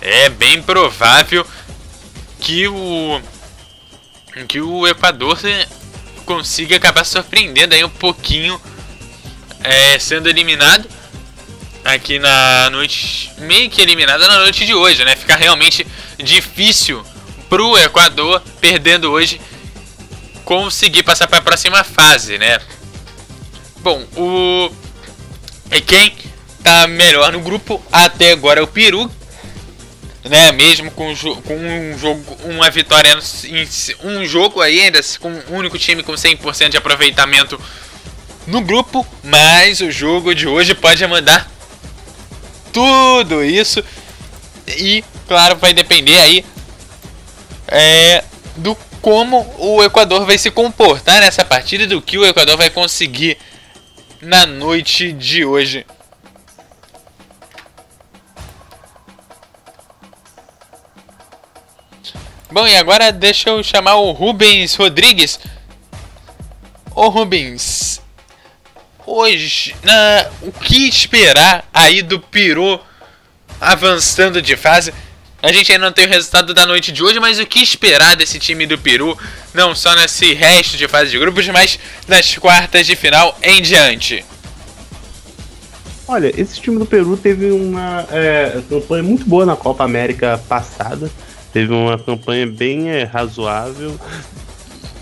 É bem provável que o que o Equador consiga acabar surpreendendo aí um pouquinho, é, sendo eliminado aqui na noite, meio que eliminada na noite de hoje, né? Fica realmente difícil pro Equador, perdendo hoje, conseguir passar para a próxima fase, né? Bom, o e quem tá melhor no grupo até agora é o Peru, né? Mesmo com, com um jogo, uma vitória em um jogo ainda com um único time com 100% de aproveitamento no grupo, mas o jogo de hoje pode mandar tudo isso e claro vai depender aí é, do como o Equador vai se comportar nessa partida do que o Equador vai conseguir na noite de hoje. Bom, e agora deixa eu chamar o Rubens Rodrigues. Ô Rubens, hoje, na, o que esperar aí do Peru avançando de fase? A gente ainda não tem o resultado da noite de hoje, mas o que esperar desse time do Peru, não só nesse resto de fase de grupos, mas nas quartas de final em diante? Olha, esse time do Peru teve uma é, campanha muito boa na Copa América passada teve uma campanha bem é, razoável.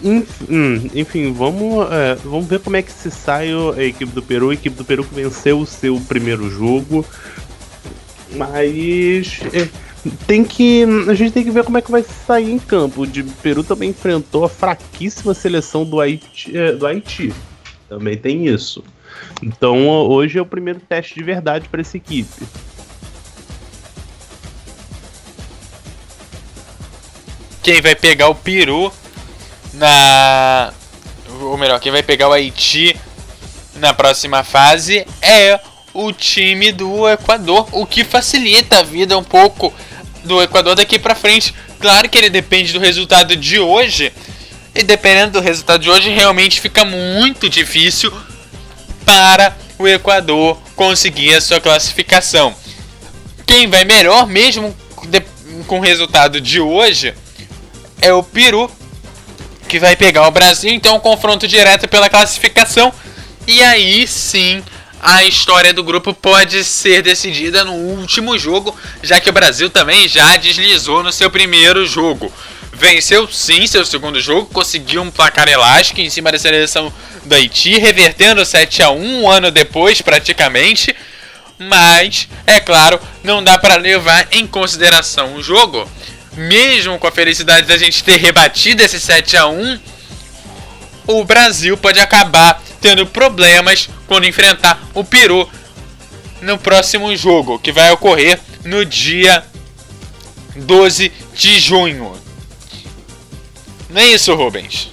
Enfim, hum, enfim vamos, é, vamos ver como é que se sai a equipe do Peru. A equipe do Peru que venceu o seu primeiro jogo. Mas é, tem que. A gente tem que ver como é que vai sair em campo. O Peru também enfrentou a fraquíssima seleção do Haiti. É, do Haiti. Também tem isso. Então hoje é o primeiro teste de verdade para essa equipe. Quem vai pegar o Peru na. Ou melhor, quem vai pegar o Haiti na próxima fase é o time do Equador, o que facilita a vida um pouco do Equador daqui para frente. Claro que ele depende do resultado de hoje, e dependendo do resultado de hoje, realmente fica muito difícil para o Equador conseguir a sua classificação. Quem vai melhor, mesmo com o resultado de hoje, é o Peru que vai pegar o Brasil, então um confronto direto pela classificação. E aí sim a história do grupo pode ser decidida no último jogo, já que o Brasil também já deslizou no seu primeiro jogo. Venceu sim seu segundo jogo, conseguiu um placar elástico em cima da seleção do Haiti, revertendo 7 a 1 um ano depois praticamente. Mas, é claro, não dá para levar em consideração o jogo mesmo com a felicidade da gente ter rebatido esse 7 a 1 o Brasil pode acabar tendo problemas quando enfrentar o Peru no próximo jogo, que vai ocorrer no dia 12 de junho. Não é isso, Rubens?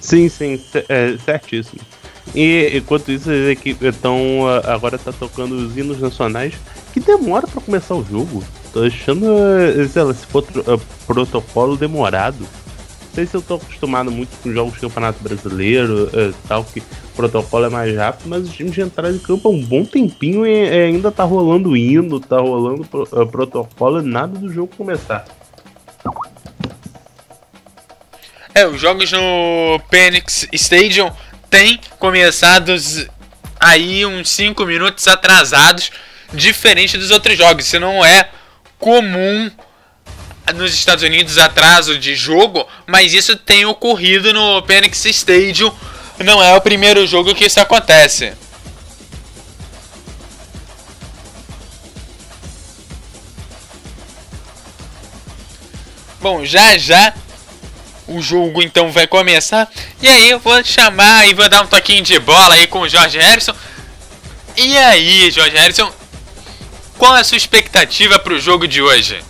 Sim, sim, é, certíssimo. E enquanto isso, as equipes estão agora tá tocando os hinos nacionais que demora para começar o jogo. Tô achando, sei lá, se for uh, protocolo demorado. Não sei se eu tô acostumado muito com jogos do Campeonato Brasileiro uh, tal, que o protocolo é mais rápido, mas os times de entrada de campo há um bom tempinho e, e ainda tá rolando hino, tá rolando uh, protocolo e nada do jogo começar. É, os jogos no Phoenix Stadium tem começado aí uns 5 minutos atrasados, diferente dos outros jogos. Isso não é comum nos Estados Unidos atraso de jogo, mas isso tem ocorrido no Phoenix Stadium. Não é o primeiro jogo que isso acontece. Bom, já já o jogo então vai começar. E aí eu vou chamar e vou dar um toquinho de bola aí com o Jorge Harrison. E aí, Jorge Harrison, qual é a sua expectativa para o jogo de hoje?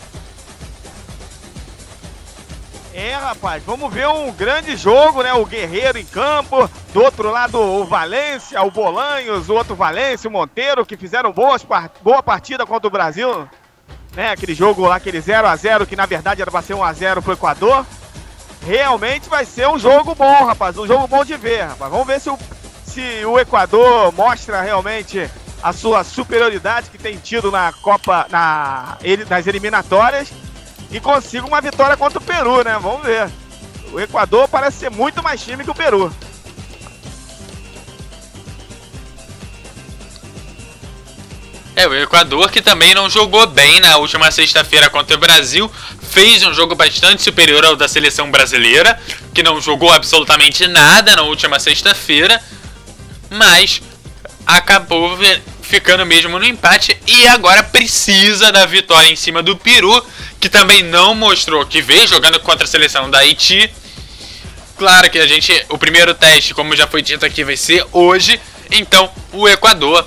É, rapaz, vamos ver um grande jogo, né? O Guerreiro em campo, do outro lado o Valência, o Bolanhos, o outro Valência, o Monteiro, que fizeram boas, boa partida contra o Brasil, né? Aquele jogo lá, aquele 0 a 0 que na verdade era para ser 1 a 0 pro Equador. Realmente vai ser um jogo bom, rapaz. Um jogo bom de ver, rapaz. Vamos ver se o, se o Equador mostra realmente a sua superioridade que tem tido na Copa, na, nas eliminatórias e consiga uma vitória contra o Peru, né? Vamos ver. O Equador parece ser muito mais time que o Peru. É, o Equador que também não jogou bem na última sexta-feira contra o Brasil, fez um jogo bastante superior ao da seleção brasileira, que não jogou absolutamente nada na última sexta-feira, mas acabou ficando mesmo no empate e agora precisa da vitória em cima do Peru, que também não mostrou que veio jogando contra a seleção da Haiti. Claro que a gente, o primeiro teste, como já foi dito aqui, vai ser hoje. Então, o Equador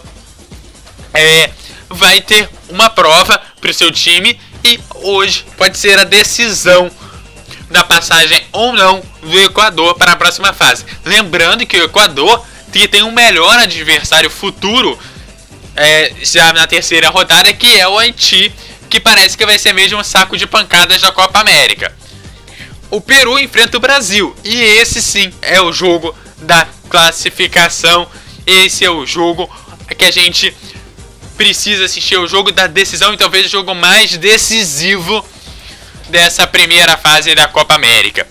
é, vai ter uma prova para o seu time e hoje pode ser a decisão da passagem ou não do Equador para a próxima fase. Lembrando que o Equador tem um melhor adversário futuro é, já na terceira rodada, que é o Haiti, que parece que vai ser mesmo um saco de pancadas da Copa América. O Peru enfrenta o Brasil e esse sim é o jogo da classificação. Esse é o jogo que a gente precisa assistir o jogo da decisão e talvez o jogo mais decisivo dessa primeira fase da Copa América.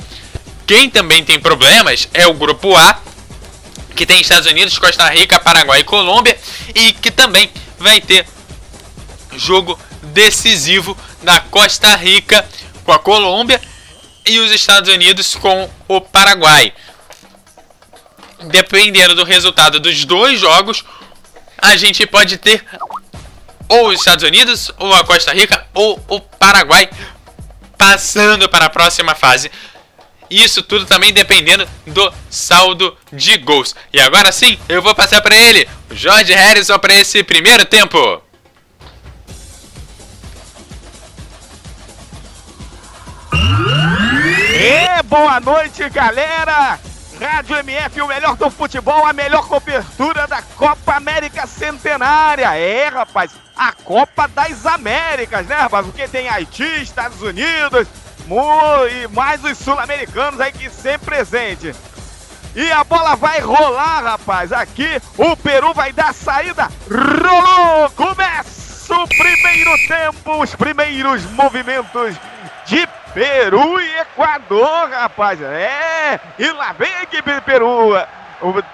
Quem também tem problemas é o grupo A, que tem Estados Unidos, Costa Rica, Paraguai e Colômbia, e que também vai ter jogo decisivo da Costa Rica com a Colômbia e os Estados Unidos com o Paraguai. Dependendo do resultado dos dois jogos, a gente pode ter ou os Estados Unidos, ou a Costa Rica, ou o Paraguai passando para a próxima fase. Isso tudo também dependendo do saldo de gols. E agora sim, eu vou passar para ele, o Jorge Harrison, para esse primeiro tempo. E boa noite, galera! Rádio MF, o melhor do futebol, a melhor cobertura da Copa América Centenária. É, rapaz, a Copa das Américas, né, rapaz? Porque tem Haiti, Estados Unidos e mais os sul-americanos aí que sempre presente. E a bola vai rolar, rapaz. Aqui o Peru vai dar saída. Rolou! Começa o primeiro tempo, os primeiros movimentos de Peru e Equador, rapaz. É, e lá vem a equipe de Peru.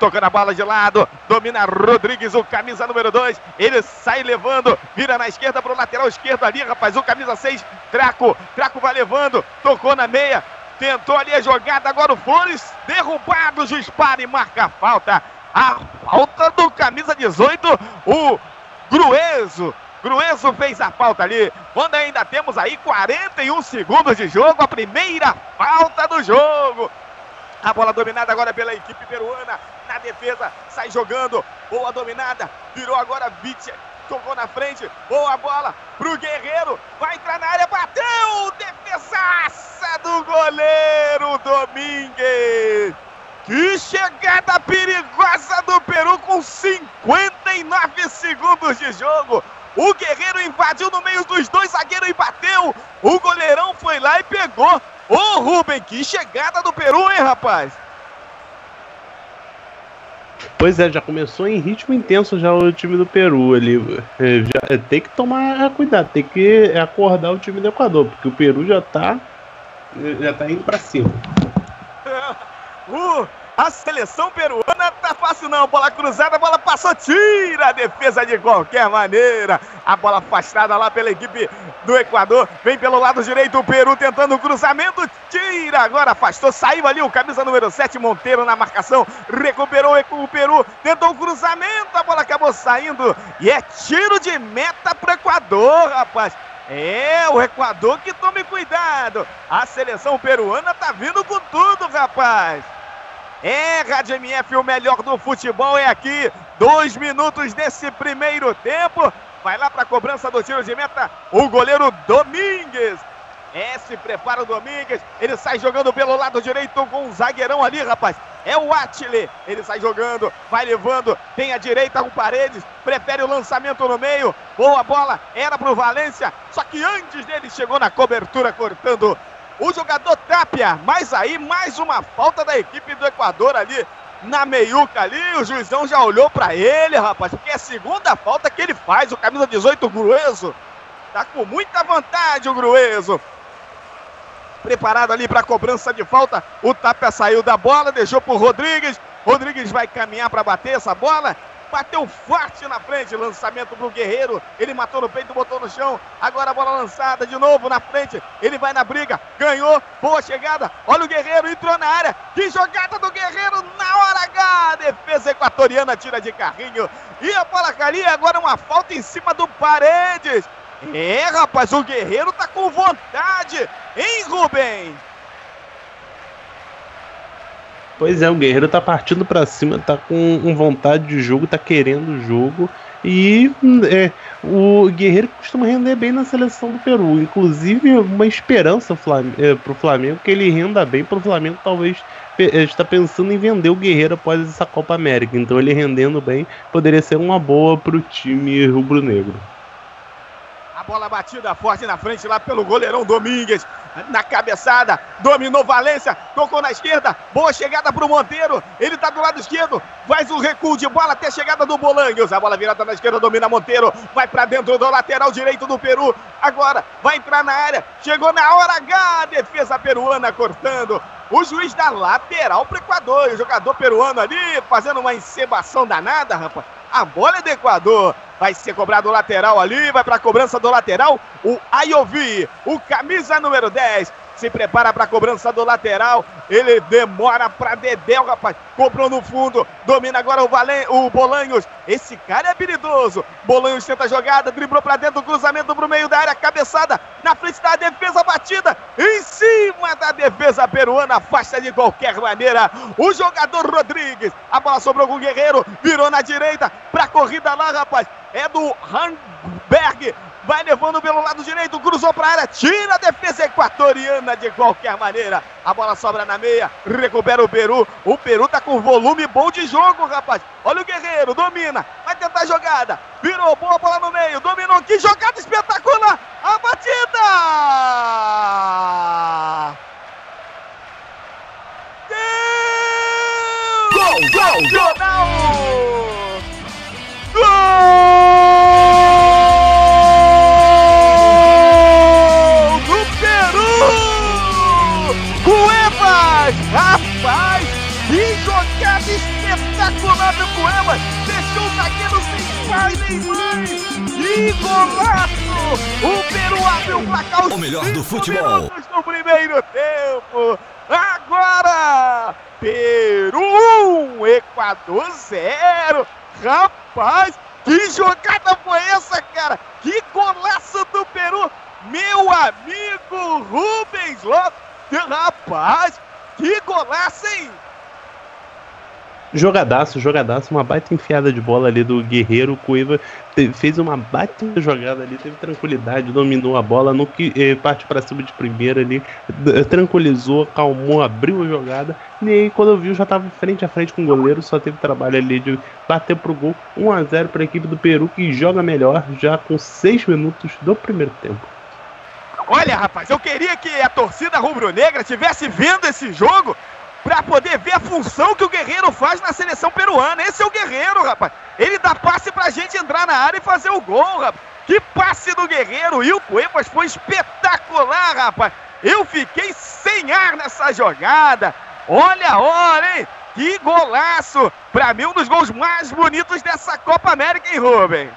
Tocando a bola de lado, domina Rodrigues, o camisa número 2. Ele sai levando, vira na esquerda para o lateral esquerdo ali, rapaz. O camisa 6, Traco. Traco vai levando, tocou na meia, tentou ali a jogada. Agora o Flores, derrubado, o juiz para e marca a falta. A falta do camisa 18, o Grueso. Grueso fez a falta ali. Quando ainda temos aí 41 segundos de jogo, a primeira falta do jogo. A bola dominada agora pela equipe peruana. Na defesa, sai jogando. Boa dominada. Virou agora Vitch. Tocou na frente. Boa bola pro Guerreiro. Vai entrar na área. Bateu. Defesaça do goleiro Domingues. Que chegada perigosa do Peru com 59 segundos de jogo. O Guerreiro invadiu no meio dos dois zagueiros e bateu. O goleirão foi lá e pegou. Ô Rubem, que chegada do Peru, hein, rapaz? Pois é, já começou em ritmo intenso já o time do Peru ali. É, já, é, tem que tomar cuidado, tem que acordar o time do Equador, porque o Peru já tá já tá indo para cima. uh, a seleção peruana tá fácil não. Bola cruzada, bola passou, tira a defesa de qualquer maneira. A bola afastada lá pela equipe do Equador. Vem pelo lado direito o Peru tentando o cruzamento. Tira agora, afastou, saiu ali o camisa número 7, Monteiro na marcação. Recuperou o Peru, tentou o cruzamento, a bola acabou saindo. E é tiro de meta pro Equador, rapaz. É, o Equador que tome cuidado. A seleção peruana tá vindo com tudo, rapaz. É, Rádio MF, o melhor do futebol é aqui. Dois minutos desse primeiro tempo. Vai lá para a cobrança do tiro de meta o goleiro Domingues. É, se prepara o Domingues. Ele sai jogando pelo lado direito com um zagueirão ali, rapaz. É o Atile. Ele sai jogando, vai levando. Tem a direita com paredes. Prefere o lançamento no meio. Boa bola. Era para o Valência. Só que antes dele chegou na cobertura, cortando o jogador Tapia. Mas aí, mais uma falta da equipe do Equador ali na meiuca ali. O juizão já olhou para ele, rapaz, porque é a segunda falta que ele faz. O camisa 18, Grueso, tá com muita vantagem o Grueso. Preparado ali para cobrança de falta. O Tapia saiu da bola, deixou pro Rodrigues. Rodrigues vai caminhar para bater essa bola. Bateu forte na frente, lançamento pro Guerreiro. Ele matou no peito, botou no chão. Agora a bola lançada de novo na frente. Ele vai na briga, ganhou, boa chegada. Olha o Guerreiro, entrou na área. Que jogada do Guerreiro na hora H. Defesa equatoriana tira de carrinho. E a bola calia, agora uma falta em cima do Paredes. É, rapaz, o Guerreiro tá com vontade, hein, Rubem? Pois é, o Guerreiro tá partindo para cima, tá com vontade de jogo, tá querendo o jogo. E é, o Guerreiro costuma render bem na seleção do Peru. Inclusive, uma esperança é, pro Flamengo que ele renda bem pro Flamengo, talvez está pensando em vender o Guerreiro após essa Copa América. Então, ele rendendo bem poderia ser uma boa pro time rubro-negro. Bola batida forte na frente lá pelo goleirão Domingues. Na cabeçada, dominou Valência, tocou na esquerda, boa chegada para o Monteiro, ele está do lado esquerdo, faz o recuo de bola até a chegada do Bolanhos, a bola virada na esquerda, domina Monteiro, vai para dentro do lateral direito do Peru, agora vai entrar na área, chegou na hora H, defesa peruana cortando, o juiz da lateral para o Equador, o jogador peruano ali fazendo uma encebação danada, rapaz, a bola é do Equador. Vai ser cobrado o lateral ali, vai para a cobrança do lateral. O Ayovi, o camisa número 10, se prepara para a cobrança do lateral. Ele demora para Dedéu, rapaz. Cobrou no fundo. Domina agora o, Valen, o Bolanhos. Esse cara é habilidoso. Bolanhos tenta a jogada, driblou para dentro, cruzamento para o meio da área, cabeçada na frente da defesa batida. Em cima da defesa peruana, afasta de qualquer maneira. O jogador Rodrigues. A bola sobrou com o Guerreiro, virou na direita para a corrida lá, rapaz. É do Handberg vai levando pelo lado direito, cruzou para a área, tira a defesa equatoriana de qualquer maneira. A bola sobra na meia, recupera o Peru. O Peru tá com volume bom de jogo, rapaz. Olha o Guerreiro, domina, vai tentar a jogada. Virou, boa bola no meio, dominou. Que jogada espetacular! A batida! Gol! Gol! Gol! Gol! Gol! Rapaz, que jogada espetacular do Cueva! Deixou o zagueiro sem pai nem mãe! Que golaço! O Peru abriu o placar o melhor do futebol no primeiro tempo! Agora, Peru 1, Equador 0! Rapaz, que jogada foi essa, cara? Que golaço do Peru! Meu amigo Rubens Lopes! Rapaz, que golaço, hein? Jogadaço, jogadaço, uma baita enfiada de bola ali do Guerreiro. Cuiva fez uma baita jogada ali, teve tranquilidade, dominou a bola, no que eh, parte para cima de primeira ali, tranquilizou, calmou, abriu a jogada. E aí, quando eu vi, já estava frente a frente com o goleiro, só teve trabalho ali de bater pro gol. 1 a 0 para a equipe do Peru, que joga melhor já com 6 minutos do primeiro tempo. Olha, rapaz, eu queria que a torcida rubro-negra estivesse vendo esse jogo para poder ver a função que o Guerreiro faz na seleção peruana. Esse é o Guerreiro, rapaz. Ele dá passe pra gente entrar na área e fazer o gol, rapaz. Que passe do Guerreiro! E o Cuevas foi espetacular, rapaz. Eu fiquei sem ar nessa jogada. Olha a hora, hein? Que golaço! Pra mim, um dos gols mais bonitos dessa Copa América, hein, Rubem?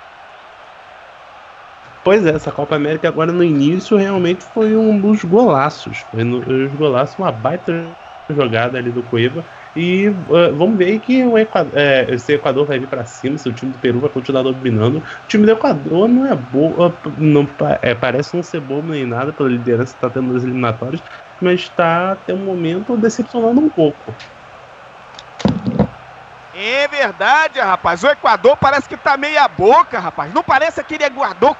Pois é, essa Copa América agora no início realmente foi um dos golaços. Foi no, os golaços, uma baita jogada ali do Cueva. E uh, vamos ver que o Equador, é, esse Equador vai vir para cima, se o time do Peru vai continuar dominando. O time do Equador não é boa, não, é, parece não ser bom nem nada pela liderança que está tendo nas eliminatórias, mas está até o momento decepcionando um pouco. É verdade, rapaz. O Equador parece que tá meia boca, rapaz. Não parece aquele Equador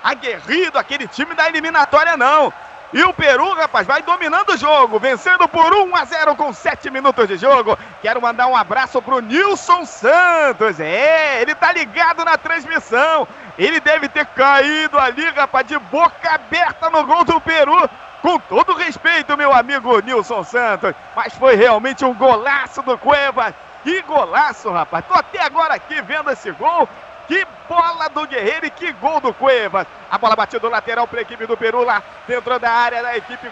aguerrido, aquele time da eliminatória, não. E o Peru, rapaz, vai dominando o jogo, vencendo por 1 a 0 com 7 minutos de jogo. Quero mandar um abraço pro Nilson Santos. É, ele tá ligado na transmissão. Ele deve ter caído ali, rapaz, de boca aberta no gol do Peru. Com todo respeito, meu amigo Nilson Santos, mas foi realmente um golaço do Cuevas. Que golaço, rapaz. Tô até agora aqui vendo esse gol. Que bola do Guerreiro e que gol do Cuevas. A bola batida do lateral para a equipe do Peru lá dentro da área da equipe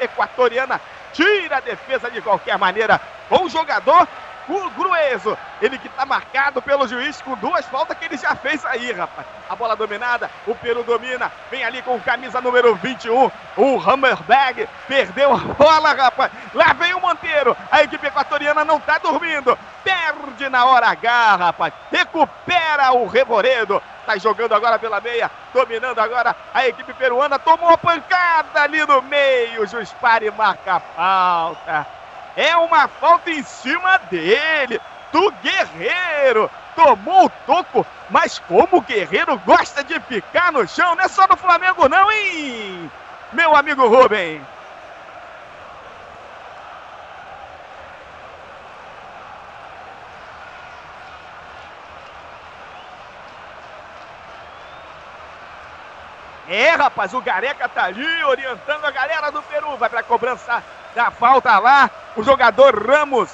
equatoriana. Tira a defesa de qualquer maneira. Bom jogador o Grueso. Ele que está marcado pelo juiz com duas faltas que ele já fez aí, rapaz. A bola dominada, o Peru domina. Vem ali com camisa número 21, o Hammerberg. Perdeu a bola, rapaz. Lá vem o Monteiro. A equipe equatoriana não está dormindo. Perde na hora H, rapaz. Recupera o Reboredo. Está jogando agora pela meia, dominando agora a equipe peruana. Tomou a pancada ali no meio. E marca a falta. É uma falta em cima dele, do Guerreiro. Tomou o toco, mas como o Guerreiro gosta de ficar no chão, não é só no Flamengo, não, hein? Meu amigo Rubem. É, rapaz, o Gareca tá ali orientando a galera do Peru. Vai pra cobrança da falta lá. O jogador Ramos.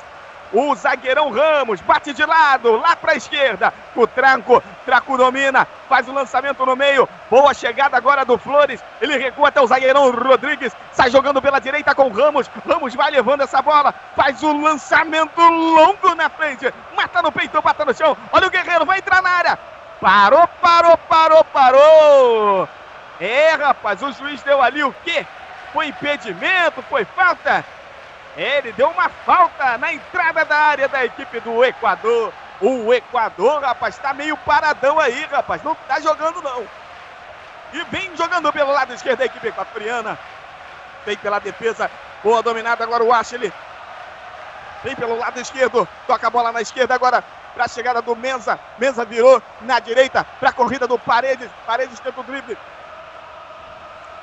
O zagueirão Ramos bate de lado, lá para a esquerda. O Tranco, Traco domina, faz o lançamento no meio. Boa chegada agora do Flores. Ele recua até o zagueirão Rodrigues. Sai jogando pela direita com Ramos. Ramos vai levando essa bola. Faz o lançamento longo na frente. Mata no peito, bata no chão. Olha o Guerreiro, vai entrar na área. Parou, parou, parou, parou. É, rapaz, o juiz deu ali o quê? Foi impedimento? Foi falta? Ele deu uma falta na entrada da área da equipe do Equador. O Equador, rapaz, tá meio paradão aí, rapaz. Não tá jogando, não. E vem jogando pelo lado esquerdo da equipe equatoriana. Vem pela defesa. Boa dominada agora o Ashley. Vem pelo lado esquerdo. Toca a bola na esquerda agora para a chegada do Menza. Menza virou na direita para a corrida do Paredes. Paredes tenta o drible.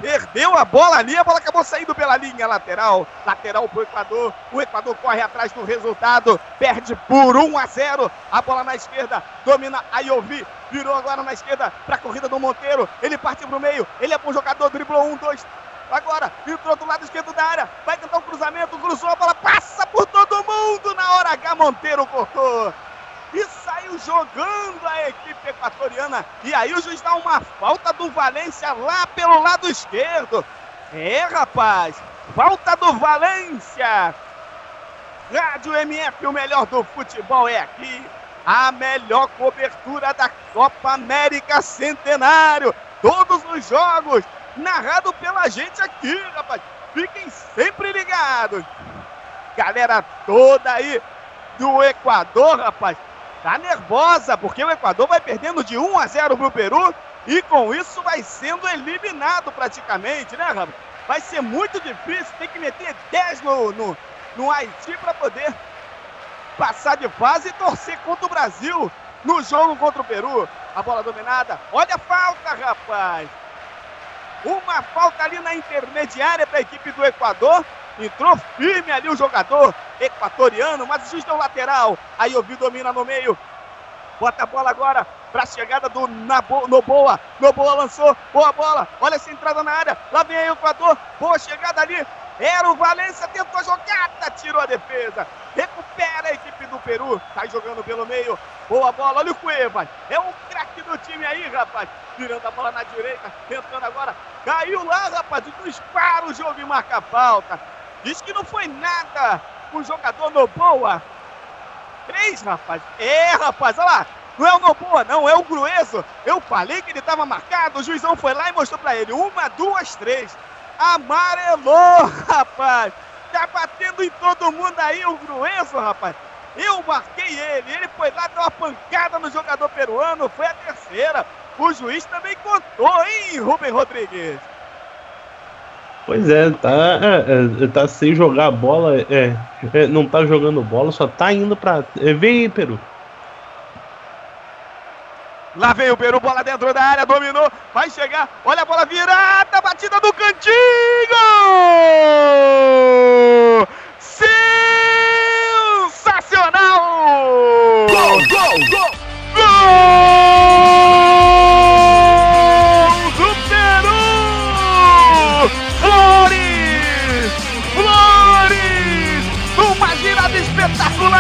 Perdeu a bola ali, a bola acabou saindo pela linha lateral. Lateral para o Equador. O Equador corre atrás do resultado. Perde por 1 a 0. A bola na esquerda. Domina a Iovi. Virou agora na esquerda para a corrida do Monteiro. Ele partiu para o meio. Ele é bom jogador. Driblou um, dois. Agora, entrou do lado esquerdo da área. Vai tentar um cruzamento. Cruzou a bola. Passa por todo mundo. Na hora H, Monteiro cortou e saiu jogando a equipe equatoriana. E aí o juiz dá uma falta do Valência lá pelo lado esquerdo. É, rapaz, falta do Valência. Rádio MF, o melhor do futebol é aqui. A melhor cobertura da Copa América Centenário. Todos os jogos, narrado pela gente aqui, rapaz. Fiquem sempre ligados. Galera toda aí do Equador, rapaz tá nervosa, porque o Equador vai perdendo de 1 a 0 pro Peru e com isso vai sendo eliminado praticamente, né, Ramos? Vai ser muito difícil, tem que meter 10 no, no, no Haiti para poder passar de fase e torcer contra o Brasil no jogo contra o Peru. A bola dominada, olha a falta, rapaz! Uma falta ali na intermediária para a equipe do Equador. Entrou firme ali o jogador equatoriano, mas o juiz deu lateral. Aí o domina no meio. Bota a bola agora para a chegada do Nabo, Noboa. Noboa lançou. Boa bola. Olha essa entrada na área. Lá vem aí o Equador. Boa chegada ali. Era o Valência, tentou a jogada, tirou a defesa. Recupera a equipe do Peru. Sai jogando pelo meio. Boa bola. Olha o Cuevas. É um craque do time aí, rapaz. Virando a bola na direita. Tentando agora. Caiu lá, rapaz. Dispara o jogo e marca a falta. Diz que não foi nada o jogador Noboa. Três, rapaz. É, rapaz, olha lá. Não é o Noboa, não, é o Grueso. Eu falei que ele estava marcado, o juizão foi lá e mostrou para ele. Uma, duas, três. Amarelou, rapaz. Tá batendo em todo mundo aí o Grueso, rapaz. Eu marquei ele, ele foi lá, deu uma pancada no jogador peruano, foi a terceira. O juiz também contou, hein, Rubem Rodrigues? Pois é, tá, é, é, tá sem jogar bola, é, é, não tá jogando bola, só tá indo pra. É, vem aí, Peru. Lá vem o Peru, bola dentro da área, dominou, vai chegar, olha a bola virada, batida do cantinho! Sensacional! Gol, gol, gol! Gol!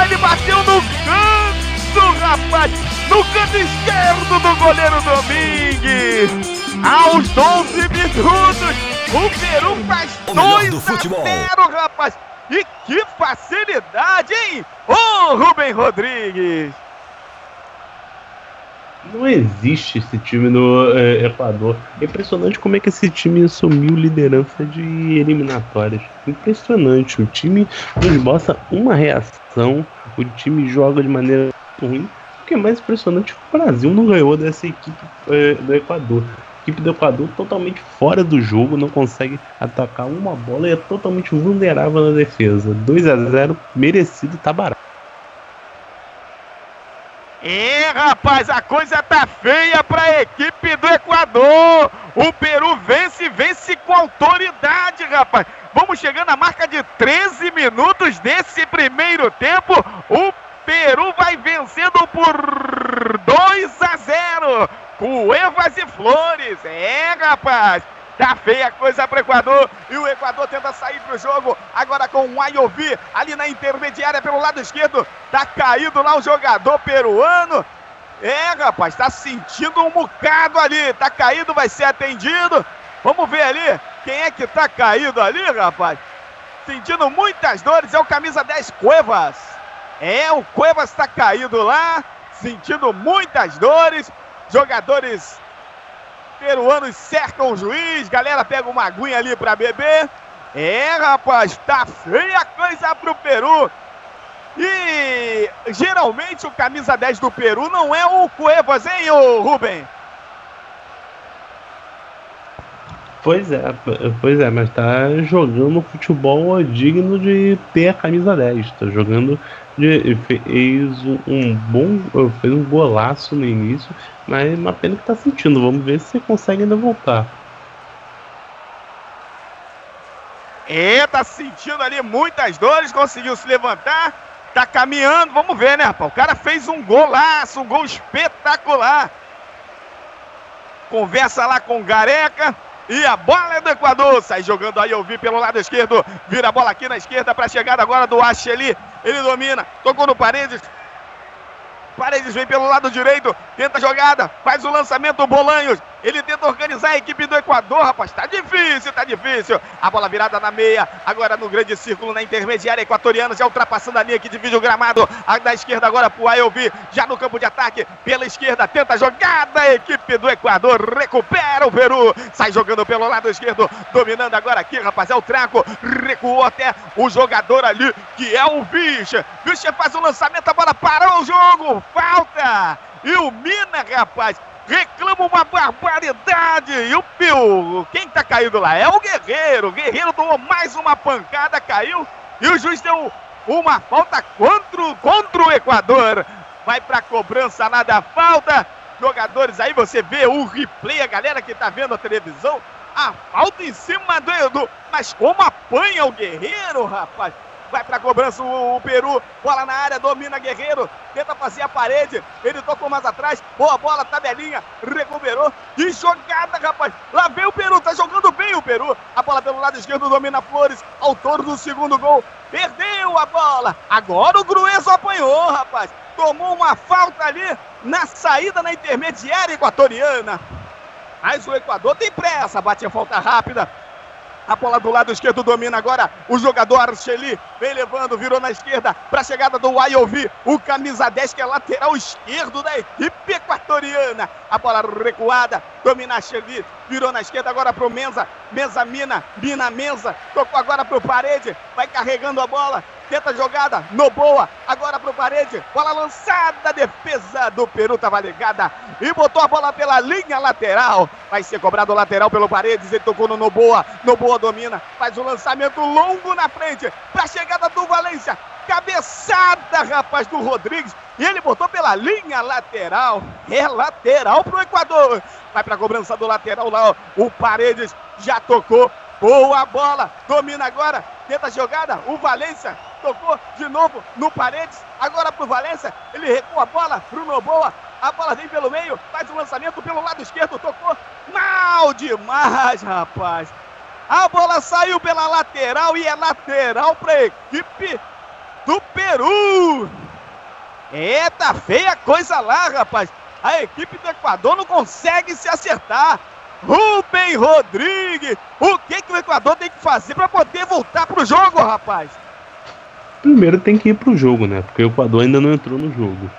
ele bateu no canto, rapaz! No canto esquerdo do goleiro Domingues! Aos 12 minutos, o Peru faz 2 a 0, rapaz! E que facilidade, hein? Ô, oh, Rubem Rodrigues! Não existe esse time no é, Equador. É impressionante como é que esse time assumiu liderança de eliminatórias. Impressionante. O time mostra uma reação. O time joga de maneira ruim. O que é mais impressionante, o Brasil não ganhou dessa equipe é, do Equador. A equipe do Equador totalmente fora do jogo, não consegue atacar uma bola e é totalmente vulnerável na defesa. 2 a 0 merecido, tá barato. É, rapaz, a coisa tá feia para a equipe do Equador. O Peru vence, vence com autoridade, rapaz. Vamos chegando à marca de 13 minutos desse primeiro tempo. O Peru vai vencendo por 2 a 0. Cuevas e Flores. É, rapaz. Tá feia a coisa pro Equador. E o Equador tenta sair pro jogo. Agora com o Ayovi ali na intermediária pelo lado esquerdo. Tá caído lá o jogador peruano. É, rapaz, tá sentindo um bocado ali. Tá caído, vai ser atendido. Vamos ver ali quem é que tá caído ali, rapaz. Sentindo muitas dores. É o camisa 10 Cuevas. É, o Cuevas tá caído lá. Sentindo muitas dores. Jogadores peruanos cercam o juiz, galera pega uma aguinha ali para beber. É, rapaz, tá feia a coisa pro Peru. E geralmente o camisa 10 do Peru não é o Cuevas, hein, ô Rubem? Pois é, pois é, mas tá jogando futebol digno de ter a camisa 10. Tá jogando. De, fez um bom. Fez um golaço no início mas uma pena que tá sentindo. Vamos ver se consegue ainda voltar. É, tá sentindo ali muitas dores, conseguiu se levantar, tá caminhando, vamos ver, né, rapaz? O cara fez um golaço, um gol espetacular. Conversa lá com o Gareca. E a bola é do Equador. Sai jogando aí, eu vi pelo lado esquerdo. Vira a bola aqui na esquerda para chegada agora do Acheli. Ele domina. Tocou no Paredes. Paredes vem pelo lado direito, tenta a jogada, faz o lançamento, Bolanhos. Ele tenta organizar a equipe do Equador, rapaz. Tá difícil, tá difícil. A bola virada na meia, agora no grande círculo, na intermediária equatoriana, já ultrapassando a linha que divide o gramado. A da esquerda agora pro Ayovi, já no campo de ataque, pela esquerda, tenta a jogada. A equipe do Equador recupera o Peru. Sai jogando pelo lado esquerdo, dominando agora aqui, rapaz. É o Traco, recuou até o jogador ali, que é o Bicha. Bicha faz o lançamento, a bola parou o jogo falta! E o Mina, rapaz, reclama uma barbaridade. E o Pio, quem tá caído lá? É o Guerreiro. O Guerreiro tomou mais uma pancada, caiu. E o juiz deu uma falta contra, contra o Equador. Vai pra cobrança lá da falta. Jogadores aí, você vê o replay, a galera que tá vendo a televisão. A falta em cima do Edu. Mas como apanha o Guerreiro, rapaz. Vai pra cobrança o, o, Peru. Bola na área, domina Guerreiro. Tenta fazer a parede. Ele tocou mais atrás. Boa bola, tabelinha. Recuperou. Que jogada, rapaz. Lá vem o Peru. Tá jogando bem o Peru. A bola pelo lado esquerdo domina Flores. Autor do segundo gol. Perdeu a bola. Agora o Grueso apanhou, rapaz. Tomou uma falta ali na saída na intermediária equatoriana. Mas o Equador tem pressa. Bate a falta rápida. A bola do lado esquerdo domina agora o jogador Archeli. Vem levando, virou na esquerda para a chegada do Ayovi. O camisa 10 que é lateral esquerdo da equipe equatoriana. A bola recuada, domina Archeli. Virou na esquerda agora para o Menza. Menza mina, mina Menza. Tocou agora para o Parede. Vai carregando a bola. Tenta a jogada, no boa, agora pro parede, bola lançada, defesa do Peru tava ligada e botou a bola pela linha lateral. Vai ser cobrado lateral pelo Paredes, ele tocou no Noboa, Noboa domina, faz o um lançamento longo na frente, pra chegada do Valência, cabeçada, rapaz, do Rodrigues, e ele botou pela linha lateral, é lateral pro Equador. Vai pra cobrança do lateral lá, ó. o Paredes já tocou, boa bola, domina agora, tenta a jogada, o Valência tocou de novo no Paredes, agora pro Valência, ele recua a bola pro Noboa, a bola vem pelo meio, faz o lançamento pelo lado esquerdo, tocou mal demais, rapaz. A bola saiu pela lateral e é lateral para a equipe do Peru. Tá feia coisa lá, rapaz. A equipe do Equador não consegue se acertar. Rubem Rodrigues, o que, que o Equador tem que fazer para poder voltar pro jogo, rapaz? Primeiro tem que ir pro jogo, né? Porque o Equador ainda não entrou no jogo.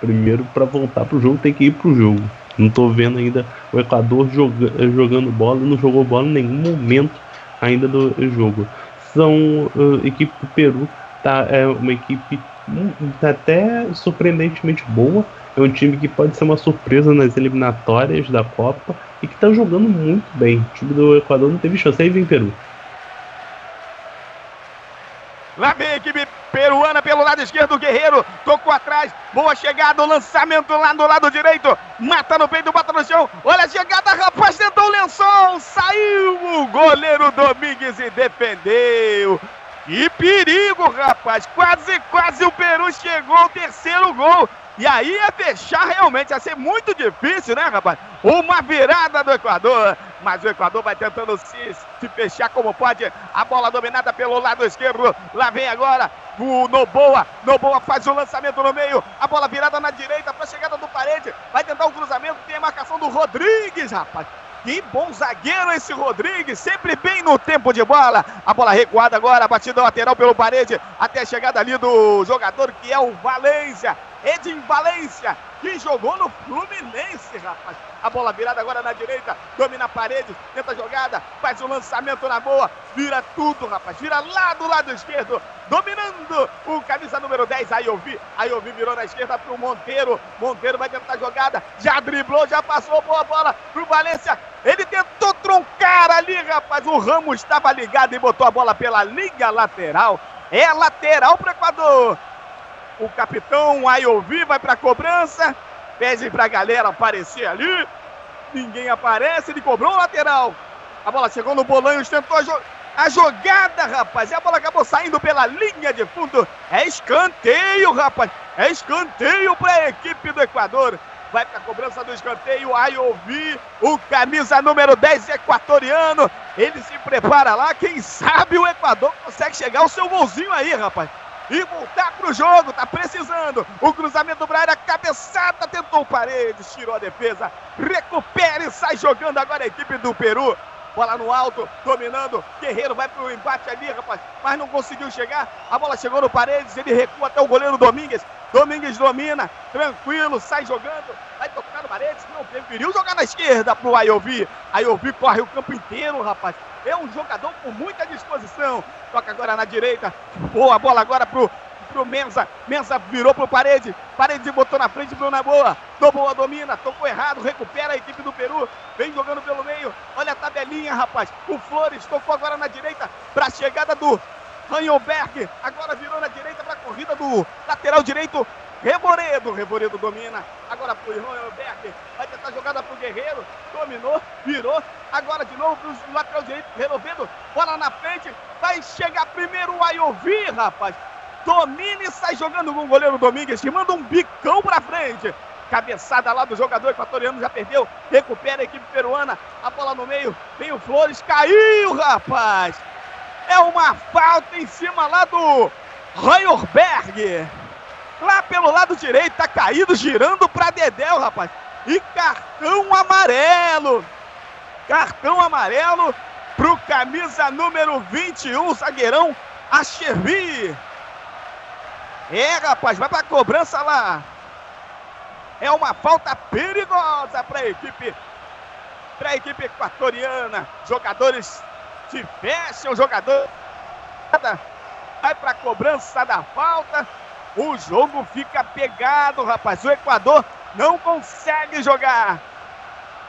Primeiro, para voltar pro jogo, tem que ir pro jogo. Não tô vendo ainda o Equador joga, jogando bola, não jogou bola em nenhum momento ainda do jogo. São uh, equipe do Peru, tá? É uma equipe hum, tá até surpreendentemente boa. É um time que pode ser uma surpresa nas eliminatórias da Copa e que tá jogando muito bem. O time do Equador não teve chance. Aí vem Peru. Lá vem a equipe peruana pelo lado esquerdo, Guerreiro tocou atrás, boa chegada, o lançamento lá do lado direito, mata no peito, bota no chão, olha a chegada, rapaz, tentou o lençol, saiu. O goleiro Domingues e defendeu. Que perigo, rapaz, quase, quase o Peru chegou ao terceiro gol. E aí ia fechar realmente, ia ser muito difícil, né, rapaz? Uma virada do Equador. Mas o Equador vai tentando se, se fechar como pode. A bola dominada pelo lado esquerdo. Lá vem agora o Noboa. Noboa faz o lançamento no meio. A bola virada na direita para a chegada do parede. Vai tentar o cruzamento. Tem a marcação do Rodrigues, rapaz. Que bom zagueiro esse Rodrigues, sempre bem no tempo de bola. A bola recuada agora, batida lateral pelo parede, até a chegada ali do jogador que é o Valência. Edin Valência, que jogou no Fluminense, rapaz. A bola virada agora na direita, domina a parede, tenta a jogada, faz o um lançamento na boa, vira tudo, rapaz. Vira lá do lado esquerdo, dominando o camisa número 10, aí ouvi, aí ouvi, virou na esquerda pro Monteiro. Monteiro vai tentar a jogada, já driblou, já passou, boa bola pro Valência. Ele tentou troncar ali, rapaz. O Ramos estava ligado e botou a bola pela linha lateral. É lateral para Equador. O capitão Ayovi vai para a cobrança. Pede para a galera aparecer ali. Ninguém aparece. Ele cobrou o lateral. A bola chegou no Bolanhos. Tentou a, jo a jogada, rapaz. E a bola acabou saindo pela linha de fundo. É escanteio, rapaz. É escanteio para a equipe do Equador. Vai para a cobrança do escanteio. Ayovi, o camisa número 10 equatoriano. Ele se prepara lá. Quem sabe o Equador consegue chegar ao seu golzinho aí, rapaz e voltar pro jogo, tá precisando. O cruzamento para área, cabeçada, tentou paredes, tirou a defesa, recupera e sai jogando agora a equipe do Peru. Bola no alto, dominando. Guerreiro vai pro embate ali, rapaz. Mas não conseguiu chegar. A bola chegou no Paredes. Ele recua até o goleiro Domingues. Domingues domina. Tranquilo, sai jogando. Vai tocar no Paredes. Não preferiu jogar na esquerda pro Ayovi. Ayovi corre o campo inteiro, rapaz. É um jogador com muita disposição. Toca agora na direita. Boa bola agora pro, pro Mensa. Mensa virou pro parede. Parede botou na frente, Bruno na boa. Boa domina, tocou errado, recupera a equipe do Peru. Vem jogando pelo meio. Olha a tabelinha, rapaz. O Flores tocou agora na direita para a chegada do Ranhoberg. Agora virou na direita para a corrida do lateral direito. Reboredo, Reboredo domina. Agora pro Ranhoberg. Vai tentar jogada pro Guerreiro. Dominou, virou. Agora de novo pro lateral direito. Renovendo. Bola na frente. Vai chegar primeiro o Ayovi, rapaz. Domina e sai jogando com o goleiro Domingues, que manda um bicão pra frente. Cabeçada lá do jogador equatoriano, já perdeu. Recupera a equipe peruana. A bola no meio. Vem o Flores. Caiu, rapaz. É uma falta em cima lá do Reuerberg. Lá pelo lado direito, tá caído, girando pra Dedéu, rapaz. E cartão amarelo. Cartão amarelo pro camisa número 21, zagueirão Achevi. É, rapaz, vai pra cobrança lá. É uma falta perigosa para a equipe, para a equipe equatoriana. Jogadores se fecham, jogador vai para a cobrança da falta. O jogo fica pegado, rapaz. O Equador não consegue jogar.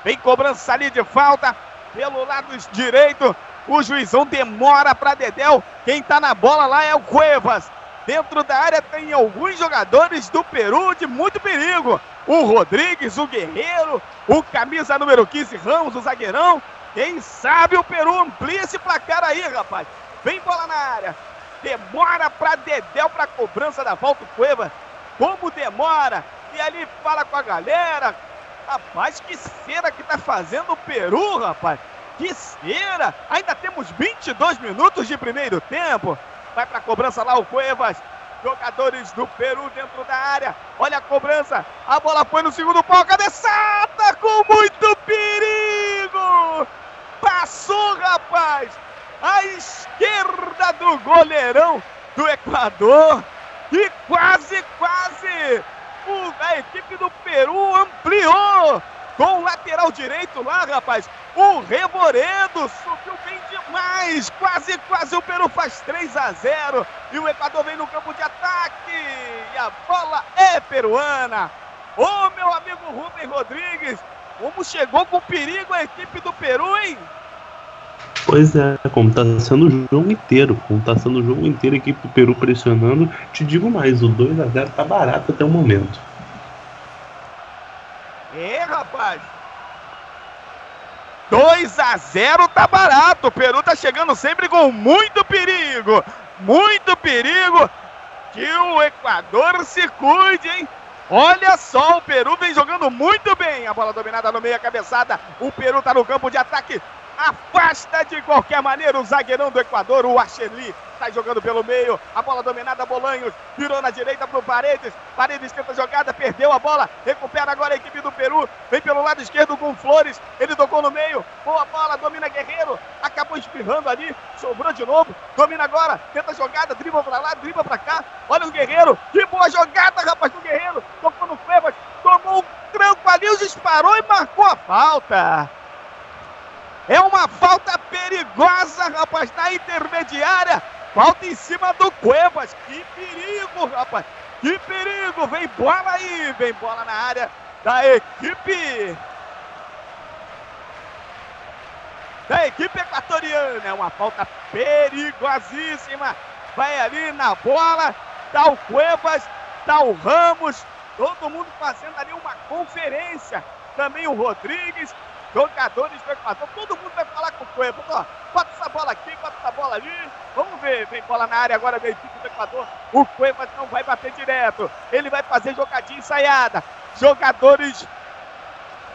Vem cobrança ali de falta pelo lado direito. O juizão demora para Dedel. Quem está na bola lá é o Cuevas. Dentro da área tem alguns jogadores do Peru de muito perigo. O Rodrigues, o Guerreiro, o camisa número 15, Ramos, o zagueirão. Quem sabe o Peru amplia esse placar aí, rapaz. Vem bola na área. Demora para Dedéu para cobrança da volta Cueva. Como demora? E ali fala com a galera. Rapaz, que cera que tá fazendo o Peru, rapaz. Que cera! Ainda temos 22 minutos de primeiro tempo. Vai para a cobrança lá o Cuevas. Jogadores do Peru dentro da área. Olha a cobrança. A bola foi no segundo pau. Cabeçada com muito perigo. Passou, rapaz. À esquerda do goleirão do Equador. E quase, quase. A equipe do Peru ampliou com o lateral direito lá, rapaz. O Reboredo subiu bem demais. Quase, quase o Peru faz 3 a 0. E o Equador vem no campo de ataque. E a bola é peruana. Ô, oh, meu amigo Rubem Rodrigues. Como chegou com perigo a equipe do Peru, hein? Pois é, como tá sendo o jogo inteiro, como tá sendo o jogo inteiro, a equipe do Peru pressionando. Te digo mais, o 2 a 0 tá barato até o momento. É, rapaz. 2 a 0 tá barato. O Peru tá chegando sempre com muito perigo. Muito perigo. Que o Equador se cuide, hein? Olha só, o Peru vem jogando muito bem. A bola dominada no meio, a cabeçada. O Peru tá no campo de ataque. Afasta de qualquer maneira o zagueirão do Equador, o Acheli. Sai jogando pelo meio. A bola dominada, Bolanhos. Virou na direita pro Paredes. Paredes tenta jogada, perdeu a bola. Recupera agora a equipe do Peru. Vem pelo lado esquerdo com Flores. Ele tocou no meio. Boa bola, domina Guerreiro. Acabou espirrando ali. Sobrou de novo. Domina agora. Tenta jogada, dribla pra lá, dribla pra cá. Olha o Guerreiro. Que boa jogada, rapaz, do Guerreiro. Tocou no Cuevas. Tomou um tranco ali, disparou e marcou a falta. É uma falta perigosa, rapaz, na intermediária. Falta em cima do Cuevas. Que perigo, rapaz. Que perigo. Vem bola aí. Vem bola na área da equipe. Da equipe equatoriana. É uma falta perigosíssima. Vai ali na bola. Tá o Cuevas. Tá o Ramos. Todo mundo fazendo ali uma conferência. Também o Rodrigues jogadores do Equador, todo mundo vai falar com o Cueva. Ó, bota essa bola aqui, bota essa bola ali. Vamos ver, vem bola na área agora da equipe do Equador. O Cueva não vai bater direto, ele vai fazer jogadinha ensaiada. Jogadores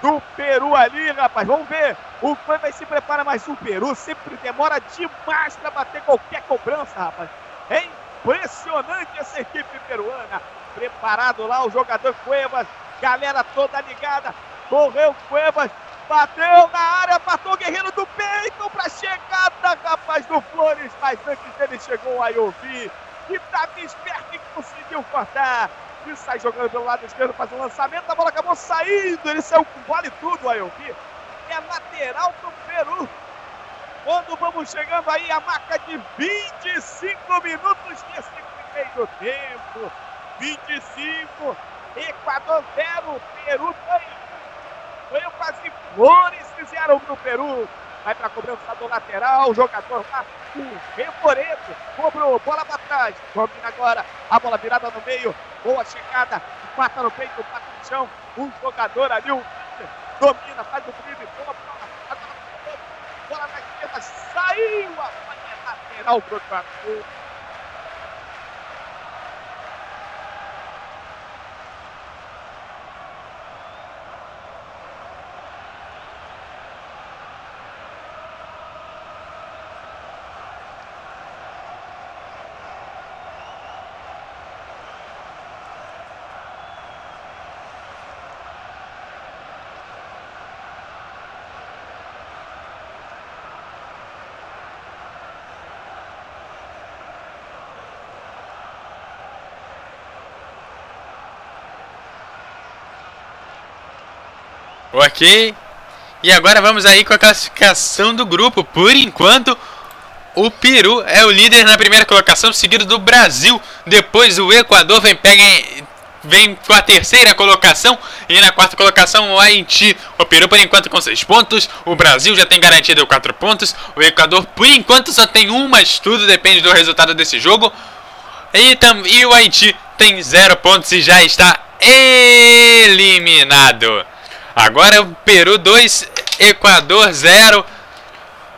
do Peru ali, rapaz, vamos ver. O Cueva se prepara, mas o Peru sempre demora demais para bater qualquer cobrança, rapaz. É impressionante essa equipe peruana. Preparado lá o jogador Cuevas, galera toda ligada. Correu Cuevas, Bateu na área, matou o Guerreiro do peito para chegada, rapaz, do Flores. Mas antes dele chegou o Ayovi, estava esperto e conseguiu cortar. E sai jogando pelo lado esquerdo, faz um lançamento, a bola acabou saindo. Ele saiu com vale tudo, o Ayovi. É lateral pro Peru. Quando vamos chegando aí a marca de 25 minutos desse primeiro tempo. 25, Equador 0, Peru 2. Foi quase flores fizeram no Peru. Vai para a cobrança do lateral, o jogador lá, o Remoreto, cobrou, bola para trás, domina agora, a bola virada no meio, boa chegada, mata no peito, bate no chão, um jogador ali, o domina, faz o drible, boa bola, bola na esquerda, saiu a falha lateral pro Equador. Ok. E agora vamos aí com a classificação do grupo. Por enquanto, o Peru é o líder na primeira colocação, seguido do Brasil. Depois o Equador vem, pega, vem com a terceira colocação. E na quarta colocação o Haiti. O Peru por enquanto com 6 pontos. O Brasil já tem garantido 4 pontos. O Equador por enquanto só tem um, mas tudo depende do resultado desse jogo. E, tam, e o Haiti tem 0 pontos e já está eliminado. Agora é o Peru 2, Equador 0.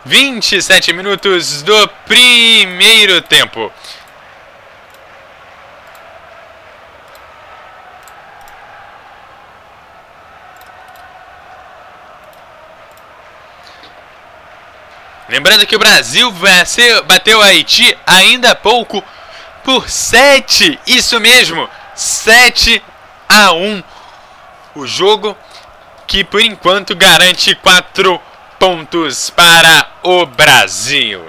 27 minutos do primeiro tempo. Lembrando que o Brasil bateu o Haiti ainda há pouco por 7. Isso mesmo, 7 a 1. O jogo que por enquanto garante 4 pontos para o Brasil.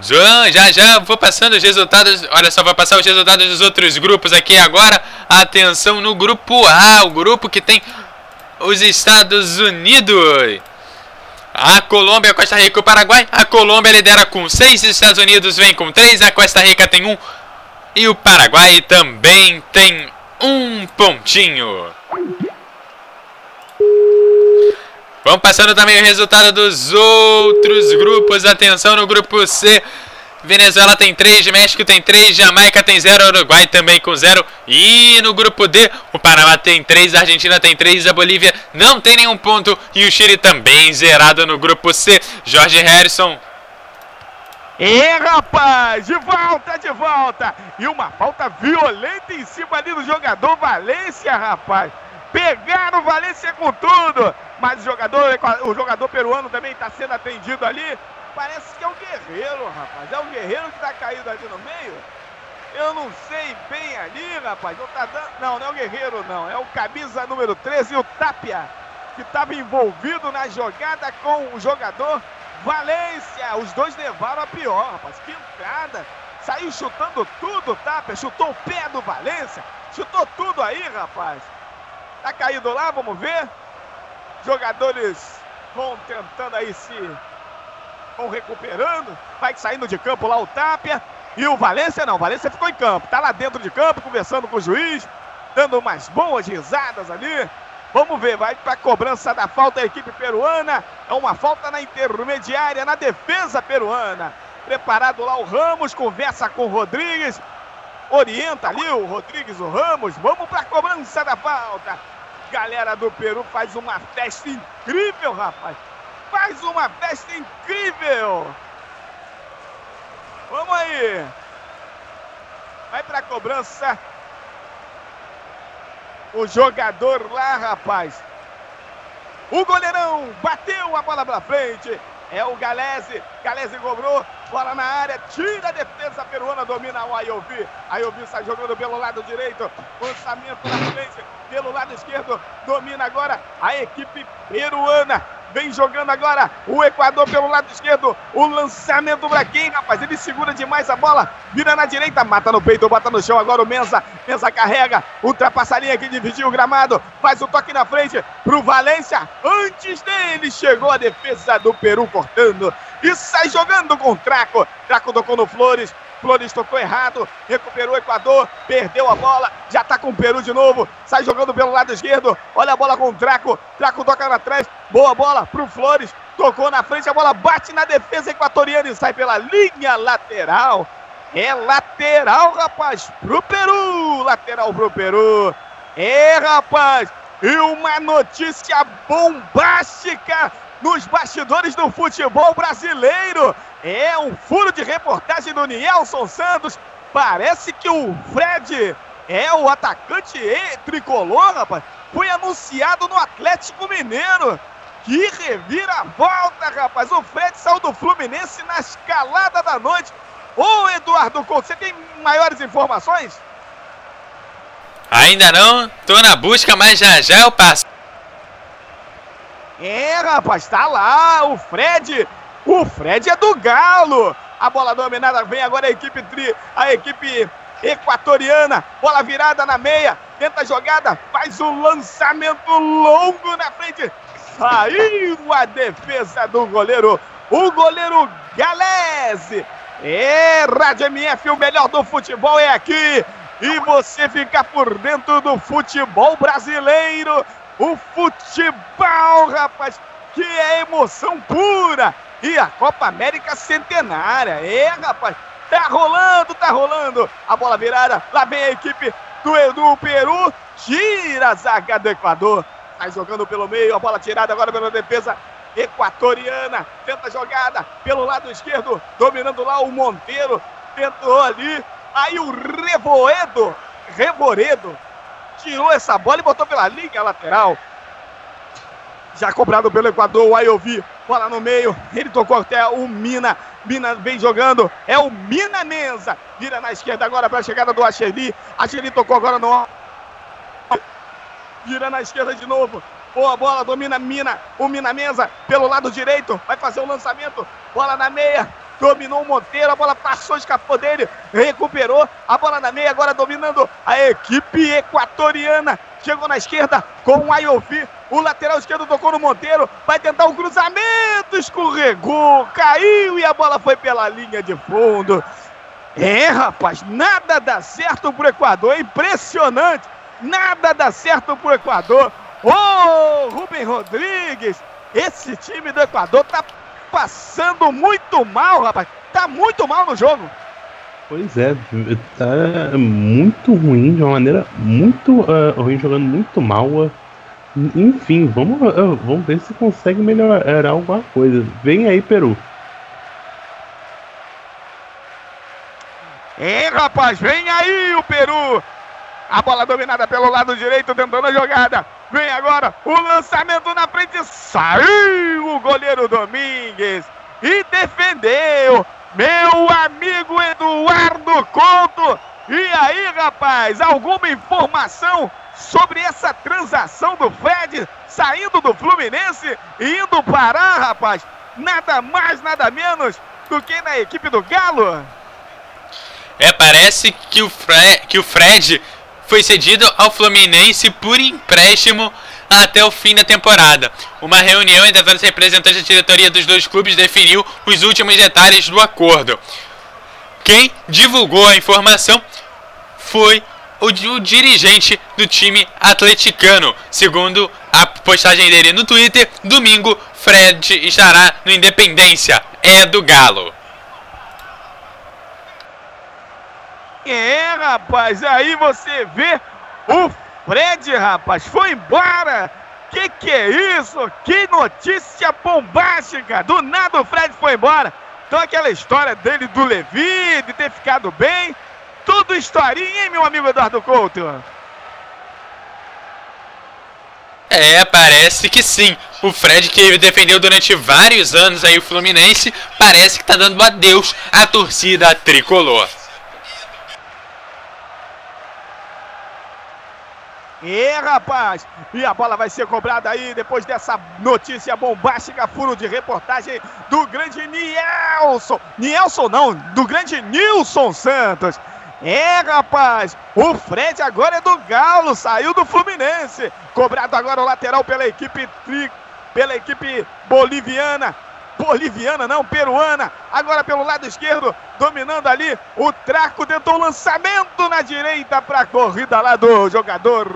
Já já vou passando os resultados. Olha só, vou passar os resultados dos outros grupos aqui agora. Atenção no grupo A, o grupo que tem os Estados Unidos. A Colômbia, Costa Rica e o Paraguai. A Colômbia lidera com 6, os Estados Unidos vem com 3, a Costa Rica tem 1 um, e o Paraguai também tem um pontinho. Vamos passando também o resultado dos outros grupos. Atenção no grupo C. Venezuela tem 3, México tem 3, Jamaica tem 0, Uruguai também com 0. E no grupo D, o Panamá tem 3, a Argentina tem 3, a Bolívia não tem nenhum ponto. E o Chile também zerado no grupo C. Jorge Harrison. E rapaz, de volta, de volta. E uma falta violenta em cima ali do jogador Valência, rapaz. Pegaram o Valência com tudo. Mas o jogador, o jogador peruano também está sendo atendido ali. Parece que é o Guerreiro, rapaz. É o Guerreiro que está caído ali no meio. Eu não sei bem ali, rapaz. Não, tá dando... não, não é o Guerreiro, não. É o camisa número 13, o Tapia, que estava envolvido na jogada com o jogador Valência. Os dois levaram a pior, rapaz. Que entrada. Saiu chutando tudo, Tapia. Chutou o pé do Valência. Chutou tudo aí, rapaz. Tá caído lá, vamos ver. Jogadores vão tentando aí se. vão recuperando. Vai saindo de campo lá o Tapia. E o Valência não, o Valência ficou em campo. Tá lá dentro de campo, conversando com o juiz, dando umas boas risadas ali. Vamos ver, vai para a cobrança da falta a equipe peruana. É uma falta na intermediária, na defesa peruana. Preparado lá o Ramos, conversa com o Rodrigues. Orienta ali o Rodrigues, o Ramos. Vamos para a cobrança da falta. Galera do Peru faz uma festa incrível, rapaz. Faz uma festa incrível. Vamos aí. Vai para a cobrança. O jogador lá, rapaz. O goleirão bateu a bola para frente. É o Galese. Galese cobrou. Bola na área. Tira a defesa peruana. Domina o Ayovi. Ayovi sai jogando pelo lado direito. Lançamento na frente. Pelo lado esquerdo. Domina agora a equipe peruana. Vem jogando agora o Equador pelo lado esquerdo. O lançamento para quem, rapaz? Ele segura demais a bola. Vira na direita, mata no peito, bota no chão. Agora o Mensa. Mensa carrega. Ultrapassa a linha que dividiu o gramado. Faz o toque na frente pro Valência. Antes dele chegou a defesa do Peru cortando. E sai jogando com o Traco. Traco tocou no Flores. Flores tocou errado, recuperou o Equador, perdeu a bola, já tá com o Peru de novo, sai jogando pelo lado esquerdo, olha a bola com o Draco, Draco toca na trás, boa bola pro Flores, tocou na frente, a bola bate na defesa equatoriana e sai pela linha lateral. É lateral, rapaz, pro Peru, lateral pro Peru. É, rapaz, e uma notícia bombástica nos bastidores do futebol brasileiro. É um furo de reportagem do Nielson Santos. Parece que o Fred é o atacante tricolor, rapaz. Foi anunciado no Atlético Mineiro. Que reviravolta, rapaz. O Fred saiu do Fluminense na escalada da noite. Ô, Eduardo Couto, você tem maiores informações? Ainda não, tô na busca, mas já já eu passo. É, rapaz, tá lá o Fred o Fred é do Galo. A bola dominada vem agora a equipe tri, a equipe equatoriana. Bola virada na meia. Tenta a jogada, faz um lançamento longo na frente. Saiu a defesa do goleiro, o goleiro Galese. É, Rádio MF, o melhor do futebol é aqui. E você fica por dentro do futebol brasileiro. O futebol, rapaz, que é emoção pura e a Copa América centenária. É, rapaz, tá rolando, tá rolando. A bola virada, lá vem a equipe do, do Peru, tira a zaga do Equador. Sai jogando pelo meio, a bola tirada agora pela defesa equatoriana. Tenta a jogada pelo lado esquerdo, dominando lá o Monteiro. Tentou ali, aí o Revoedo, Revoredo, tirou essa bola e botou pela linha lateral. Já cobrado pelo Equador, o Ayovi, bola no meio, ele tocou até o Mina, Mina vem jogando, é o Mina Menza, vira na esquerda agora para a chegada do Acheli, Acheli tocou agora no vira na esquerda de novo, boa bola, domina Mina, o Mina Menza pelo lado direito, vai fazer o lançamento, bola na meia, dominou o Monteiro, a bola passou, escapou dele, recuperou, a bola na meia, agora dominando a equipe equatoriana, chegou na esquerda com o Ayofi, o lateral esquerdo tocou no Monteiro, vai tentar um cruzamento, escorregou, caiu e a bola foi pela linha de fundo. É, rapaz, nada dá certo pro Equador, é impressionante, nada dá certo pro Equador. Ô, oh, Rubem Rodrigues, esse time do Equador tá passando muito mal, rapaz. Tá muito mal no jogo. Pois é, tá muito ruim, de uma maneira muito uh, ruim, jogando muito mal. Uh, enfim, vamos, uh, vamos ver se consegue melhorar alguma coisa. Vem aí, Peru. É, rapaz, vem aí o Peru. A bola dominada pelo lado direito, tentando a jogada. Vem agora o lançamento na frente. Saiu o goleiro Domingues e defendeu. Meu amigo Eduardo Couto. E aí, rapaz, alguma informação sobre essa transação do Fred saindo do Fluminense e indo parar, rapaz? Nada mais, nada menos do que na equipe do Galo. É, parece que o, Fre que o Fred foi cedido ao Fluminense por empréstimo até o fim da temporada. Uma reunião entre os representantes da diretoria dos dois clubes definiu os últimos detalhes do acordo. Quem divulgou a informação foi o, o, dirigente do time atleticano. Segundo a postagem dele no Twitter, domingo Fred estará no Independência. É do Galo. É, rapaz, aí você vê o Fred, rapaz, foi embora. Que que é isso? Que notícia bombástica! Do nada o Fred foi embora. Então aquela história dele do Levi, de ter ficado bem, tudo historinha, hein, meu amigo Eduardo Couto? É, parece que sim. O Fred que defendeu durante vários anos aí o Fluminense, parece que tá dando adeus à torcida tricolor. É, rapaz! E a bola vai ser cobrada aí depois dessa notícia bombástica, furo de reportagem do grande Nielson. Nielson não, do grande Nilson Santos. É, rapaz! O Fred agora é do Galo, saiu do Fluminense. Cobrado agora o lateral pela equipe tri, pela equipe boliviana boliviana, não, peruana. Agora pelo lado esquerdo, dominando ali. O Traco tentou o lançamento na direita para a corrida lá do jogador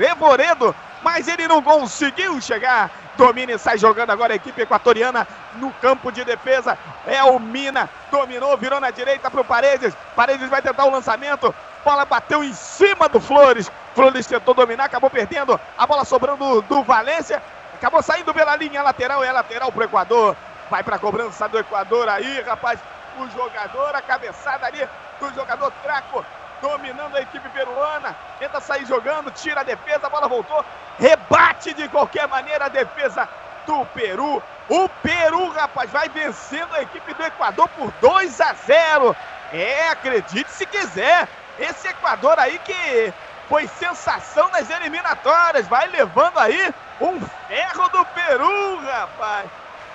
Evoredo, mas ele não conseguiu chegar. Domina e sai jogando agora a equipe equatoriana no campo de defesa. É o Mina, dominou, virou na direita para o Paredes. Paredes vai tentar o lançamento. Bola bateu em cima do Flores. Flores tentou dominar, acabou perdendo. A bola sobrando do Valência. Acabou saindo pela linha lateral. É lateral para o Equador. Vai para a cobrança do Equador aí, rapaz. O jogador, a cabeçada ali do jogador Traco, dominando a equipe peruana. Tenta sair jogando, tira a defesa, a bola voltou. Rebate de qualquer maneira a defesa do Peru. O Peru, rapaz, vai vencendo a equipe do Equador por 2 a 0. É, acredite se quiser. Esse Equador aí que foi sensação nas eliminatórias. Vai levando aí um ferro do Peru, rapaz.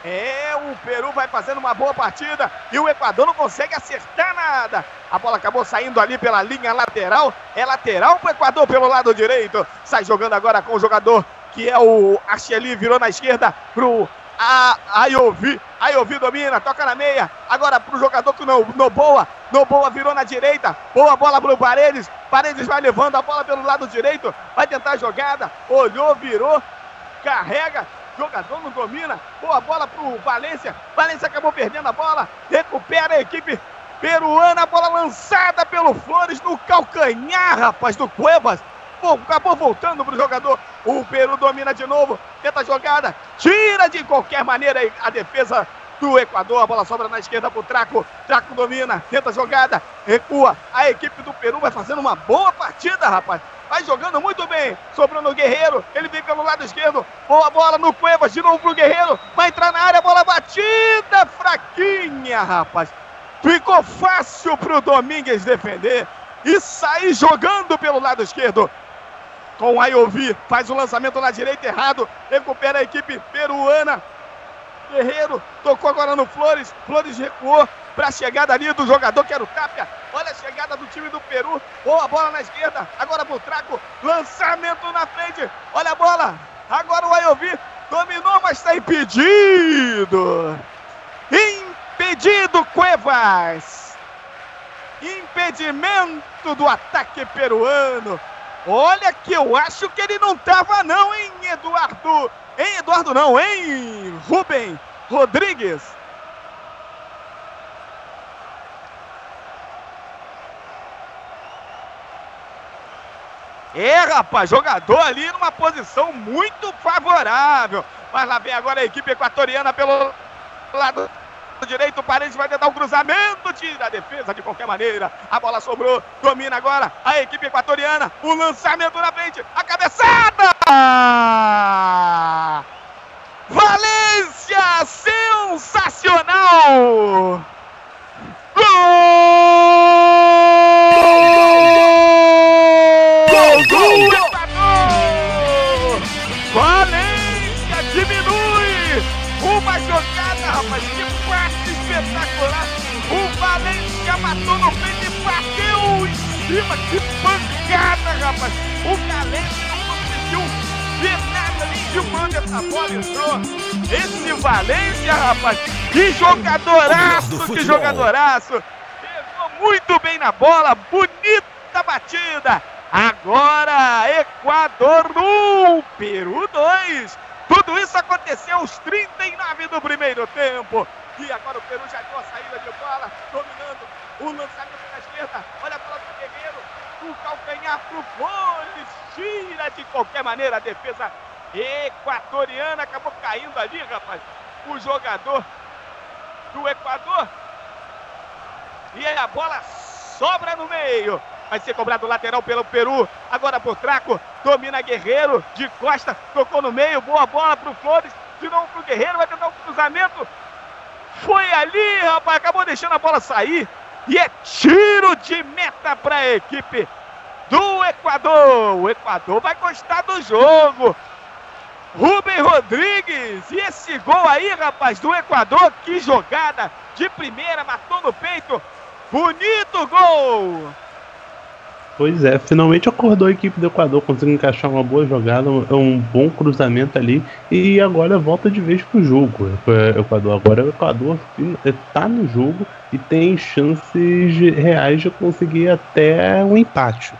É, o Peru vai fazendo uma boa partida e o Equador não consegue acertar nada. A bola acabou saindo ali pela linha lateral. É lateral para o Equador pelo lado direito. Sai jogando agora com o jogador que é o Acheli, virou na esquerda pro a Ayovi. Ayovi domina, toca na meia. Agora pro jogador que no, no boa. No boa virou na direita. Boa bola pro Paredes. Paredes vai levando a bola pelo lado direito. Vai tentar a jogada. Olhou, virou. Carrega jogador não domina. Boa bola pro Valência. Valência acabou perdendo a bola. Recupera a equipe peruana. Bola lançada pelo Flores no calcanhar, rapaz, do Cuevas. Acabou voltando pro jogador. O Peru domina de novo. Tenta a jogada. Tira de qualquer maneira a defesa do Equador. A bola sobra na esquerda pro Traco. Traco domina. Tenta a jogada. Recua. A equipe do Peru vai fazendo uma boa partida, rapaz vai jogando muito bem. Sobrou no Guerreiro, ele vem pelo lado esquerdo. Boa bola no Cuevas, de novo pro Guerreiro. Vai entrar na área, bola batida, fraquinha, rapaz. Ficou fácil pro Domingues defender e sair jogando pelo lado esquerdo. Com o Ayovi, faz o lançamento na direita errado, recupera a equipe peruana. Guerreiro tocou agora no Flores, Flores recuou, para chegada ali do jogador que era o Tapia. Olha a chegada do time do Peru. Boa bola na esquerda. Agora pro Traco. Lançamento na frente. Olha a bola. Agora o Ayovi dominou, mas está impedido. Impedido, Cuevas. Impedimento do ataque peruano. Olha que eu acho que ele não tava não, hein, Eduardo? Hein, Eduardo não, hein, Rubem Rodrigues? É, rapaz, jogador ali numa posição muito favorável. Mas lá vem agora a equipe equatoriana pelo lado direito. O Paredes vai tentar um cruzamento, tira a defesa de qualquer maneira. A bola sobrou, domina agora a equipe equatoriana. O lançamento na frente, a cabeçada! Valência, sensacional! Matou no peito e bateu em cima. Que pancada, rapaz. O Galeno não conseguiu ver nada nem filmando essa bola entrou. Esse Valência, rapaz. Que jogadoraço, que jogadoraço. Pegou muito bem na bola. Bonita batida. Agora, Equador 1, Peru 2. Tudo isso aconteceu aos 39 do primeiro tempo. E agora o Peru já deu a saída de bola, dominando o lançamento na esquerda. Olha a bola do Guerreiro. O calcanhar pro Flores. Tira de qualquer maneira a defesa equatoriana. Acabou caindo ali, rapaz. O jogador do Equador. E aí a bola sobra no meio. Vai ser cobrado lateral pelo Peru. Agora por Traco. Domina Guerreiro. De costa. Tocou no meio. Boa bola pro Flores. De novo pro Guerreiro. Vai tentar um cruzamento. Foi ali, rapaz. Acabou deixando a bola sair. E é tiro de meta para a equipe do Equador. O Equador vai gostar do jogo. Rubem Rodrigues. E esse gol aí, rapaz, do Equador. Que jogada de primeira, matou no peito. Bonito gol. Pois é, finalmente acordou a equipe do Equador, conseguiu encaixar uma boa jogada, um bom cruzamento ali e agora volta de vez pro jogo. O Equador agora o Equador está no jogo e tem chances reais de conseguir até um empate.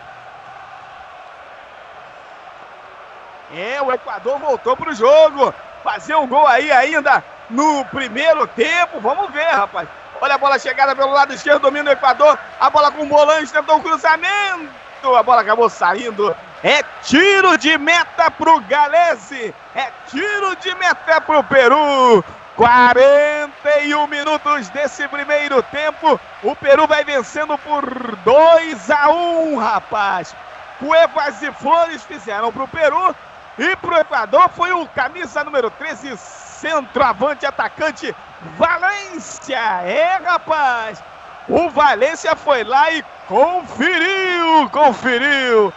É, o Equador voltou pro jogo, fazer um gol aí ainda no primeiro tempo. Vamos ver, rapaz. Olha a bola chegada pelo lado esquerdo, domina o Equador. A bola com o Bolanhos tentou um cruzamento. A bola acabou saindo. É tiro de meta pro Galese. É tiro de meta pro Peru. 41 minutos desse primeiro tempo. O Peru vai vencendo por 2 a 1, rapaz. Cuevas e Flores fizeram pro Peru. E pro Equador foi o camisa número 13, centroavante atacante Valência. É, rapaz. O Valência foi lá e conferiu, conferiu.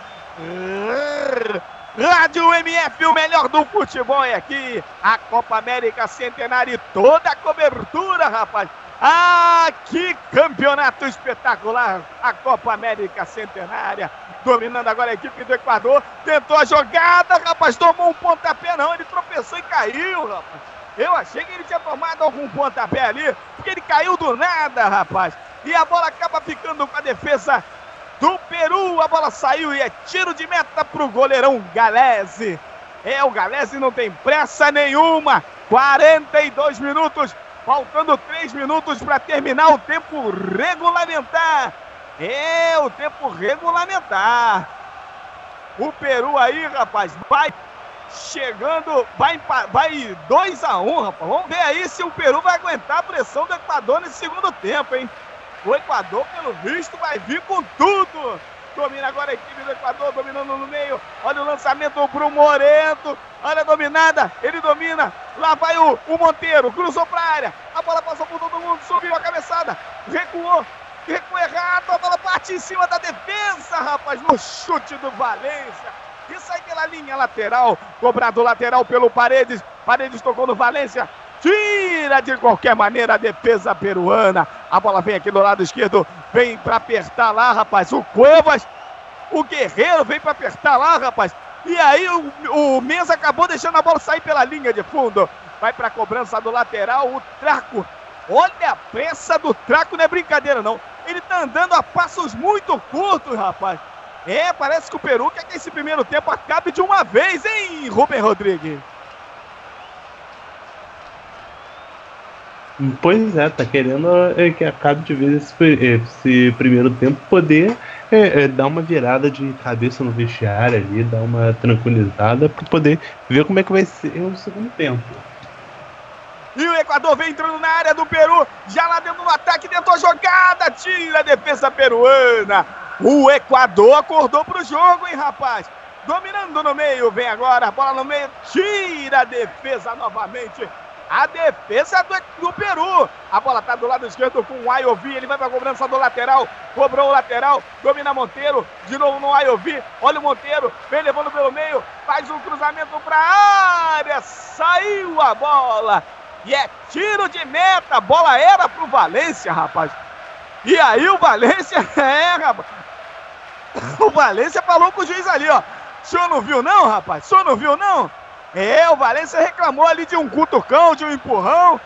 Rádio MF, o melhor do futebol é aqui. A Copa América Centenária e toda a cobertura, rapaz. Ah, que campeonato espetacular! A Copa América Centenária. Dominando agora a equipe do Equador. Tentou a jogada, rapaz. Tomou um pontapé, não. Ele tropeçou e caiu, rapaz. Eu achei que ele tinha tomado algum pontapé ali, porque ele caiu do nada, rapaz. E a bola acaba ficando com a defesa do Peru. A bola saiu e é tiro de meta para o goleirão Galese. É, o Galese não tem pressa nenhuma. 42 minutos, faltando 3 minutos para terminar o tempo regulamentar. É, o tempo regulamentar. O Peru aí, rapaz, vai chegando, vai, vai 2 a 1 um, rapaz. Vamos ver aí se o Peru vai aguentar a pressão do Equador nesse segundo tempo, hein? O Equador, pelo visto, vai vir com tudo. Domina agora a equipe do Equador, dominando no meio. Olha o lançamento pro Morento. Olha a dominada, ele domina. Lá vai o, o Monteiro, cruzou pra área. A bola passou por todo mundo, subiu a cabeçada. Recuou, recuou errado. A bola bate em cima da defesa, rapaz, no chute do Valência. E sai pela linha lateral. Cobrado lateral pelo Paredes. Paredes tocou no Valência. Tira de qualquer maneira a defesa peruana. A bola vem aqui do lado esquerdo. Vem para apertar lá, rapaz. O Cuevas. O Guerreiro vem para apertar lá, rapaz. E aí o, o Mensa acabou deixando a bola sair pela linha de fundo. Vai para a cobrança do lateral. O Traco. Olha a pressa do Traco, não é brincadeira não. Ele tá andando a passos muito curtos, rapaz. É, parece que o Peru quer que esse primeiro tempo acabe de uma vez, hein, Rubem Rodrigues? Pois é, tá querendo é, que acabe de vez esse, esse primeiro tempo poder é, é, dar uma virada de cabeça no vestiário ali, dar uma tranquilizada para poder ver como é que vai ser o segundo tempo. E o Equador vem entrando na área do Peru, já lá dentro do ataque, tentou a jogada, tira a defesa peruana. O Equador acordou pro jogo, hein, rapaz? Dominando no meio, vem agora, bola no meio, tira a defesa novamente. A defesa do, do Peru. A bola tá do lado esquerdo com o Ayovi. Ele vai pra cobrança do lateral. Cobrou o lateral. Domina Monteiro. De novo no Ayovi. Olha o Monteiro. Vem levando pelo meio. Faz um cruzamento pra área. Saiu a bola. E é tiro de meta. A bola era pro Valência, rapaz. E aí o Valência. É, rapaz. O Valência falou com o juiz ali, ó. O senhor não viu, não, rapaz? O senhor não viu, não? É, o Valência reclamou ali de um cutucão, de um empurrão,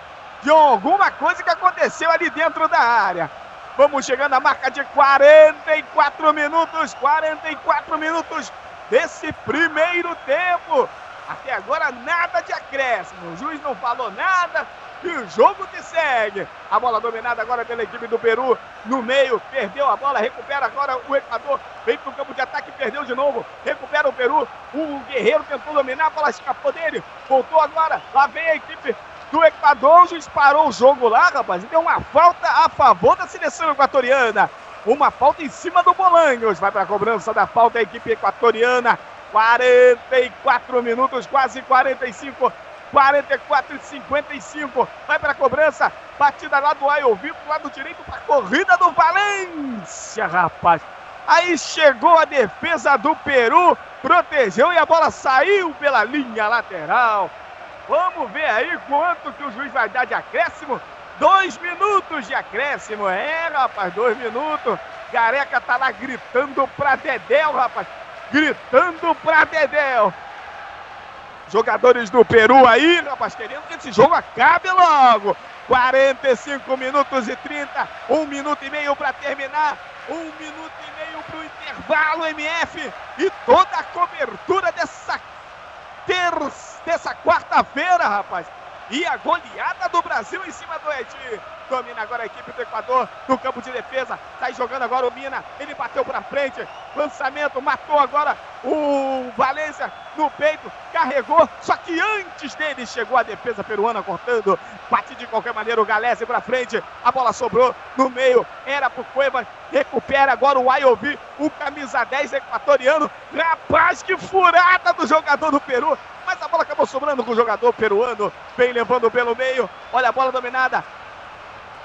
de alguma coisa que aconteceu ali dentro da área. Vamos chegando à marca de 44 minutos, 44 minutos desse primeiro tempo. Até agora nada de acréscimo. O juiz não falou nada, e o jogo que segue. A bola dominada agora pela equipe do Peru. No meio, perdeu a bola, recupera agora o Equador. Vem para o campo de ataque, perdeu de novo. Recupera o Peru. O Guerreiro tentou dominar, a bola escapou dele. Voltou agora. Lá vem a equipe do Equador. O juiz parou o jogo lá, rapaz. E deu uma falta a favor da seleção equatoriana. Uma falta em cima do Bolanhos. Vai para a cobrança da falta a equipe equatoriana. 44 minutos, quase 45. 44 e 55. Vai para a cobrança. Batida lá do Ayovi, pro lado direito para a corrida do Valência, rapaz. Aí chegou a defesa do Peru, protegeu e a bola saiu pela linha lateral. Vamos ver aí quanto que o juiz vai dar de acréscimo. Dois minutos de acréscimo. É, rapaz, dois minutos. Careca tá lá gritando pra Dedéu, rapaz. Gritando pra Dedéu. Jogadores do Peru aí, rapaz, querendo que esse jogo acabe logo. 45 minutos e 30, um minuto e meio para terminar, um minuto e meio para o intervalo, MF. E toda a cobertura dessa terça, dessa quarta-feira, rapaz. E a goleada do Brasil em cima do Haiti. Domina agora a equipe do Equador no campo de defesa. Sai jogando agora o Mina. Ele bateu para frente. Lançamento, matou agora o Valência no peito. Carregou. Só que antes dele chegou a defesa peruana cortando. Bate de qualquer maneira o Galese para frente. A bola sobrou no meio. Era pro Cuevas. Recupera agora o Ayovi. O camisa 10 equatoriano. Rapaz, que furada do jogador do Peru mas a bola acabou sobrando com o jogador peruano, vem levando pelo meio, olha a bola dominada,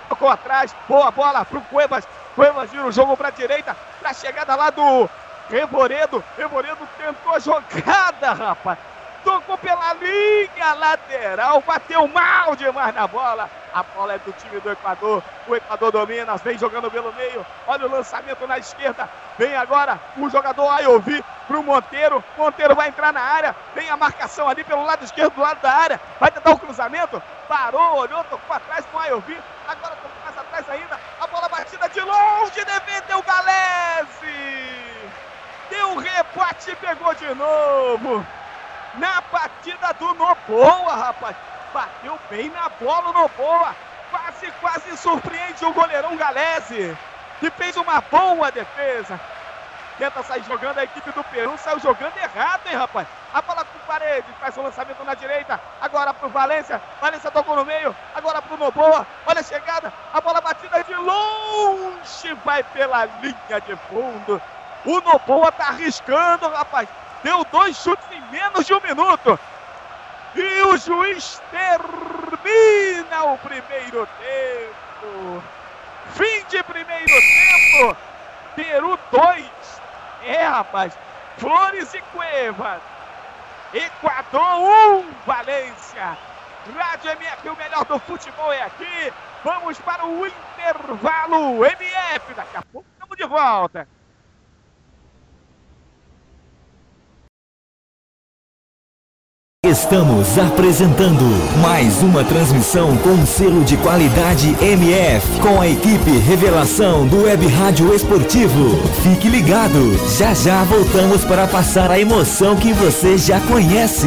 tocou atrás, boa bola pro Cuevas. Cuevas vira o jogo para direita, pra chegada lá do Revoredo. Revoredo tentou a jogada, rapaz. Tocou pela linha lateral, bateu mal demais na bola. A bola é do time do Equador. O Equador domina, vem jogando pelo meio. Olha o lançamento na esquerda. Vem agora o jogador Ayovi pro Monteiro. Monteiro vai entrar na área. Vem a marcação ali pelo lado esquerdo, do lado da área. Vai tentar o cruzamento. Parou, olhou, tocou atrás com o Ayovi. Agora tocou mais atrás ainda. A bola batida de longe. Defendeu o Galese. Deu rebote e pegou de novo na batida do Noboa, rapaz. Bateu bem na bola o Noboa. Quase, quase surpreende o goleirão Galese, que fez uma boa defesa. Tenta sair jogando a equipe do Peru, saiu jogando errado, hein, rapaz? A bola com parede, faz o um lançamento na direita, agora pro Valência, Valência tocou no meio, agora pro Noboa, olha a chegada, a bola batida de longe, vai pela linha de fundo. O Noboa tá arriscando, rapaz. Deu dois chutes em menos de um minuto. E o juiz termina o primeiro tempo. Fim de primeiro tempo. Peru 2. É, rapaz. Flores e Cuevas. Equador 1, Valência. Rádio MF, o melhor do futebol é aqui. Vamos para o intervalo MF. Daqui a pouco estamos de volta. Estamos apresentando mais uma transmissão com selo de qualidade MF com a equipe Revelação do Web Rádio Esportivo. Fique ligado, já já voltamos para passar a emoção que você já conhece.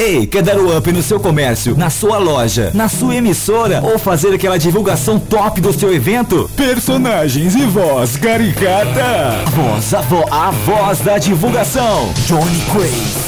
Ei, quer dar o up no seu comércio, na sua loja, na sua emissora ou fazer aquela divulgação top do seu evento? Personagens e voz caricata. Voz, a, vo a voz da divulgação. Johnny Craze.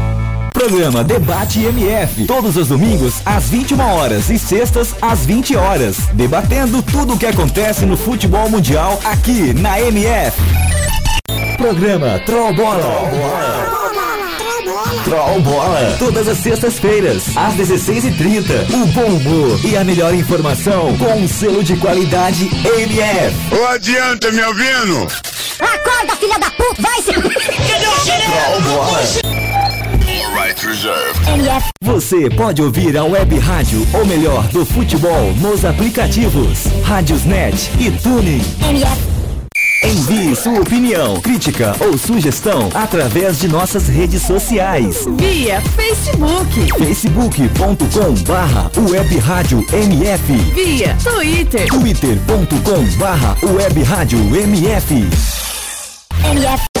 Programa Debate MF, todos os domingos às 21 horas e sextas às 20 horas, debatendo tudo o que acontece no futebol mundial aqui na MF. Programa Troll Bola. Troll Bola. Todas as sextas-feiras, às 16h30. O bom humor e a melhor informação com um selo de qualidade MF. Ô, adianta, me ouvindo? Acorda, filha da puta, vai se... Troll Bola. Você pode ouvir a web rádio, ou melhor, do futebol, nos aplicativos Rádiosnet e. MF. Envie sua opinião, crítica ou sugestão através de nossas redes sociais. Via Facebook. facebook.com barra web rádio MF. Via Twitter. twitter.com barra web rádio MF. MF.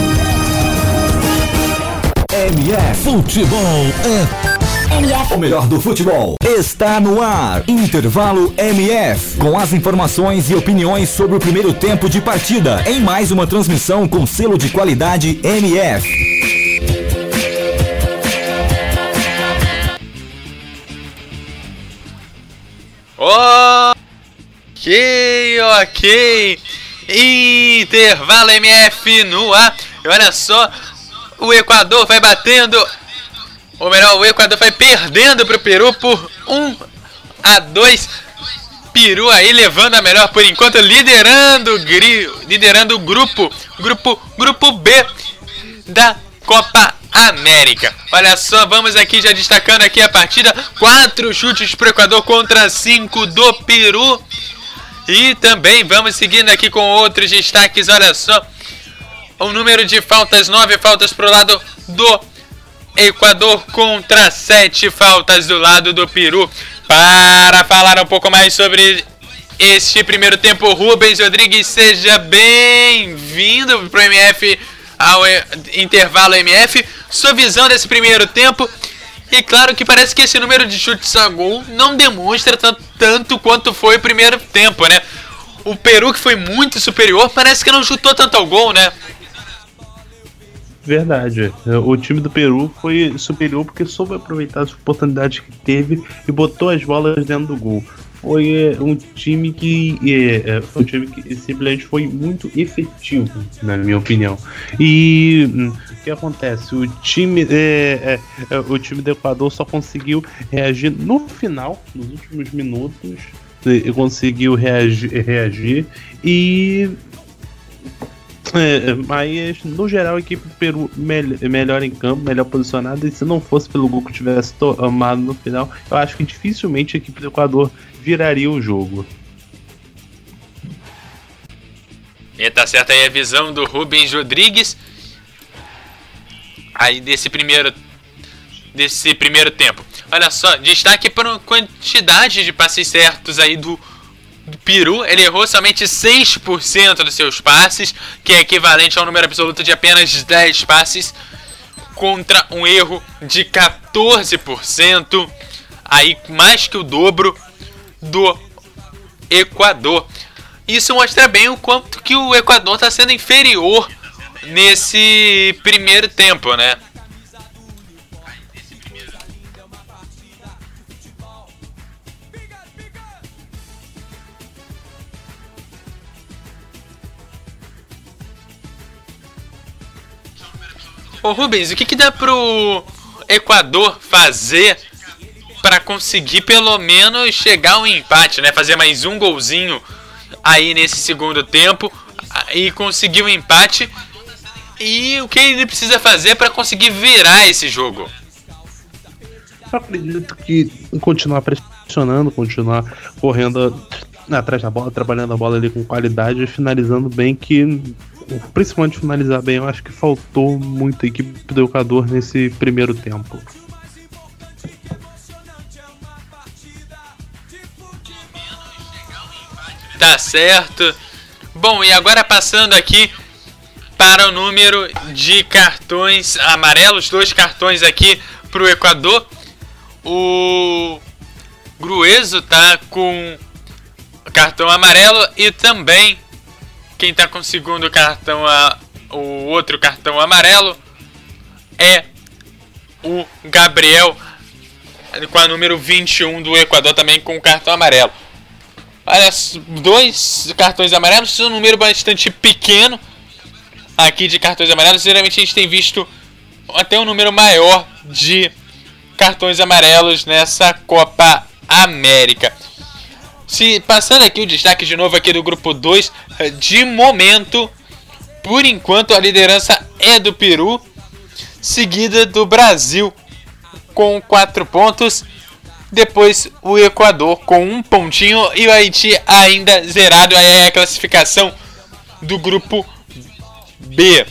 MF Futebol é o melhor do futebol está no ar. Intervalo MF. Com as informações e opiniões sobre o primeiro tempo de partida. Em mais uma transmissão com selo de qualidade MF. Ok, ok. Intervalo MF no ar. E olha só, o Equador vai batendo Ou melhor, o Equador vai perdendo pro Peru por 1 a 2. Peru aí levando a melhor por enquanto, liderando, liderando o grupo, grupo, grupo B da Copa América. Olha só, vamos aqui já destacando aqui a partida, quatro chutes pro Equador contra cinco do Peru. E também vamos seguindo aqui com outros destaques, olha só. O número de faltas, nove faltas pro lado do Equador contra sete faltas do lado do Peru. Para falar um pouco mais sobre este primeiro tempo, Rubens Rodrigues, seja bem-vindo para o MF, ao intervalo MF. Sua visão desse primeiro tempo. E claro que parece que esse número de chutes a gol não demonstra tanto quanto foi o primeiro tempo, né? O Peru, que foi muito superior, parece que não chutou tanto ao gol, né? Verdade. O time do Peru foi superior porque soube aproveitar as oportunidades que teve e botou as bolas dentro do gol. Foi é, um time que é, é, foi um time que simplesmente foi muito efetivo, na minha opinião. E hum, o que acontece? O time, é, é, o time do Equador só conseguiu reagir no final, nos últimos minutos, conseguiu reagir, reagir e é, mas no geral a equipe do Peru melhor em campo, melhor posicionada. E se não fosse pelo gol que tivesse tomado no final, eu acho que dificilmente a equipe do Equador viraria o jogo. E tá certo aí a visão do Rubens Rodrigues. Aí desse primeiro desse primeiro tempo. Olha só, destaque para a quantidade de passes certos aí do Peru, ele errou somente 6% dos seus passes, que é equivalente ao número absoluto de apenas 10 passes, contra um erro de 14%, aí mais que o dobro do Equador. Isso mostra bem o quanto que o Equador está sendo inferior nesse primeiro tempo, né? Ô Rubens, o que, que dá pro Equador fazer para conseguir pelo menos chegar ao empate, né? Fazer mais um golzinho aí nesse segundo tempo e conseguir um empate. E o que ele precisa fazer para conseguir virar esse jogo? Eu acredito que continuar pressionando, continuar correndo atrás da bola, trabalhando a bola ali com qualidade e finalizando bem que principalmente finalizar bem, eu acho que faltou muito a equipe do Equador nesse primeiro tempo. Tá certo. Bom, e agora passando aqui para o número de cartões amarelos, dois cartões aqui para o Equador. O Grueso tá com cartão amarelo e também quem tá com o segundo cartão, a, o outro cartão amarelo é o Gabriel com a número 21 do Equador também com o cartão amarelo. Olha, dois cartões amarelos, é um número bastante pequeno aqui de cartões amarelos. Geralmente a gente tem visto até um número maior de cartões amarelos nessa Copa América. Se passando aqui o destaque de novo aqui do grupo 2, eh, de momento, por enquanto a liderança é do Peru, seguida do Brasil com 4 pontos. Depois o Equador com um pontinho e o Haiti ainda zerado. Aí é a classificação do grupo B.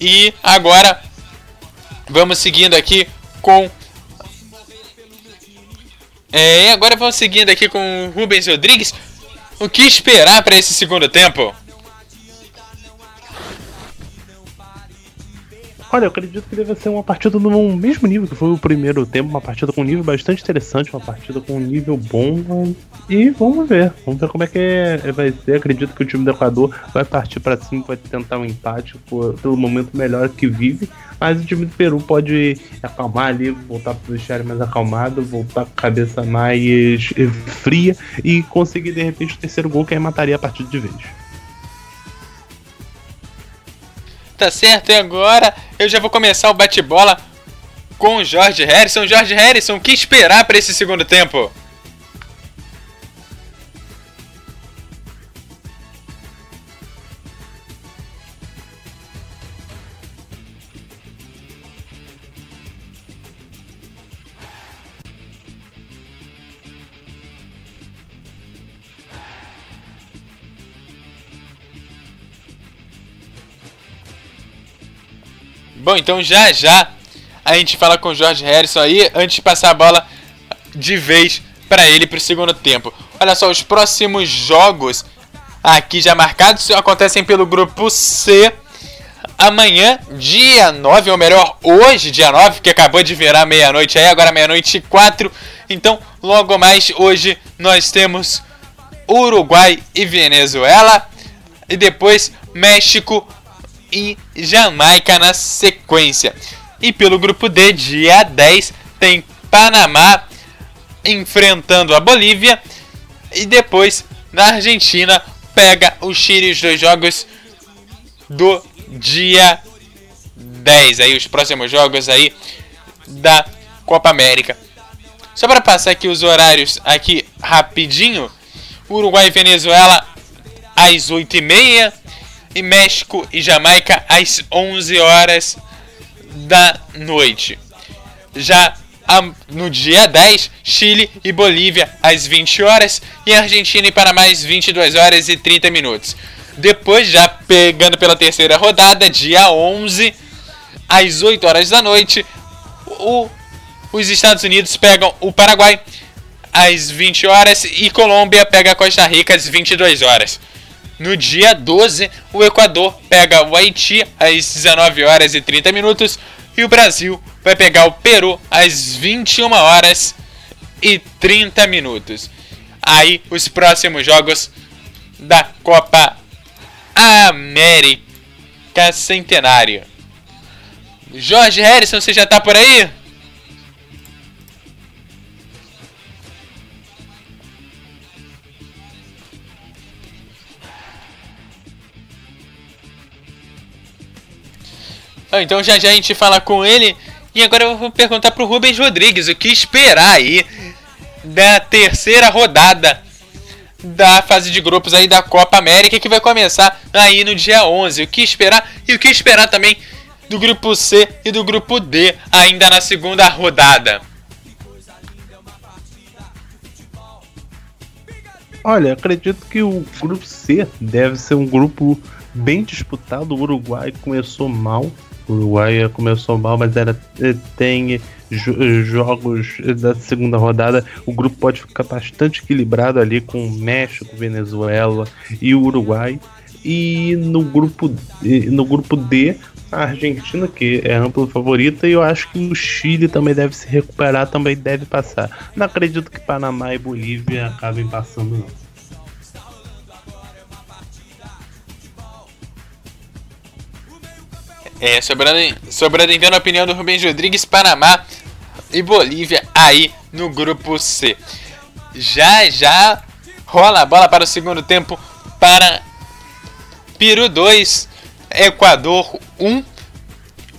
E agora Vamos seguindo aqui com. É, agora vamos seguindo aqui com o Rubens Rodrigues. O que esperar para esse segundo tempo? Olha, eu acredito que deve ser uma partida no mesmo nível que foi o primeiro tempo, uma partida com um nível bastante interessante, uma partida com um nível bom. E vamos ver, vamos ver como é que é, vai ser. Acredito que o time do Equador vai partir para cima, vai tentar um empate por, pelo momento melhor que vive. Mas o time do Peru pode acalmar ali, voltar para o vestiário mais acalmado, voltar com a cabeça mais fria e conseguir de repente o terceiro gol que aí mataria a partida de vez. Tá certo, e agora eu já vou começar o bate-bola com o Jorge Harrison. Jorge Harrison, o que esperar para esse segundo tempo? Bom, então já já a gente fala com o Jorge Harrison aí, antes de passar a bola de vez para ele para o segundo tempo. Olha só, os próximos jogos aqui já marcados acontecem pelo grupo C. Amanhã, dia 9, ou melhor, hoje, dia 9, que acabou de virar meia-noite aí, agora meia-noite e 4. Então, logo mais, hoje nós temos Uruguai e Venezuela. E depois México e Jamaica na sequência. E pelo grupo D, dia 10, tem Panamá enfrentando a Bolívia. E depois, na Argentina, pega o Chile os dois jogos do dia 10. Aí os próximos jogos aí da Copa América. Só para passar aqui os horários aqui rapidinho. Uruguai e Venezuela às 8h30 e México e Jamaica às 11 horas da noite. Já no dia 10, Chile e Bolívia às 20 horas e Argentina e Panamá às 22 horas e 30 minutos. Depois, já pegando pela terceira rodada, dia 11, às 8 horas da noite, o, os Estados Unidos pegam o Paraguai às 20 horas e Colômbia pega a Costa Rica às 22 horas. No dia 12, o Equador pega o Haiti às 19 horas e 30 minutos e o Brasil vai pegar o Peru às 21 horas e 30 minutos. Aí os próximos jogos da Copa América Centenário. Jorge Harrison, você já tá por aí? Ah, então já já a gente fala com ele. E agora eu vou perguntar pro Rubens Rodrigues o que esperar aí da terceira rodada da fase de grupos aí da Copa América que vai começar aí no dia 11. O que esperar e o que esperar também do grupo C e do grupo D ainda na segunda rodada. Olha, acredito que o grupo C deve ser um grupo bem disputado. O Uruguai começou mal, Uruguai começou mal, mas era, eh, tem jo jogos da segunda rodada. O grupo pode ficar bastante equilibrado ali com México, Venezuela e Uruguai. E no grupo, no grupo D, a Argentina, que é ampla favorita, e eu acho que o Chile também deve se recuperar, também deve passar. Não acredito que Panamá e Bolívia acabem passando, não. É, sobrando, sobrando então a opinião do Rubens Rodrigues, Panamá e Bolívia aí no grupo C. Já já rola a bola para o segundo tempo para Peru 2, Equador 1.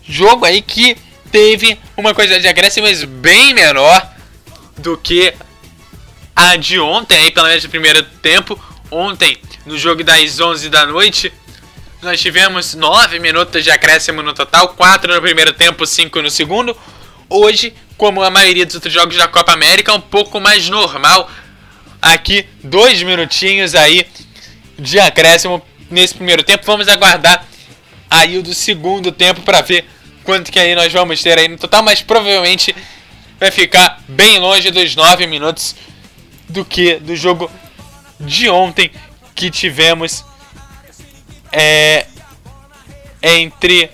Jogo aí que teve uma coisa de acréscimos bem menor do que a de ontem, aí pelo menos no primeiro tempo. Ontem, no jogo das 11 da noite, nós tivemos 9 minutos de acréscimo no total, 4 no primeiro tempo, 5 no segundo. Hoje, como a maioria dos outros jogos da Copa América, é um pouco mais normal. Aqui, 2 minutinhos aí de acréscimo nesse primeiro tempo. Vamos aguardar aí o do segundo tempo para ver quanto que aí nós vamos ter aí no total, mas provavelmente vai ficar bem longe dos 9 minutos do que do jogo de ontem que tivemos é, entre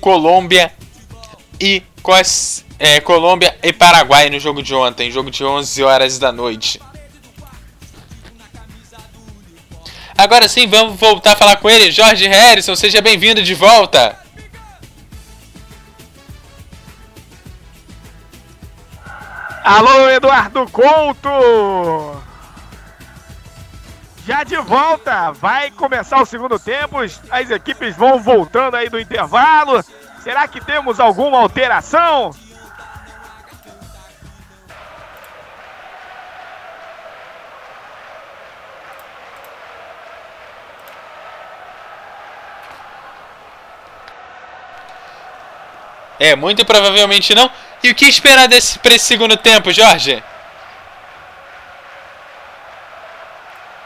Colômbia e é, Colômbia e Paraguai no jogo de ontem, jogo de 11 horas da noite. Agora sim, vamos voltar a falar com ele, Jorge Harrison, seja bem-vindo de volta. Alô, Eduardo Couto! Já de volta. Vai começar o segundo tempo. As equipes vão voltando aí do intervalo. Será que temos alguma alteração? É, muito provavelmente não. E o que esperar desse, pra esse segundo tempo, Jorge?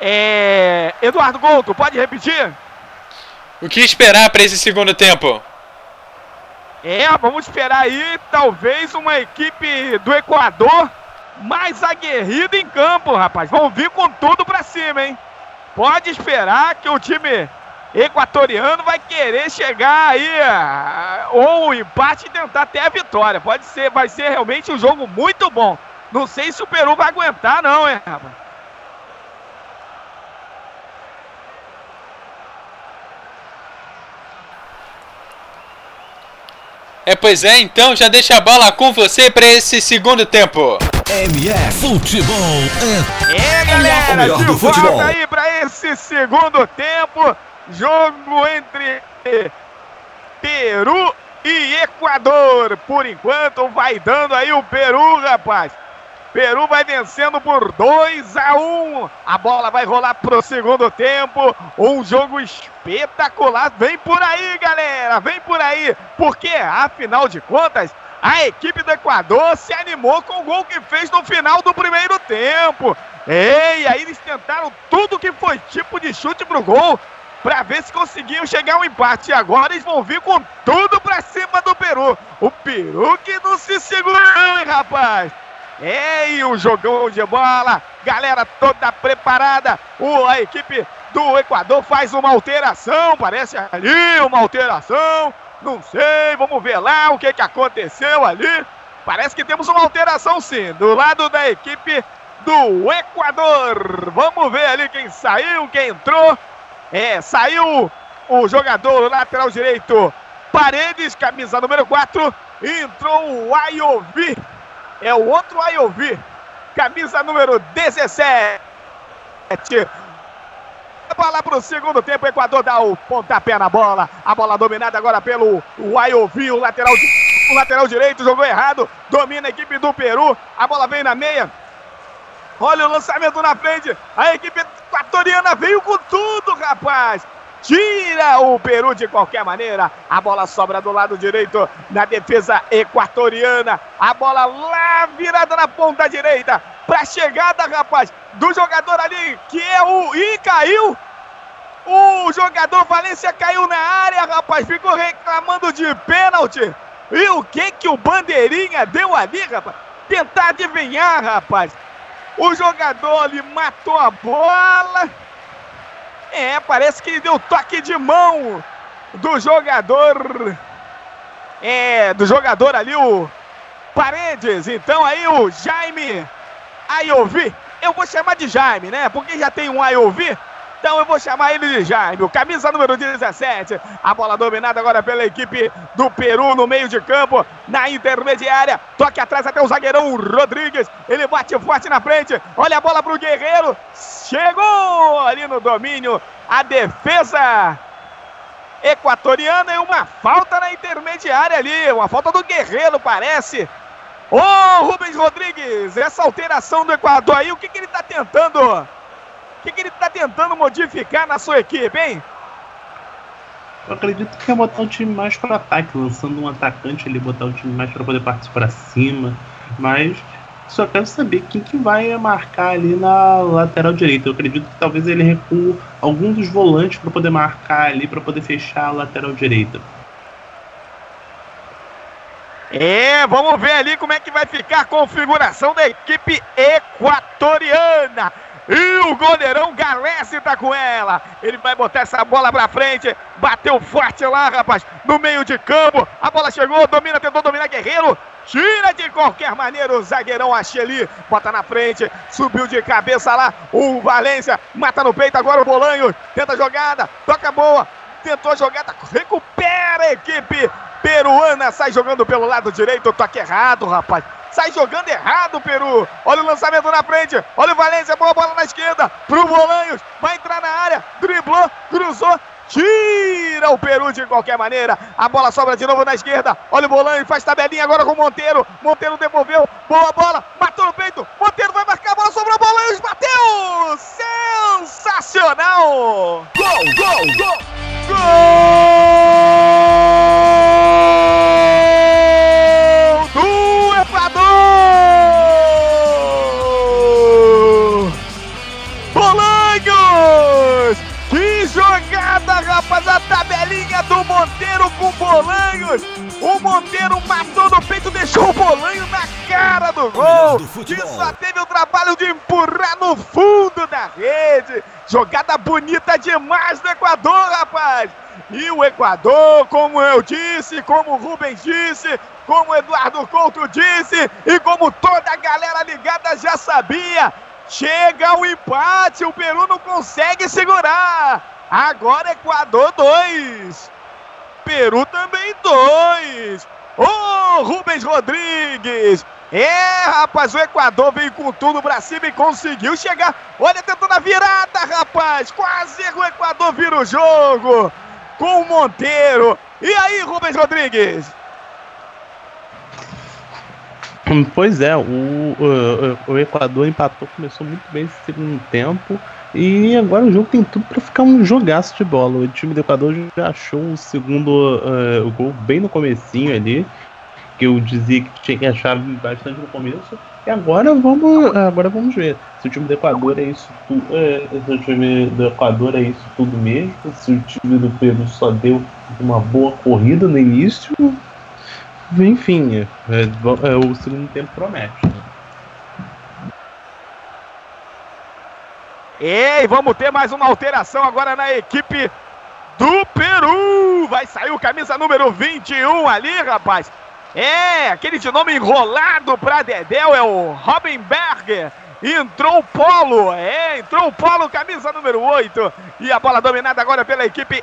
É. Eduardo Couto, pode repetir? O que esperar para esse segundo tempo? É, vamos esperar aí, talvez uma equipe do Equador mais aguerrida em campo, rapaz. Vão vir com tudo pra cima, hein? Pode esperar que o time equatoriano vai querer chegar aí ah, ou o empate e tentar até a vitória. Pode ser, vai ser realmente um jogo muito bom. Não sei se o Peru vai aguentar, não, hein, rapaz. É, pois é, então já deixa a bola com você para esse segundo tempo. MF Futebol é É, o galera, melhor de do volta futebol. aí para esse segundo tempo. Jogo entre Peru e Equador. Por enquanto, vai dando aí o Peru, rapaz. Peru vai vencendo por 2 a 1. A bola vai rolar pro segundo tempo. Um jogo espetacular. Vem por aí, galera. Vem por aí. Porque, afinal de contas, a equipe do Equador se animou com o gol que fez no final do primeiro tempo. Ei, aí eles tentaram tudo que foi tipo de chute pro gol para ver se conseguiam chegar ao empate. E agora eles vão vir com tudo pra cima do Peru. O Peru que não se segurou, hein, rapaz? É, e o jogão de bola, galera toda preparada. A equipe do Equador faz uma alteração, parece ali uma alteração. Não sei, vamos ver lá o que, que aconteceu ali. Parece que temos uma alteração sim, do lado da equipe do Equador. Vamos ver ali quem saiu, quem entrou. É, saiu o jogador lateral direito Paredes, camisa número 4. Entrou o Ayovi. É o outro Ayovi. Camisa número 17. Bola para o segundo tempo. O Equador dá o pontapé na bola. A bola dominada agora pelo Ayovi, o lateral, o lateral direito. Jogou errado. Domina a equipe do Peru. A bola vem na meia. Olha o lançamento na frente. A equipe equatoriana veio com tudo, rapaz. Tira o Peru de qualquer maneira. A bola sobra do lado direito na defesa equatoriana. A bola lá virada na ponta direita. Pra chegada, rapaz, do jogador ali que é o. Ih, caiu! O jogador Valência caiu na área, rapaz. Ficou reclamando de pênalti. E o que que o Bandeirinha deu ali, rapaz? Tentar adivinhar, rapaz. O jogador ali matou a bola. É, parece que deu toque de mão do jogador. É, do jogador ali, o Paredes. Então aí o Jaime Ayovi. Eu vou chamar de Jaime, né? Porque já tem um Ayovi. Então eu vou chamar ele de Jaime. O camisa número 17. A bola dominada agora pela equipe do Peru no meio de campo. Na intermediária. Toque atrás até o zagueirão Rodrigues. Ele bate forte na frente. Olha a bola pro Guerreiro. Chegou ali no domínio. A defesa equatoriana e uma falta na intermediária ali. Uma falta do Guerreiro, parece. Ô, Rubens Rodrigues, essa alteração do Equador aí, o que, que ele tá tentando? O que, que ele tá tentando modificar na sua equipe, hein? Eu acredito que é botar o time mais para ataque, lançando um atacante ali, botar o time mais para poder partir para cima. Mas só quero saber quem que vai marcar ali na lateral direita. Eu acredito que talvez ele recua algum dos volantes para poder marcar ali, para poder fechar a lateral direita. É, vamos ver ali como é que vai ficar a configuração da equipe equatoriana. E o goleirão Galesse tá com ela. Ele vai botar essa bola pra frente. Bateu forte lá, rapaz. No meio de campo. A bola chegou, domina, tentou dominar Guerreiro. Tira de qualquer maneira o zagueirão Acheli. Bota na frente. Subiu de cabeça lá. O Valência mata no peito agora o Bolanho. Tenta a jogada. Toca boa. Tentou a jogada. Recupera a equipe Peru peruana sai jogando pelo lado direito, toque errado, rapaz. Sai jogando errado Peru. Olha o lançamento na frente. Olha o Valência, boa bola na esquerda. Pro Bolanhos. Vai entrar na área. Driblou, cruzou. Tira o Peru de qualquer maneira. A bola sobra de novo na esquerda. Olha o Bolanhos, faz tabelinha agora com o Monteiro. Monteiro devolveu. Boa bola. Matou no peito. Monteiro vai marcar a bola. Sobrou Bolanhos. Bateu. Sensacional. Gol, gol, gol! Gol do Equador! A tabelinha do Monteiro com Bolanhos! O Monteiro matou no peito, deixou o Bolanho na cara do gol! do Que só teve o trabalho de empurrar no fundo da rede! Jogada bonita demais do Equador, rapaz! E o Equador, como eu disse, como o Rubens disse, como o Eduardo Couto disse e como toda a galera ligada já sabia, chega o empate, o Peru não consegue segurar. Agora Equador 2, Peru também 2. Ô Rubens Rodrigues! É, rapaz, o Equador veio com tudo pra cima e conseguiu chegar. Olha, tentando a virada, rapaz. Quase o Equador vira o jogo com o Monteiro. E aí, Rubens Rodrigues? Pois é, o, o, o Equador empatou, começou muito bem esse segundo tempo. E agora o jogo tem tudo pra ficar um jogaço de bola. O time do Equador já achou o segundo eh, o gol bem no comecinho ali. Que eu dizia que tinha que achar bastante no começo. E agora vamos, agora vamos ver. Se o time do Equador é isso tudo. eh, se o time do Equador é isso tudo mesmo. Se o time do Peru só deu uma boa corrida no início. Enfim, é, é, o segundo tempo promete. Ei, vamos ter mais uma alteração agora na equipe do Peru. Vai sair o camisa número 21 ali, rapaz. É, aquele de nome enrolado pra Dedéu é o Robin Berger. Entrou o Polo, é, entrou o Polo, camisa número 8. E a bola dominada agora pela equipe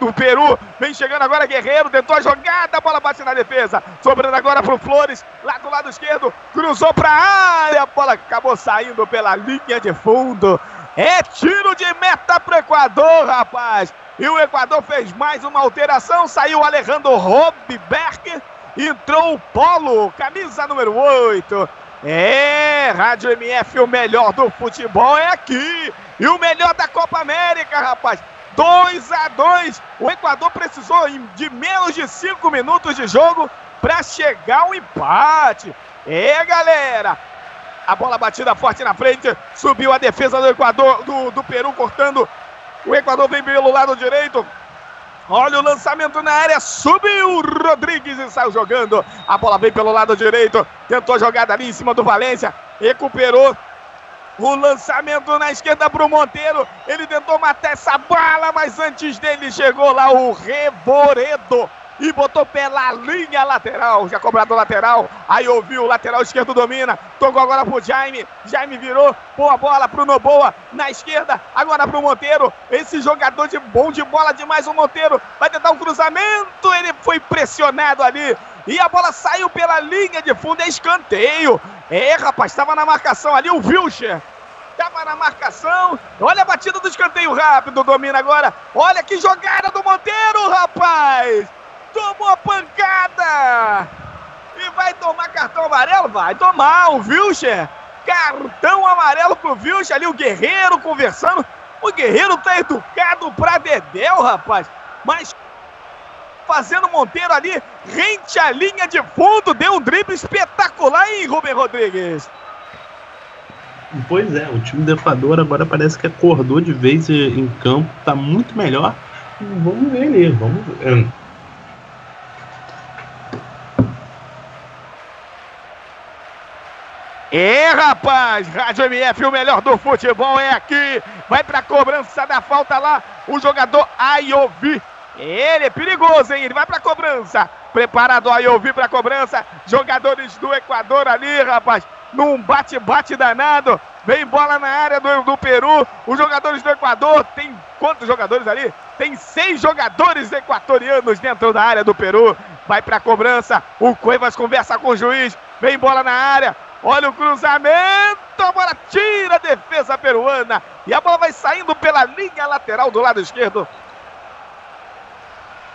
do Peru. Vem chegando agora Guerreiro, tentou a jogada, a bola bate na defesa. Sobrando agora pro Flores, lá do lado esquerdo, cruzou pra área, a bola acabou saindo pela linha de fundo. É tiro de meta pro Equador, rapaz. E o Equador fez mais uma alteração, saiu Alejandro Robberg, entrou o Polo, camisa número 8. É, Rádio MF, o melhor do futebol é aqui. E o melhor da Copa América, rapaz. 2 a 2 O Equador precisou de menos de 5 minutos de jogo para chegar ao empate. É, galera. A bola batida forte na frente. Subiu a defesa do Equador, do, do Peru, cortando. O Equador vem pelo lado direito. Olha o lançamento na área, subiu Rodrigues e saiu jogando. A bola vem pelo lado direito, tentou a jogada ali em cima do Valência, recuperou. O lançamento na esquerda para o Monteiro. Ele tentou matar essa bala, mas antes dele chegou lá o Reboredo. E botou pela linha lateral. Já cobrado lateral. Aí ouviu o lateral esquerdo domina. Tocou agora pro Jaime. Jaime virou. Boa bola pro Noboa. Na esquerda. Agora pro Monteiro. Esse jogador de bom de bola demais. O Monteiro vai tentar um cruzamento. Ele foi pressionado ali. E a bola saiu pela linha de fundo. É escanteio. É, rapaz. Estava na marcação ali o Wilcher. Tava na marcação. Olha a batida do escanteio rápido. Domina agora. Olha que jogada do Monteiro, rapaz. Tomou a pancada. E vai tomar cartão amarelo? Vai tomar. O Wilcher. Cartão amarelo pro Wilcher ali. O Guerreiro conversando. O Guerreiro tá educado pra Dedéu, rapaz. Mas fazendo Monteiro ali, rente à linha de fundo, deu um drible espetacular, hein, Rubem Rodrigues? Pois é, o time do Equador agora parece que acordou de vez em campo, tá muito melhor. Vamos ver ali, vamos ver. É, rapaz, Rádio MF, o melhor do futebol é aqui. Vai pra cobrança da falta lá, o jogador Ayovi. Ele é perigoso, hein? Ele vai pra cobrança. Preparado Ayovi pra cobrança. Jogadores do Equador ali, rapaz. Num bate-bate danado. Vem bola na área do, do Peru. Os jogadores do Equador. Tem quantos jogadores ali? Tem seis jogadores equatorianos dentro da área do Peru. vai pra cobrança. O Cuevas conversa com o juiz. Vem bola na área. Olha o cruzamento. A bola tira a defesa peruana. E a bola vai saindo pela linha lateral do lado esquerdo.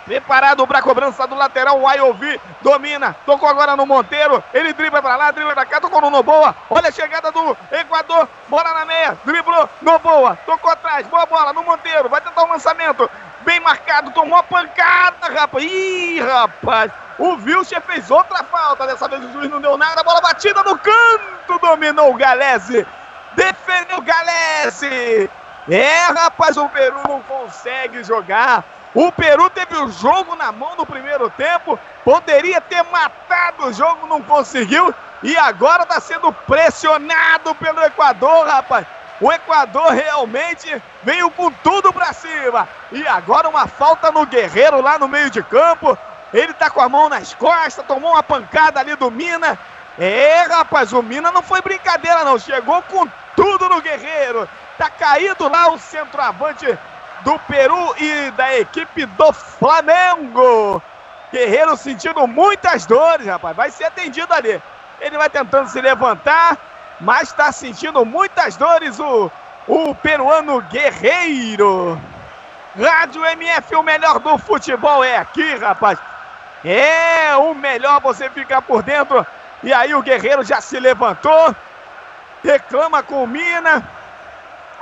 Preparado para a cobrança do lateral, o Ayovi domina, tocou agora no Monteiro, ele dribla para lá, dribla para cá, tocou no Noboa, olha a chegada do Equador, bola na meia, driblou, Noboa, tocou atrás, boa bola no Monteiro, vai tentar um lançamento, bem marcado, tomou a pancada, rapaz, ih, rapaz, o Vilcher fez outra falta, dessa vez o juiz não deu nada, bola batida no canto, dominou o Galese, defendeu o Galese, é, rapaz, o Peru não consegue jogar, o Peru teve o jogo na mão no primeiro tempo, poderia ter matado o jogo, não conseguiu. E agora está sendo pressionado pelo Equador, rapaz. O Equador realmente veio com tudo para cima. E agora uma falta no Guerreiro lá no meio de campo. Ele tá com a mão nas costas, tomou uma pancada ali do Mina. É, rapaz, o Mina não foi brincadeira não, chegou com tudo no Guerreiro. Tá caído lá o centroavante do Peru e da equipe do Flamengo. Guerreiro sentindo muitas dores, rapaz. Vai ser atendido ali. Ele vai tentando se levantar, mas está sentindo muitas dores o, o peruano Guerreiro. Rádio MF, o melhor do futebol é aqui, rapaz. É o melhor você ficar por dentro. E aí o Guerreiro já se levantou, reclama com o Mina.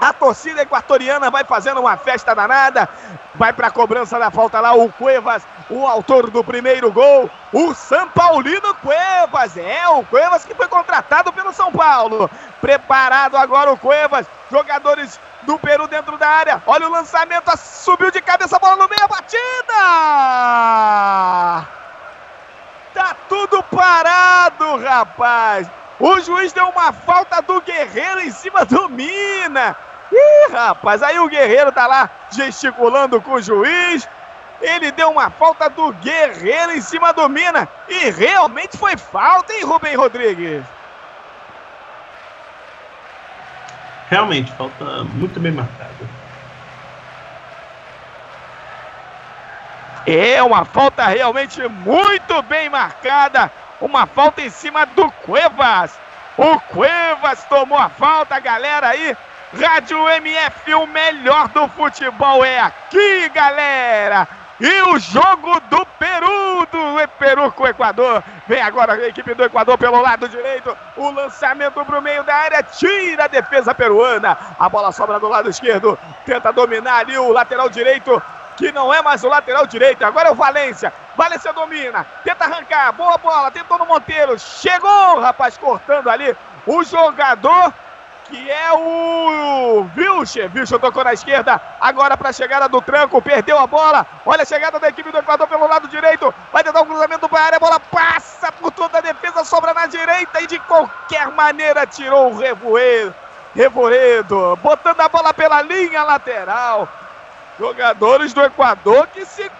A torcida equatoriana vai fazendo uma festa danada. Vai para a cobrança da falta lá o Cuevas, o autor do primeiro gol, o São Paulino Cuevas. É, o Cuevas que foi contratado pelo São Paulo. Preparado agora o Cuevas. Jogadores do Peru dentro da área. Olha o lançamento, subiu de cabeça, bola no meio, a batida! Tá tudo parado, rapaz. O juiz deu uma falta do Guerreiro em cima do Mina. Ih, rapaz, aí o Guerreiro tá lá gesticulando com o juiz. Ele deu uma falta do Guerreiro em cima do Mina. E realmente foi falta, hein, Rubem Rodrigues? Realmente, falta muito bem marcada. É uma falta realmente muito bem marcada. Uma falta em cima do Cuevas. O Cuevas tomou a falta, galera aí. Rádio MF, o melhor do futebol é aqui, galera. E o jogo do Peru, do Peru com o Equador. Vem agora a equipe do Equador pelo lado direito. O lançamento para o meio da área. Tira a defesa peruana. A bola sobra do lado esquerdo. Tenta dominar ali o lateral direito. Que não é mais o lateral direito. Agora é o Valência. Valência domina. Tenta arrancar. Boa bola. Tentou no Monteiro. Chegou, rapaz, cortando ali. O jogador que é o Vilcher. Vilcher tocou na esquerda, agora para a chegada do tranco, perdeu a bola. Olha a chegada da equipe do Equador pelo lado direito, vai tentar um cruzamento para a área, a bola passa por toda a defesa, sobra na direita e de qualquer maneira tirou o Revoredo. Revoredo, botando a bola pela linha lateral. Jogadores do Equador que se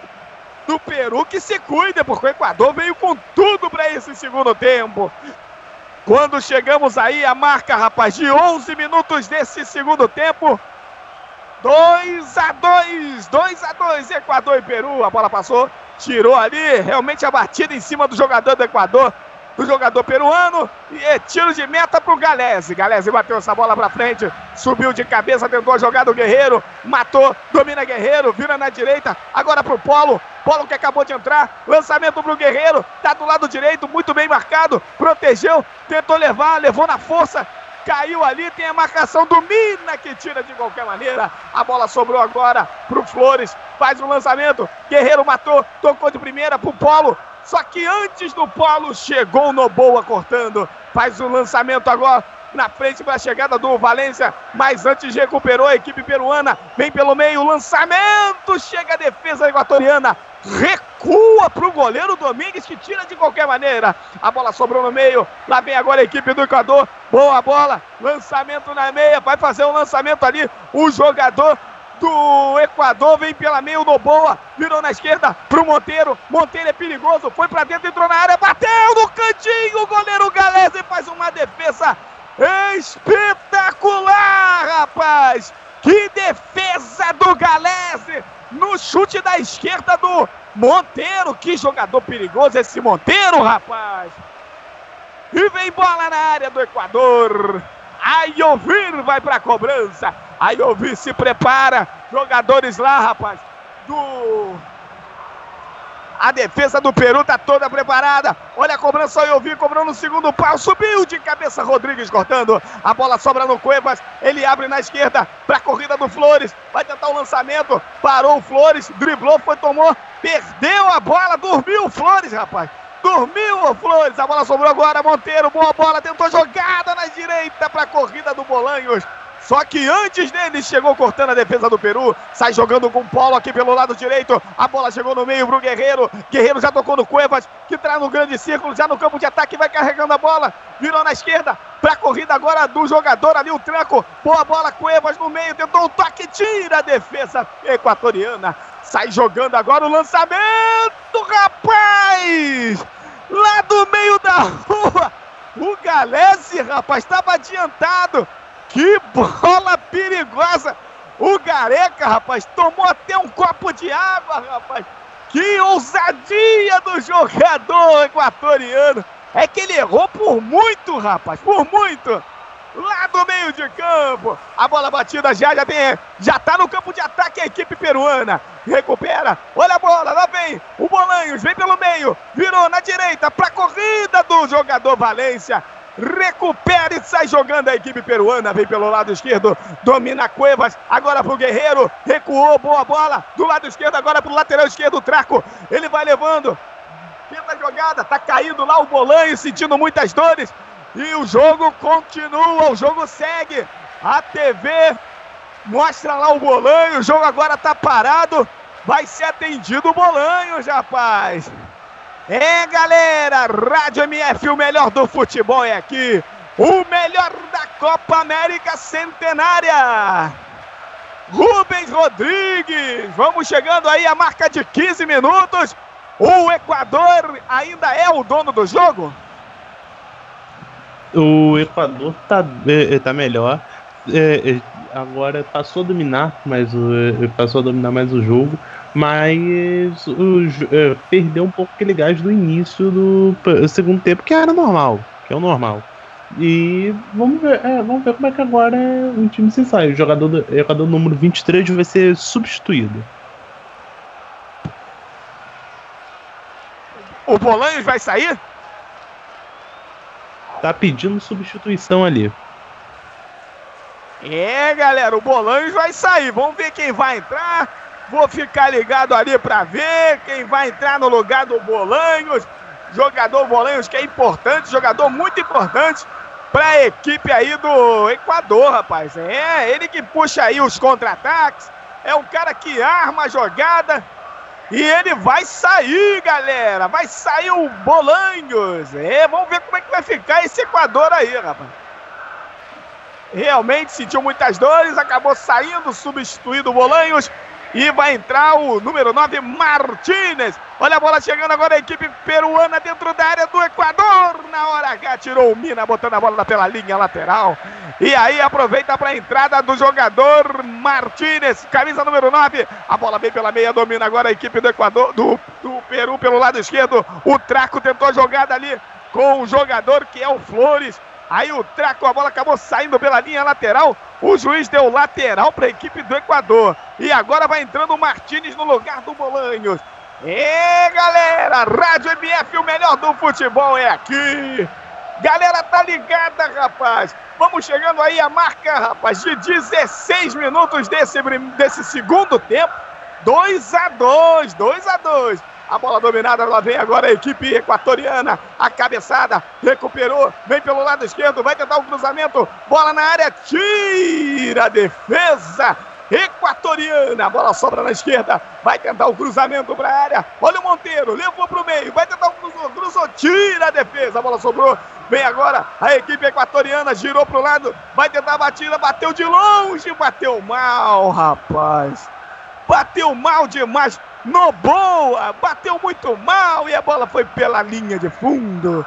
do Peru que se cuida, porque o Equador veio com tudo para esse segundo tempo. Quando chegamos aí a marca, rapaz, de 11 minutos desse segundo tempo. 2 a 2, 2 a 2, Equador e Peru. A bola passou, tirou ali, realmente a batida em cima do jogador do Equador, do jogador peruano. E é tiro de meta pro Galese. Galese bateu essa bola pra frente, subiu de cabeça, tentou jogar do Guerreiro, matou, domina Guerreiro, vira na direita, agora pro Polo. Polo que acabou de entrar, lançamento pro Guerreiro, tá do lado direito, muito bem marcado, protegeu, tentou levar, levou na força, caiu ali, tem a marcação do Mina que tira de qualquer maneira. A bola sobrou agora pro Flores, faz o um lançamento, Guerreiro matou, tocou de primeira pro Polo. Só que antes do Polo chegou o Noboa cortando, faz o lançamento agora na frente para a chegada do Valência, mas antes recuperou a equipe peruana, vem pelo meio, lançamento, chega a defesa equatoriana, recua para o goleiro Domingues que tira de qualquer maneira. A bola sobrou no meio. Lá vem agora a equipe do Equador. Boa bola. Lançamento na meia. Vai fazer o um lançamento ali. O jogador do Equador vem pela meio no boa. Virou na esquerda pro Monteiro. Monteiro é perigoso. Foi para dentro, entrou na área. Bateu no cantinho. O goleiro Galese faz uma defesa espetacular, rapaz. Que defesa do Galese no chute da esquerda do Monteiro, que jogador perigoso esse Monteiro, rapaz. E vem bola na área do Equador. Ayovir vai para a cobrança. Ayovir se prepara. Jogadores lá, rapaz. Do a defesa do Peru está toda preparada. Olha a cobrança, Ayovir cobrando no segundo pau. Subiu de cabeça Rodrigues cortando. A bola sobra no Cuevas. Ele abre na esquerda para a corrida do Flores. Vai tentar o lançamento. Parou o Flores. Driblou, foi, tomou. Perdeu a bola. Dormiu o Flores, rapaz. Dormiu o Flores. A bola sobrou agora. Monteiro, boa bola. Tentou jogada na direita para a corrida do Bolanhos. Só que antes dele chegou cortando a defesa do Peru. Sai jogando com o Paulo aqui pelo lado direito. A bola chegou no meio pro Guerreiro. Guerreiro já tocou no Cuevas, que traz no grande círculo, já no campo de ataque, vai carregando a bola. Virou na esquerda. Pra corrida agora do jogador ali, o tranco. Boa bola, Cuevas no meio. Tentou o toque, tira a defesa equatoriana. Sai jogando agora o lançamento, rapaz! Lá do meio da rua. O Galese, rapaz, estava adiantado. Que bola perigosa! O Gareca, rapaz, tomou até um copo de água, rapaz. Que ousadia do jogador equatoriano. É que ele errou por muito, rapaz, por muito. Lá do meio de campo. A bola batida já, já tem, já tá no campo de ataque a equipe peruana. Recupera. Olha a bola, lá vem o Bolanhos, vem pelo meio. Virou na direita para corrida do jogador Valência recupera e sai jogando a equipe peruana, vem pelo lado esquerdo, domina Cuevas, agora pro Guerreiro, recuou, boa bola, do lado esquerdo, agora pro lateral esquerdo, o Traco, ele vai levando, tenta a jogada, tá caindo lá o Bolanho, sentindo muitas dores, e o jogo continua, o jogo segue, a TV mostra lá o Bolanho, o jogo agora tá parado, vai ser atendido o Bolanho, rapaz. É, galera, Rádio MF, o melhor do futebol é aqui. O melhor da Copa América Centenária. Rubens Rodrigues, vamos chegando aí a marca de 15 minutos. O Equador ainda é o dono do jogo? O Equador tá, é, tá melhor. É, é, agora passou a dominar mais o, passou a dominar mais o jogo mas o, é, perdeu um pouco aquele gás do início do segundo tempo, que era normal, que é o normal. E vamos ver, é, vamos ver como é que agora o time se sai. O jogador, do, o jogador número 23 vai ser substituído. O Bolanhos vai sair? Tá pedindo substituição ali. É, galera, o Bolanhos vai sair. Vamos ver quem vai entrar. Vou ficar ligado ali para ver quem vai entrar no lugar do Bolanhos. Jogador Bolanhos que é importante, jogador muito importante para a equipe aí do Equador, rapaz. É, ele que puxa aí os contra-ataques. É um cara que arma a jogada. E ele vai sair, galera. Vai sair o Bolanhos. É, vamos ver como é que vai ficar esse Equador aí, rapaz. Realmente sentiu muitas dores, acabou saindo, substituído o Bolanhos. E vai entrar o número 9, Martinez. Olha a bola chegando agora, a equipe peruana dentro da área do Equador. Na hora H, tirou o Mina, botando a bola pela linha lateral. E aí aproveita para a entrada do jogador Martinez, camisa número 9. A bola vem pela meia, domina agora a equipe do Equador, do, do Peru pelo lado esquerdo. O Traco tentou a jogada ali com o jogador que é o Flores. Aí o Traco, a bola acabou saindo pela linha lateral. O juiz deu lateral para a equipe do Equador. E agora vai entrando o Martinez no lugar do Bolanhos. É, galera, Rádio MF, o melhor do futebol é aqui. Galera, tá ligada, rapaz. Vamos chegando aí a marca, rapaz, de 16 minutos desse, desse segundo tempo. 2 a 2 2 a 2 a bola dominada, lá vem agora a equipe equatoriana. A cabeçada, recuperou, vem pelo lado esquerdo, vai tentar o cruzamento. Bola na área, tira a defesa equatoriana. A bola sobra na esquerda, vai tentar o cruzamento para a área. Olha o Monteiro, levou para o meio, vai tentar o cruzou, cruzou, tira a defesa. A bola sobrou, vem agora a equipe equatoriana, girou para o lado, vai tentar a batida, bateu de longe, bateu mal, rapaz. Bateu mal demais no boa, bateu muito mal e a bola foi pela linha de fundo.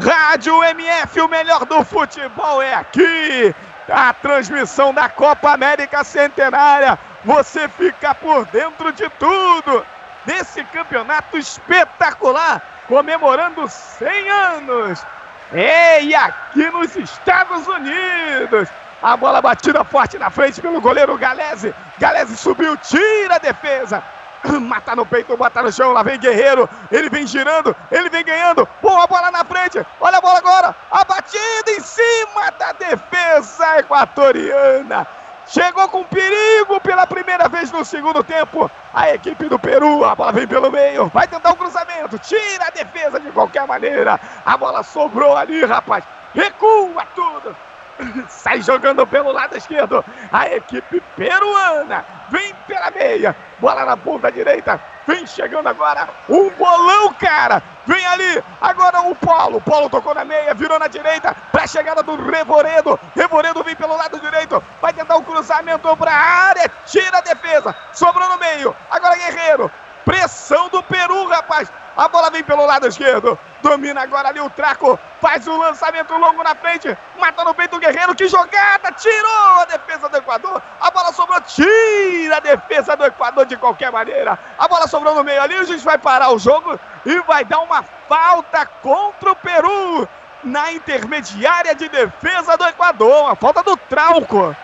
Rádio MF, o melhor do futebol é aqui. A transmissão da Copa América Centenária. Você fica por dentro de tudo. desse campeonato espetacular, comemorando 100 anos. É, e aqui nos Estados Unidos. A bola batida forte na frente pelo goleiro Galese. Galese subiu, tira a defesa. Mata no peito, bota no chão, lá vem Guerreiro. Ele vem girando, ele vem ganhando. Boa bola na frente. Olha a bola agora. A batida em cima da defesa equatoriana. Chegou com perigo pela primeira vez no segundo tempo. A equipe do Peru, a bola vem pelo meio, vai tentar um cruzamento, tira a defesa de qualquer maneira. A bola sobrou ali, rapaz. Recua tudo. Sai jogando pelo lado esquerdo. A equipe peruana vem pela meia. Bola na ponta direita. Vem chegando agora. Um bolão, cara. Vem ali. Agora o Polo. Polo tocou na meia. Virou na direita. Pra chegada do Revoredo. Revoredo vem pelo lado direito. Vai tentar o um cruzamento pra área. Tira a defesa. Sobrou no meio. Agora Guerreiro. Pressão do Peru, rapaz. A bola vem pelo lado esquerdo. Domina agora ali o Traco. Faz um lançamento longo na frente. Mata no peito o Guerreiro. Que jogada! Tirou a defesa do Equador. A bola sobrou. Tira a defesa do Equador de qualquer maneira. A bola sobrou no meio ali. O juiz vai parar o jogo e vai dar uma falta contra o Peru. Na intermediária de defesa do Equador. A falta do Trauco.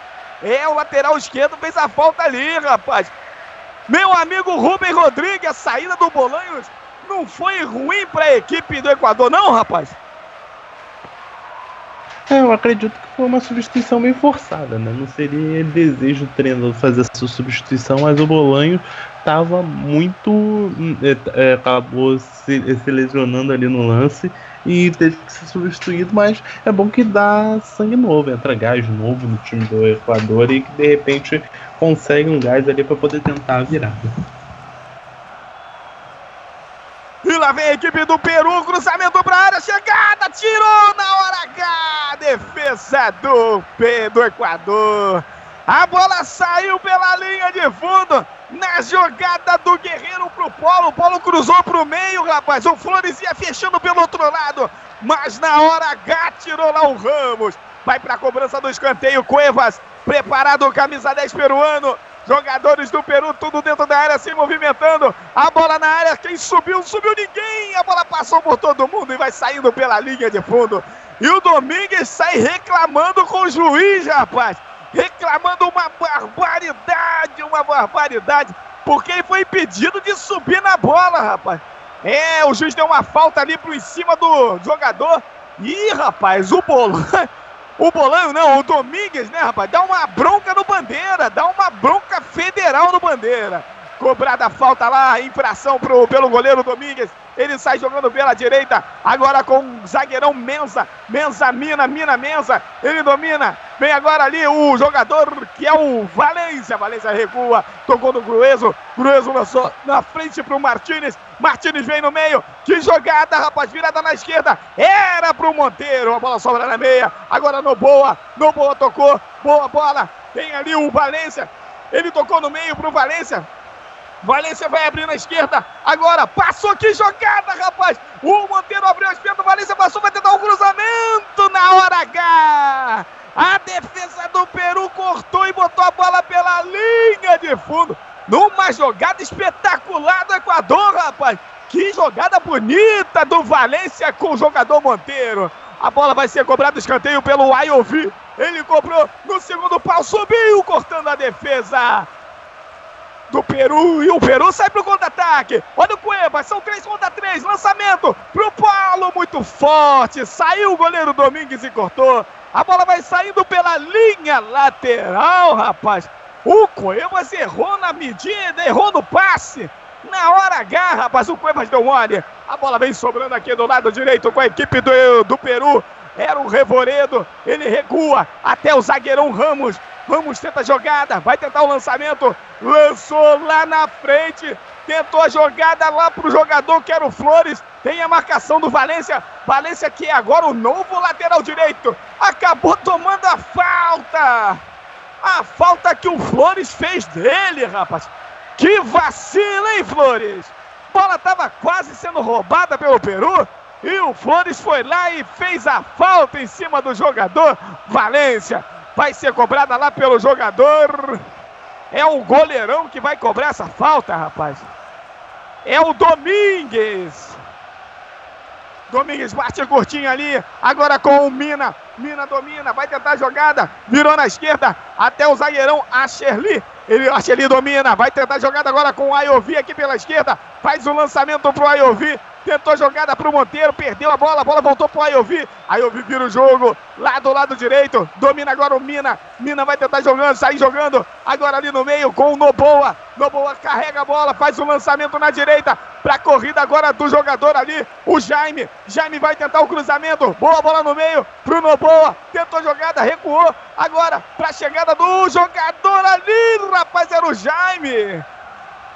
É, o lateral esquerdo fez a falta ali, rapaz. Meu amigo Rubem Rodrigues, a saída do Bolanhos não foi ruim para a equipe do Equador, não, rapaz? É, eu acredito que foi uma substituição meio forçada, né? Não seria desejo do treinador fazer essa substituição, mas o Bolanho estava muito. É, acabou se, se, lesionando ali no lance e teve que ser substituído, mas é bom que dá sangue novo, entra gás novo no time do Equador e que de repente consegue um gás ali para poder tentar a virada. E lá vem a equipe do Peru, cruzamento para área, chegada, tirou na hora H, defesa do, do Equador. A bola saiu pela linha de fundo, na jogada do Guerreiro pro Polo, o Polo cruzou pro meio, rapaz, o Flores ia fechando pelo outro lado, mas na hora H tirou lá o Ramos. Vai para a cobrança do escanteio, Cuevas, preparado, camisa 10 peruano, Jogadores do Peru, tudo dentro da área, se movimentando. A bola na área, quem subiu? Subiu ninguém. A bola passou por todo mundo e vai saindo pela linha de fundo. E o Domingues sai reclamando com o juiz, rapaz. Reclamando uma barbaridade, uma barbaridade. Porque ele foi impedido de subir na bola, rapaz. É, o juiz deu uma falta ali por em cima do jogador. Ih, rapaz, o Bolão. O Bolanho não, o Domingues, né, rapaz? Dá uma bronca no Bandeira, dá uma bronca federal no Bandeira. Cobrada a falta lá, infração pro, pelo goleiro Domingues. Ele sai jogando pela direita, agora com o zagueirão Mensa. Mensa, Mina, Mina, Mensa. Ele domina. Vem agora ali o jogador que é o Valência. Valência recua, tocou no Grueso. Grueso lançou na frente pro Martinez. Martinez vem no meio. Que jogada, rapaz, virada na esquerda. Era pro Monteiro. A bola sobra na meia. Agora no Boa. No Boa tocou. Boa bola. Tem ali o Valência. Ele tocou no meio pro Valência. Valência vai abrir na esquerda. Agora, passou que jogada, rapaz. O Monteiro abriu a esquerda. Valência passou, vai tentar um cruzamento na hora H. A defesa do Peru cortou e botou a bola pela linha de fundo. Numa jogada espetacular do Equador, rapaz. Que jogada bonita do Valência com o jogador Monteiro. A bola vai ser cobrada escanteio pelo Ayovi. Ele cobrou no segundo pau, subiu cortando a defesa do Peru. E o Peru sai pro contra-ataque. Olha o Cueva, são três contra três. Lançamento pro Paulo, muito forte. Saiu o goleiro Domingues e cortou. A bola vai saindo pela linha lateral, rapaz. O Cuevas errou na medida, errou no passe. Na hora H, rapaz, o Cuevas deu mole. A bola vem sobrando aqui do lado direito com a equipe do, do Peru. Era o Revoredo, ele recua até o zagueirão Ramos. Ramos tenta a jogada, vai tentar o lançamento. Lançou lá na frente, tentou a jogada lá pro jogador que era o Flores. Tem a marcação do Valência. Valência que é agora o novo lateral direito. Acabou tomando a falta. A falta que o Flores fez dele, rapaz. Que vacila, hein, Flores? Bola estava quase sendo roubada pelo Peru. E o Flores foi lá e fez a falta em cima do jogador Valência. Vai ser cobrada lá pelo jogador. É o goleirão que vai cobrar essa falta, rapaz. é o Domingues. Domingues bate curtinho ali, agora com o Mina. Mina domina, vai tentar a jogada, virou na esquerda, até o zagueirão Asherli. Ele, Asherli domina, vai tentar a jogada agora com o Ayovi aqui pela esquerda, faz o lançamento pro Ayovi, tentou jogada pro Monteiro, perdeu a bola, a bola voltou pro Ayovi. Ayovi vira o jogo, lá do lado direito, domina agora o Mina. Mina vai tentar jogando, sair jogando, agora ali no meio com o Noboa. Noboa carrega a bola, faz o lançamento na direita, pra corrida agora do jogador ali, o Jaime. Jaime vai tentar o cruzamento, boa bola no meio, pro Noboa, tentou jogada, recuou, agora pra chegada do jogador ali, rapaz, era o Jaime.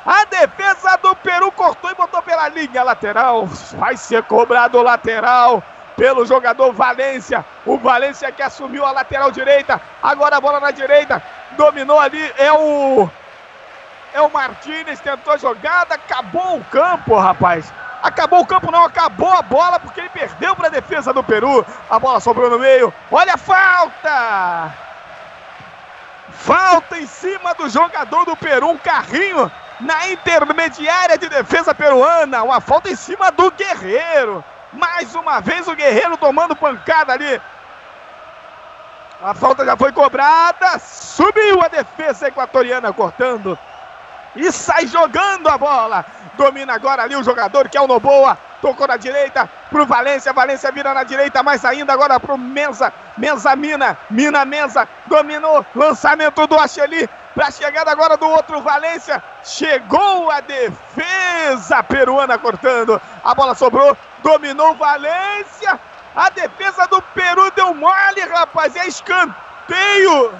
A defesa do Peru cortou e botou pela linha lateral. Vai ser cobrado o lateral pelo jogador Valência. O Valência que assumiu a lateral direita. Agora a bola na direita. Dominou ali. É o. É o Martinez. Tentou a jogada. Acabou o campo, rapaz. Acabou o campo, não. Acabou a bola porque ele perdeu para a defesa do Peru. A bola sobrou no meio. Olha a falta! Falta em cima do jogador do Peru. Um carrinho na intermediária de defesa peruana. Uma falta em cima do Guerreiro. Mais uma vez o Guerreiro tomando pancada ali. A falta já foi cobrada. Subiu a defesa equatoriana cortando. E sai jogando a bola. Domina agora ali o jogador que é o Noboa. Tocou na direita pro Valência. Valência vira na direita, mais ainda agora pro Mensa. Mensa Mina. Mina Mensa. Dominou. Lançamento do Acheli. Pra chegada agora do outro Valência. Chegou a defesa peruana cortando. A bola sobrou. Dominou Valência. A defesa do Peru deu mole, rapaz. É escanteio.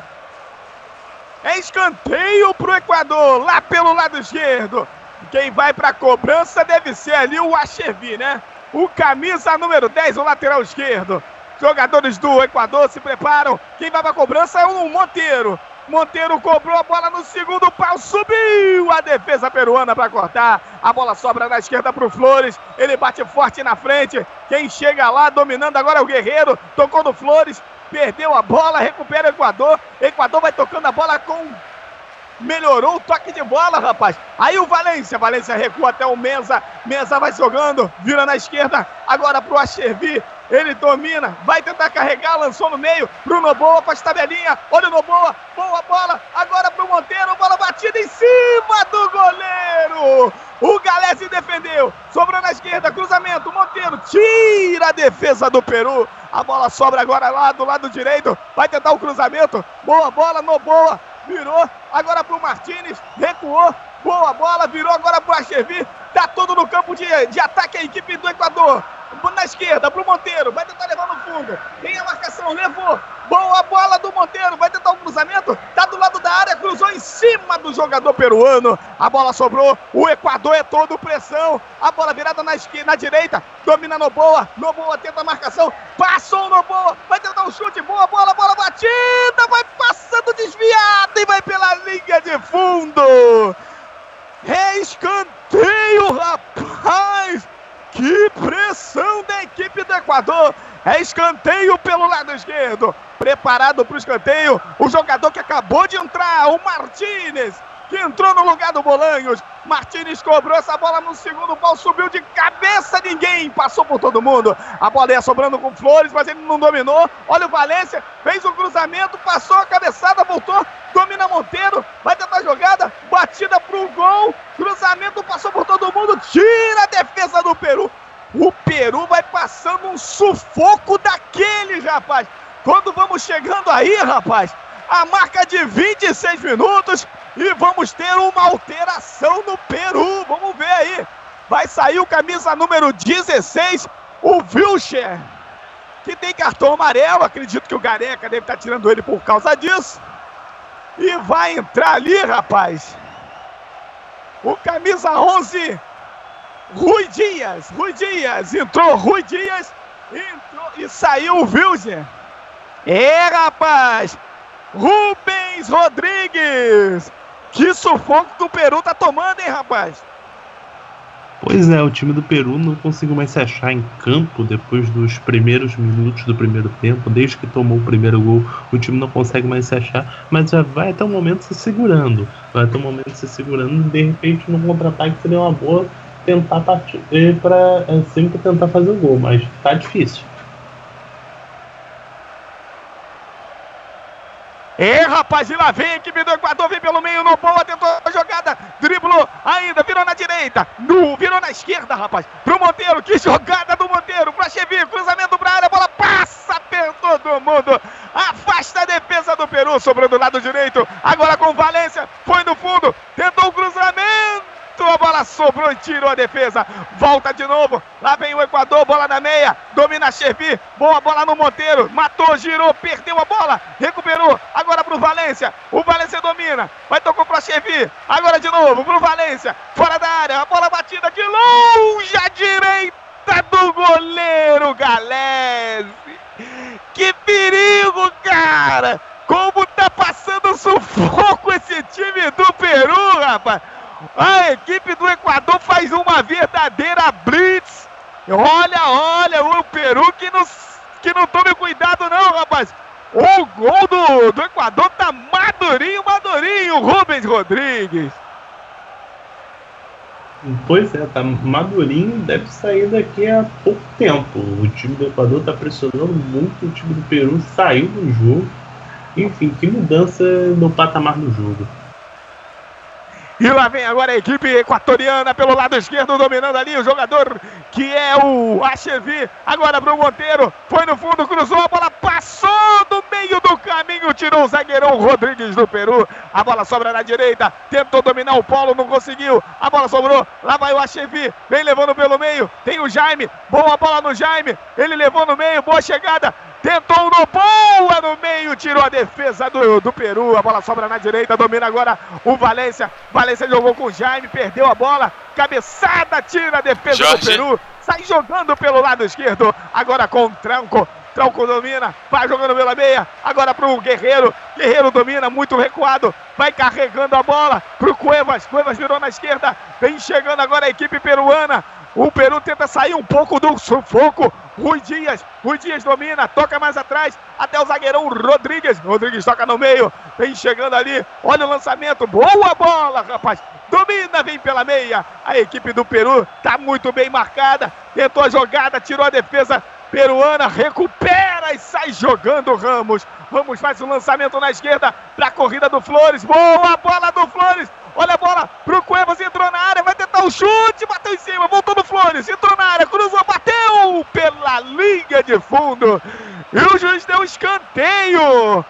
É escanteio pro Equador, lá pelo lado esquerdo. Quem vai pra cobrança deve ser ali o Achevi, né? O camisa número 10, o lateral esquerdo. Jogadores do Equador se preparam. Quem vai pra cobrança é o Monteiro. Monteiro cobrou a bola no segundo pau, subiu a defesa peruana para cortar. A bola sobra na esquerda para o Flores. Ele bate forte na frente. Quem chega lá dominando agora é o Guerreiro. Tocou no Flores, perdeu a bola, recupera o Equador. Equador vai tocando a bola com melhorou o toque de bola, rapaz. Aí o Valência, Valência recua até o Mesa, Mesa vai jogando, vira na esquerda, agora pro Achervi, ele domina, vai tentar carregar, lançou no meio, Bruno Boa faz tabelinha, olha o Noboa, boa bola, agora pro Monteiro, bola batida em cima do goleiro. O Galese defendeu, sobrou na esquerda, cruzamento, Monteiro tira a defesa do Peru. A bola sobra agora lá do lado direito, vai tentar o cruzamento, boa bola, Noboa, virou, agora pro Martinez, recuou, boa bola, virou agora pro Achevi, tá todo no campo de, de ataque a equipe do Equador. Na esquerda, pro Monteiro, vai tentar levar no fundo. Tem a marcação, levou. Boa bola do Monteiro, vai tentar um cruzamento. Tá do lado da área, cruzou em cima do jogador peruano. A bola sobrou. O Equador é todo pressão. A bola virada na esquerda, na direita. Domina no boa. No boa tenta a marcação. Passou no boa. Vai tentar um chute. Boa bola, bola batida. Vai passando desviada e vai pela linha de fundo. É escanteio, rapaz. Que pressão da equipe do Equador! É escanteio pelo lado esquerdo. Preparado para o escanteio. O jogador que acabou de entrar, o Martinez, entrou no lugar do Bolanhos. Martinez cobrou essa bola no segundo pau, subiu de cabeça, ninguém passou por todo mundo. A bola ia sobrando com Flores, mas ele não dominou. Olha o Valência, fez o cruzamento, passou a cabeçada, voltou, domina Monteiro, vai tentar a jogada, batida pro gol, cruzamento passou por todo mundo, tira a defesa do Peru. O Peru vai passando um sufoco daqueles, rapaz. Quando vamos chegando aí, rapaz, a marca de 26 minutos e vamos ter uma alteração no Peru. Vamos ver aí. Vai sair o camisa número 16, o Wilcher, que tem cartão amarelo. Acredito que o Gareca deve estar tirando ele por causa disso. E vai entrar ali, rapaz. O camisa 11, Rui Dias. Rui Dias. Entrou Rui Dias entrou, e saiu o Wilcher. É, rapaz. Rubens Rodrigues. Que sufoco que o Peru tá tomando, hein, rapaz? Pois é, o time do Peru não conseguiu mais se achar em campo depois dos primeiros minutos do primeiro tempo. Desde que tomou o primeiro gol, o time não consegue mais se achar, mas já vai até o momento se segurando. Vai até o momento se segurando. De repente, no contra-ataque seria uma boa tentar partir para sempre tentar fazer o gol, mas tá difícil. É, rapaz, e lá vem a equipe do Equador, vem pelo meio, no boa, tentou a jogada, driblou ainda, virou na direita, no, virou na esquerda, rapaz, pro Monteiro, que jogada do Monteiro, pra Chevi, cruzamento pra área, bola passa por todo mundo, afasta a defesa do Peru, sobrou do lado direito, agora com Valência, foi no fundo, tentou o cruzamento, a bola sobrou e tirou a defesa. Volta de novo. Lá vem o Equador, bola na meia. Domina Chervi. Boa bola no Monteiro. Matou, girou, perdeu a bola. Recuperou. Agora pro Valência. O Valência domina. Vai tocar pra Chervi. Agora de novo pro Valência. Fora da área. A bola batida de longe à direita do goleiro Galese. Que perigo, cara! Como tá passando sufoco esse time do Peru, rapaz! A equipe do Equador faz uma verdadeira blitz. Olha, olha, o Peru que não, que não tome cuidado não, rapaz. O gol do, do Equador tá madurinho, madurinho, Rubens Rodrigues. Pois é, tá madurinho, deve sair daqui a pouco tempo. O time do Equador tá pressionando muito, o time do Peru saiu do jogo. Enfim, que mudança no patamar do jogo. E lá vem agora a equipe equatoriana pelo lado esquerdo, dominando ali o jogador que é o Achevi. Agora para o Monteiro. Foi no fundo, cruzou a bola, passou do meio do caminho, tirou o zagueirão Rodrigues do Peru. A bola sobra na direita. Tentou dominar o Polo, não conseguiu. A bola sobrou. Lá vai o Achevi. Vem levando pelo meio. Tem o Jaime. Boa bola no Jaime. Ele levou no meio. Boa chegada. Tentou no boa no meio, tirou a defesa do, do Peru. A bola sobra na direita, domina agora o Valência. Valência jogou com o Jaime, perdeu a bola. Cabeçada, tira a defesa Jorge. do Peru. Sai jogando pelo lado esquerdo. Agora com o Tranco. Tranco domina, vai jogando pela meia. Agora pro Guerreiro. Guerreiro domina, muito recuado. Vai carregando a bola pro Cuevas. Cuevas virou na esquerda. Vem chegando agora a equipe peruana. O Peru tenta sair um pouco do sufoco. Rui Dias, Rui Dias domina, toca mais atrás, até o zagueirão Rodrigues. Rodrigues toca no meio, vem chegando ali. Olha o lançamento, boa bola, rapaz. Domina, vem pela meia. A equipe do Peru tá muito bem marcada. Tentou a jogada, tirou a defesa peruana, recupera e sai jogando Ramos. Ramos faz o um lançamento na esquerda para a corrida do Flores. Boa bola do Flores. Olha a bola pro Cuevas, entrou na área, vai tentar o chute, bateu em cima, voltou no Flores, entrou na área, cruzou, bateu pela linha de fundo. E o juiz deu um escanteio.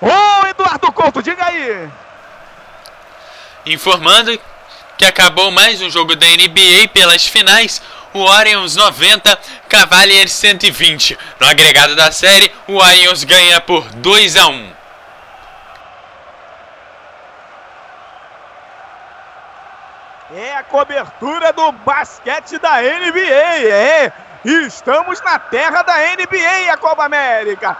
Ô, Eduardo Couto, diga aí. Informando que acabou mais um jogo da NBA pelas finais. O Orioles 90, Cavaliers 120. No agregado da série, o Orioles ganha por 2 a 1. É a cobertura do basquete da NBA, é. Estamos na terra da NBA, a Copa América.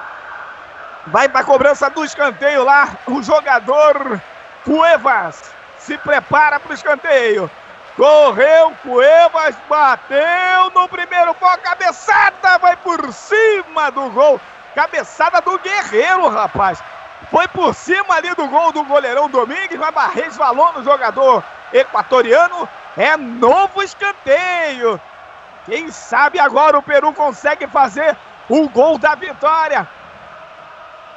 Vai para a cobrança do escanteio lá, o jogador Cuevas se prepara para o escanteio. Correu, Cuevas bateu no primeiro pó, cabeçada, vai por cima do gol. Cabeçada do Guerreiro, rapaz. Foi por cima ali do gol do goleirão Domingues, mas resvalou no jogador equatoriano. É novo escanteio. Quem sabe agora o Peru consegue fazer o gol da vitória.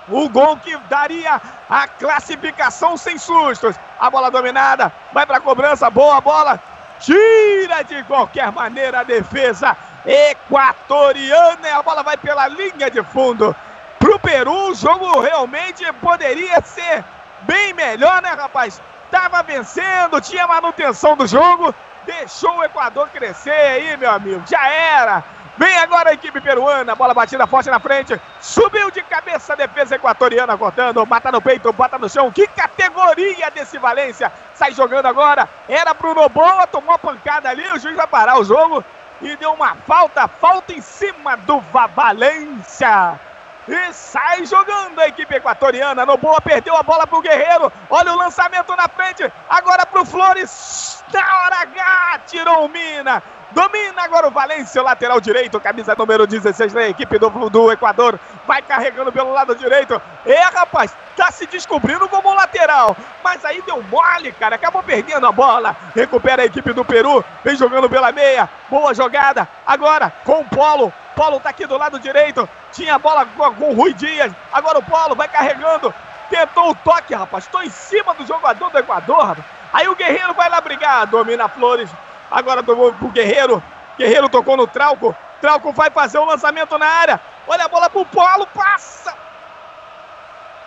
O gol que daria a classificação sem sustos. A bola dominada, vai para a cobrança, boa bola. Tira de qualquer maneira a defesa equatoriana a bola vai pela linha de fundo. Para o Peru, o jogo realmente poderia ser bem melhor, né, rapaz? Estava vencendo, tinha manutenção do jogo, deixou o Equador crescer aí, meu amigo. Já era. Vem agora a equipe peruana, bola batida forte na frente, subiu de cabeça a defesa equatoriana cortando, mata no peito, bota no chão. Que categoria desse Valência! Sai jogando agora, era Bruno Boa, tomou a pancada ali, o juiz vai parar o jogo e deu uma falta, falta em cima do Valência. E sai jogando a equipe equatoriana. No boa, perdeu a bola pro Guerreiro. Olha o lançamento na frente. Agora pro Flores. Na hora H, tirou o Mina. Domina agora o Valência, o lateral direito, camisa número 16 da equipe do, do Equador. Vai carregando pelo lado direito. É, rapaz, tá se descobrindo como lateral. Mas aí deu mole, cara. Acabou perdendo a bola. Recupera a equipe do Peru. Vem jogando pela meia. Boa jogada. Agora com o Polo. Polo tá aqui do lado direito. Tinha a bola com, o Rui Dias. Agora o Polo vai carregando. Tentou o toque, rapaz. Estou em cima do jogador do Equador. Rapaz. Aí o Guerreiro vai lá brigar. Domina Flores. Agora do pro Guerreiro. Guerreiro tocou no Trauco. Trauco vai fazer o lançamento na área. Olha a bola pro Polo. Passa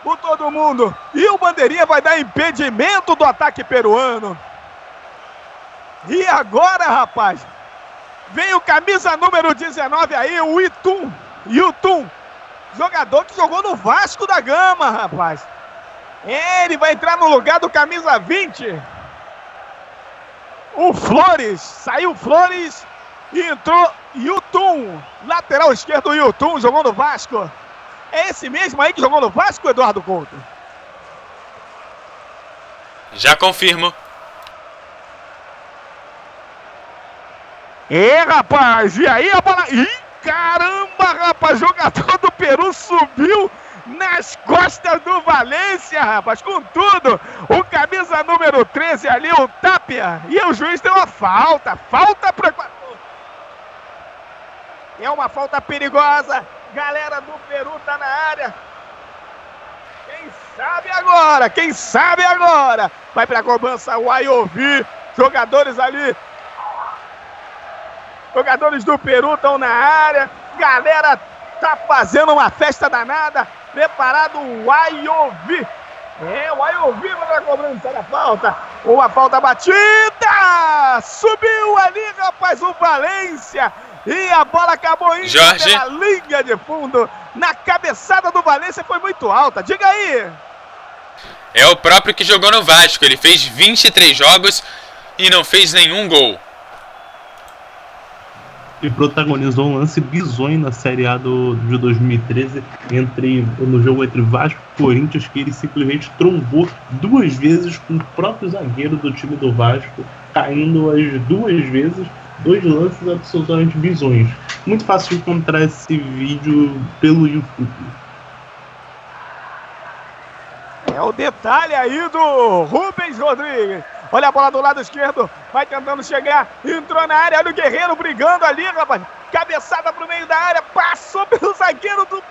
por todo mundo. E o Bandeirinha vai dar impedimento do ataque peruano. E agora, rapaz? Vem o camisa número 19 aí, o Itum. Yutum. Jogador que jogou no Vasco da Gama, rapaz. Ele vai entrar no lugar do camisa 20 o Flores. Saiu Flores e entrou Yutum. Lateral esquerdo, Yutum, jogou no Vasco. É esse mesmo aí que jogou no Vasco, Eduardo Couto? Já confirmo. É, rapaz, e aí a bola. Ih, caramba, rapaz, jogador do Peru subiu nas costas do Valência, rapaz, com tudo. O camisa número 13 ali, o Tapia. E o juiz deu uma falta. Falta para É uma falta perigosa. Galera do Peru tá na área. Quem sabe agora? Quem sabe agora? Vai pra cobrança o Ayovi. Jogadores ali. Jogadores do Peru estão na área. Galera tá fazendo uma festa danada. Preparado o Ayovi. É, o Ayovi vai cobrança da falta. Uma falta batida. Subiu ali, rapaz, o Valência. E a bola acabou indo Jorge. pela linha de fundo. Na cabeçada do Valência foi muito alta. Diga aí. É o próprio que jogou no Vasco. Ele fez 23 jogos e não fez nenhum gol. E protagonizou um lance bizonho na Série A do, de 2013 entre, no jogo entre Vasco e Corinthians, que ele simplesmente trombou duas vezes com o próprio zagueiro do time do Vasco, caindo as duas vezes dois lances absolutamente bizonhos. Muito fácil encontrar esse vídeo pelo YouTube. É o detalhe aí do Rubens Rodrigues. Olha a bola do lado esquerdo. Vai tentando chegar. Entrou na área. Olha o Guerreiro brigando ali, rapaz. Cabeçada pro meio da área. Passou pelo zagueiro do,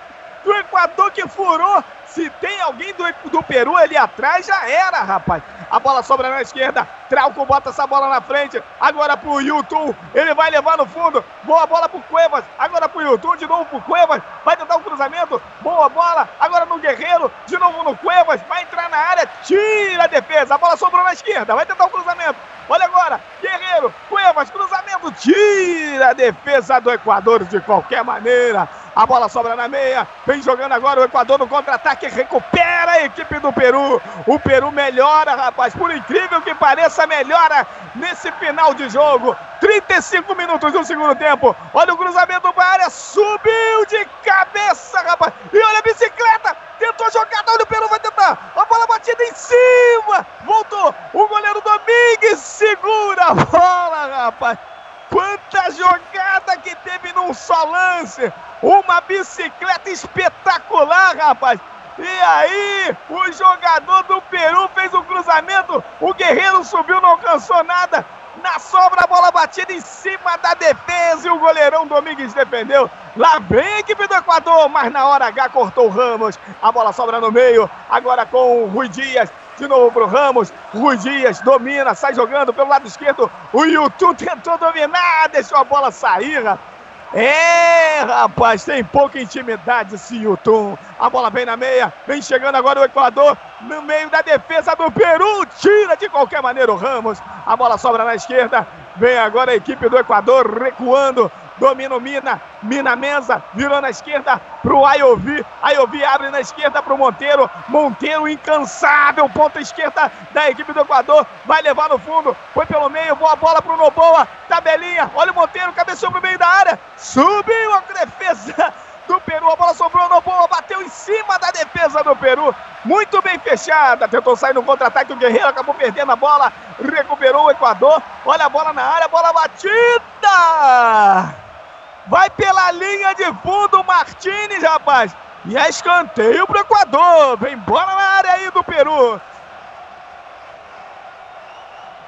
do Equador que furou. Se tem alguém do, do Peru ali atrás, já era, rapaz. A bola sobra na esquerda. Trauco bota essa bola na frente. Agora pro Yutu. Ele vai levar no fundo. Boa bola pro Cuevas. Agora pro Yutu. De novo pro Cuevas. Vai tentar um cruzamento. Boa bola. Agora no Guerreiro. De novo no Cuevas. Vai entrar na área. Tira a defesa. A bola sobrou na esquerda. Vai tentar um cruzamento. Olha agora. Guerreiro. Cuevas. Cruzamento. Tira a defesa do Equador de qualquer maneira. A bola sobra na meia. Vem jogando agora o Equador no contra-ataque. Recupera a equipe do Peru. O Peru melhora, rapaz. Por incrível que pareça, melhora nesse final de jogo. 35 minutos do segundo tempo. Olha o cruzamento para a área. Subiu de cabeça, rapaz. E olha a bicicleta. Tentou jogada. Olha o Peru vai tentar. A bola batida em cima. Voltou. O goleiro Domingues segura a bola, rapaz. Quanta jogada que teve num só lance! Uma bicicleta espetacular, rapaz! E aí, o jogador do Peru fez um cruzamento, o Guerreiro subiu, não alcançou nada. Na sobra, a bola batida em cima da defesa e o goleirão Domingues defendeu. Lá vem a equipe do Equador, mas na hora H cortou o Ramos. A bola sobra no meio, agora com o Rui Dias. De novo pro Ramos. Rui Dias domina, sai jogando pelo lado esquerdo. O YouTube tentou dominar, deixou a bola sair. É, rapaz, tem pouca intimidade esse Yutum. A bola vem na meia, vem chegando agora o Equador, no meio da defesa do Peru. Tira de qualquer maneira o Ramos. A bola sobra na esquerda. Vem agora a equipe do Equador recuando. Domina o Mina, Mina Menza, virou na esquerda pro Ayovi. Ayovi abre na esquerda pro Monteiro. Monteiro incansável, ponta esquerda da equipe do Equador. Vai levar no fundo, foi pelo meio, boa bola pro Noboa. Tabelinha, olha o Monteiro, cabeceou pro meio da área. Subiu a defesa do Peru, a bola sobrou no boa, bateu em cima da defesa do Peru. Muito bem fechada. Tentou sair no contra-ataque. O Guerreiro acabou perdendo a bola. Recuperou o Equador. Olha a bola na área. Bola batida. Vai pela linha de fundo o Martinez, rapaz. E é escanteio pro Equador. Vem bola na área aí do Peru.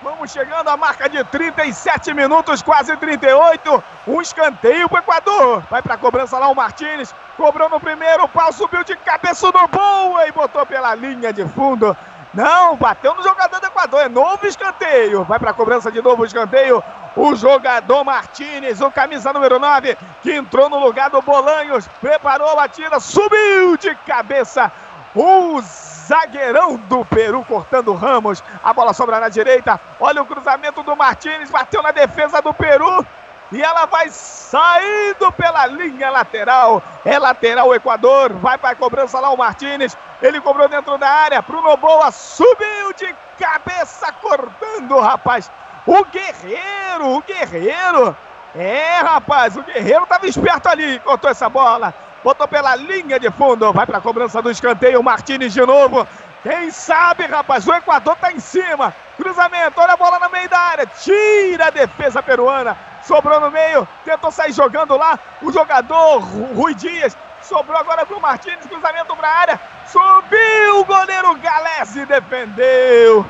Vamos chegando à marca de 37 minutos, quase 38. Um escanteio pro Equador. Vai pra cobrança lá o Martinez. Cobrou no primeiro, o pau subiu de cabeça no boa e botou pela linha de fundo. Não, bateu no jogador do Equador. É novo escanteio. Vai pra cobrança de novo o escanteio. O jogador Martinez, o camisa número 9, que entrou no lugar do Bolanhos. Preparou a batida, subiu de cabeça. O zagueirão do Peru cortando Ramos. A bola sobra na direita. Olha o cruzamento do Martinez, bateu na defesa do Peru. E ela vai saindo pela linha lateral. É lateral o Equador. Vai para a cobrança lá o Martinez. Ele cobrou dentro da área. Pro Noboa subiu de cabeça cortando, rapaz. O Guerreiro, o Guerreiro. É, rapaz, o Guerreiro estava esperto ali. Cortou essa bola. Botou pela linha de fundo. Vai para a cobrança do escanteio. Martinez de novo. Quem sabe, rapaz? O Equador tá em cima. Cruzamento, olha a bola no meio da área. Tira a defesa peruana. Sobrou no meio. Tentou sair jogando lá. O jogador Rui Dias. Sobrou agora pro Martins. Cruzamento pra área. Subiu o goleiro Galese. Defendeu.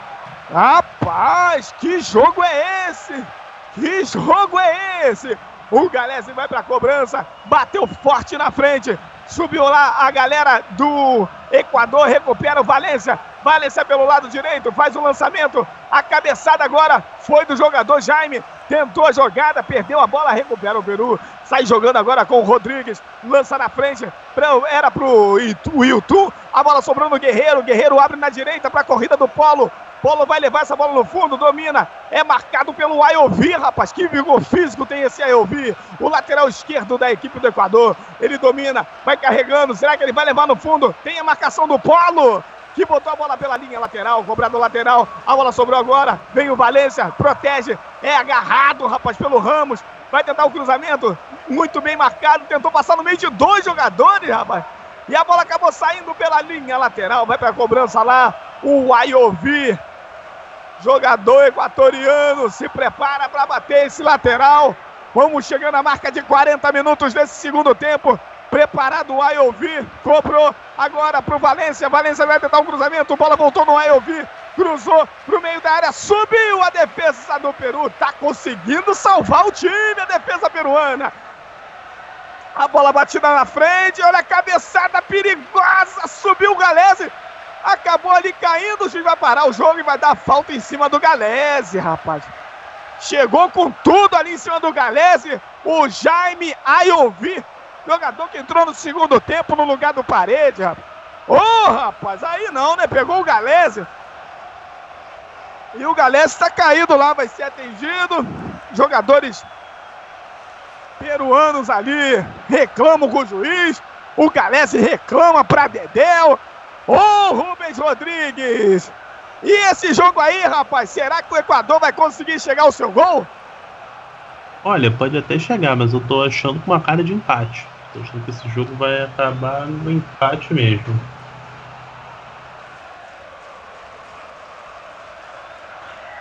Rapaz, que jogo é esse? Que jogo é esse? O Galese vai pra cobrança. Bateu forte na frente. Subiu lá a galera do Equador, recupera o Valência. Valência pelo lado direito, faz o lançamento. A cabeçada agora foi do jogador Jaime. Tentou a jogada, perdeu a bola, recupera o Peru. Sai jogando agora com o Rodrigues. Lança na frente, era pro Itu. A bola sobrou no Guerreiro. Guerreiro abre na direita para a corrida do Polo. Polo vai levar essa bola no fundo, domina. É marcado pelo Ayovi, rapaz. Que vigor físico tem esse Ayovi. O lateral esquerdo da equipe do Equador. Ele domina, vai carregando. Será que ele vai levar no fundo? Tem a marcação do Polo. Que botou a bola pela linha lateral, cobrado lateral. A bola sobrou agora. Vem o Valência, protege. É agarrado, rapaz, pelo Ramos. Vai tentar o cruzamento. Muito bem marcado. Tentou passar no meio de dois jogadores, rapaz. E a bola acabou saindo pela linha lateral. Vai para a cobrança lá. O Ayovi Jogador equatoriano se prepara para bater esse lateral. Vamos chegando à marca de 40 minutos desse segundo tempo. Preparado o Ayovi, cobrou agora para o Valência. Valência vai tentar um cruzamento. Bola voltou no Ayovi, cruzou para o meio da área, subiu a defesa do Peru. Tá conseguindo salvar o time, a defesa peruana. A bola batida na frente, olha a cabeçada perigosa, subiu o Galese, Acabou ali caindo, o juiz vai parar o jogo e vai dar falta em cima do Galese, rapaz. Chegou com tudo ali em cima do Galese, o Jaime Ayovi, jogador que entrou no segundo tempo no lugar do Parede, rapaz. Ô, oh, rapaz, aí não, né? Pegou o Galese. E o Galese está caído lá, vai ser atendido. Jogadores peruanos ali reclamam com o juiz. O Galese reclama para Dedéu. Ô, oh, Rubens Rodrigues! E esse jogo aí, rapaz, será que o Equador vai conseguir chegar ao seu gol? Olha, pode até chegar, mas eu tô achando com uma cara de empate. Tô achando que esse jogo vai acabar no empate mesmo.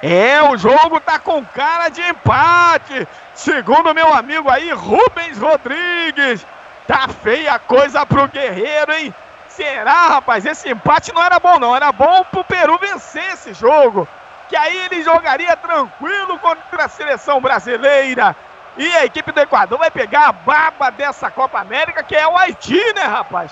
É, o jogo tá com cara de empate. Segundo meu amigo aí, Rubens Rodrigues. Tá feia a coisa pro Guerreiro, hein? Será, rapaz? Esse empate não era bom, não. Era bom pro Peru vencer esse jogo. Que aí ele jogaria tranquilo contra a seleção brasileira. E a equipe do Equador vai pegar a baba dessa Copa América, que é o Haiti, né, rapaz?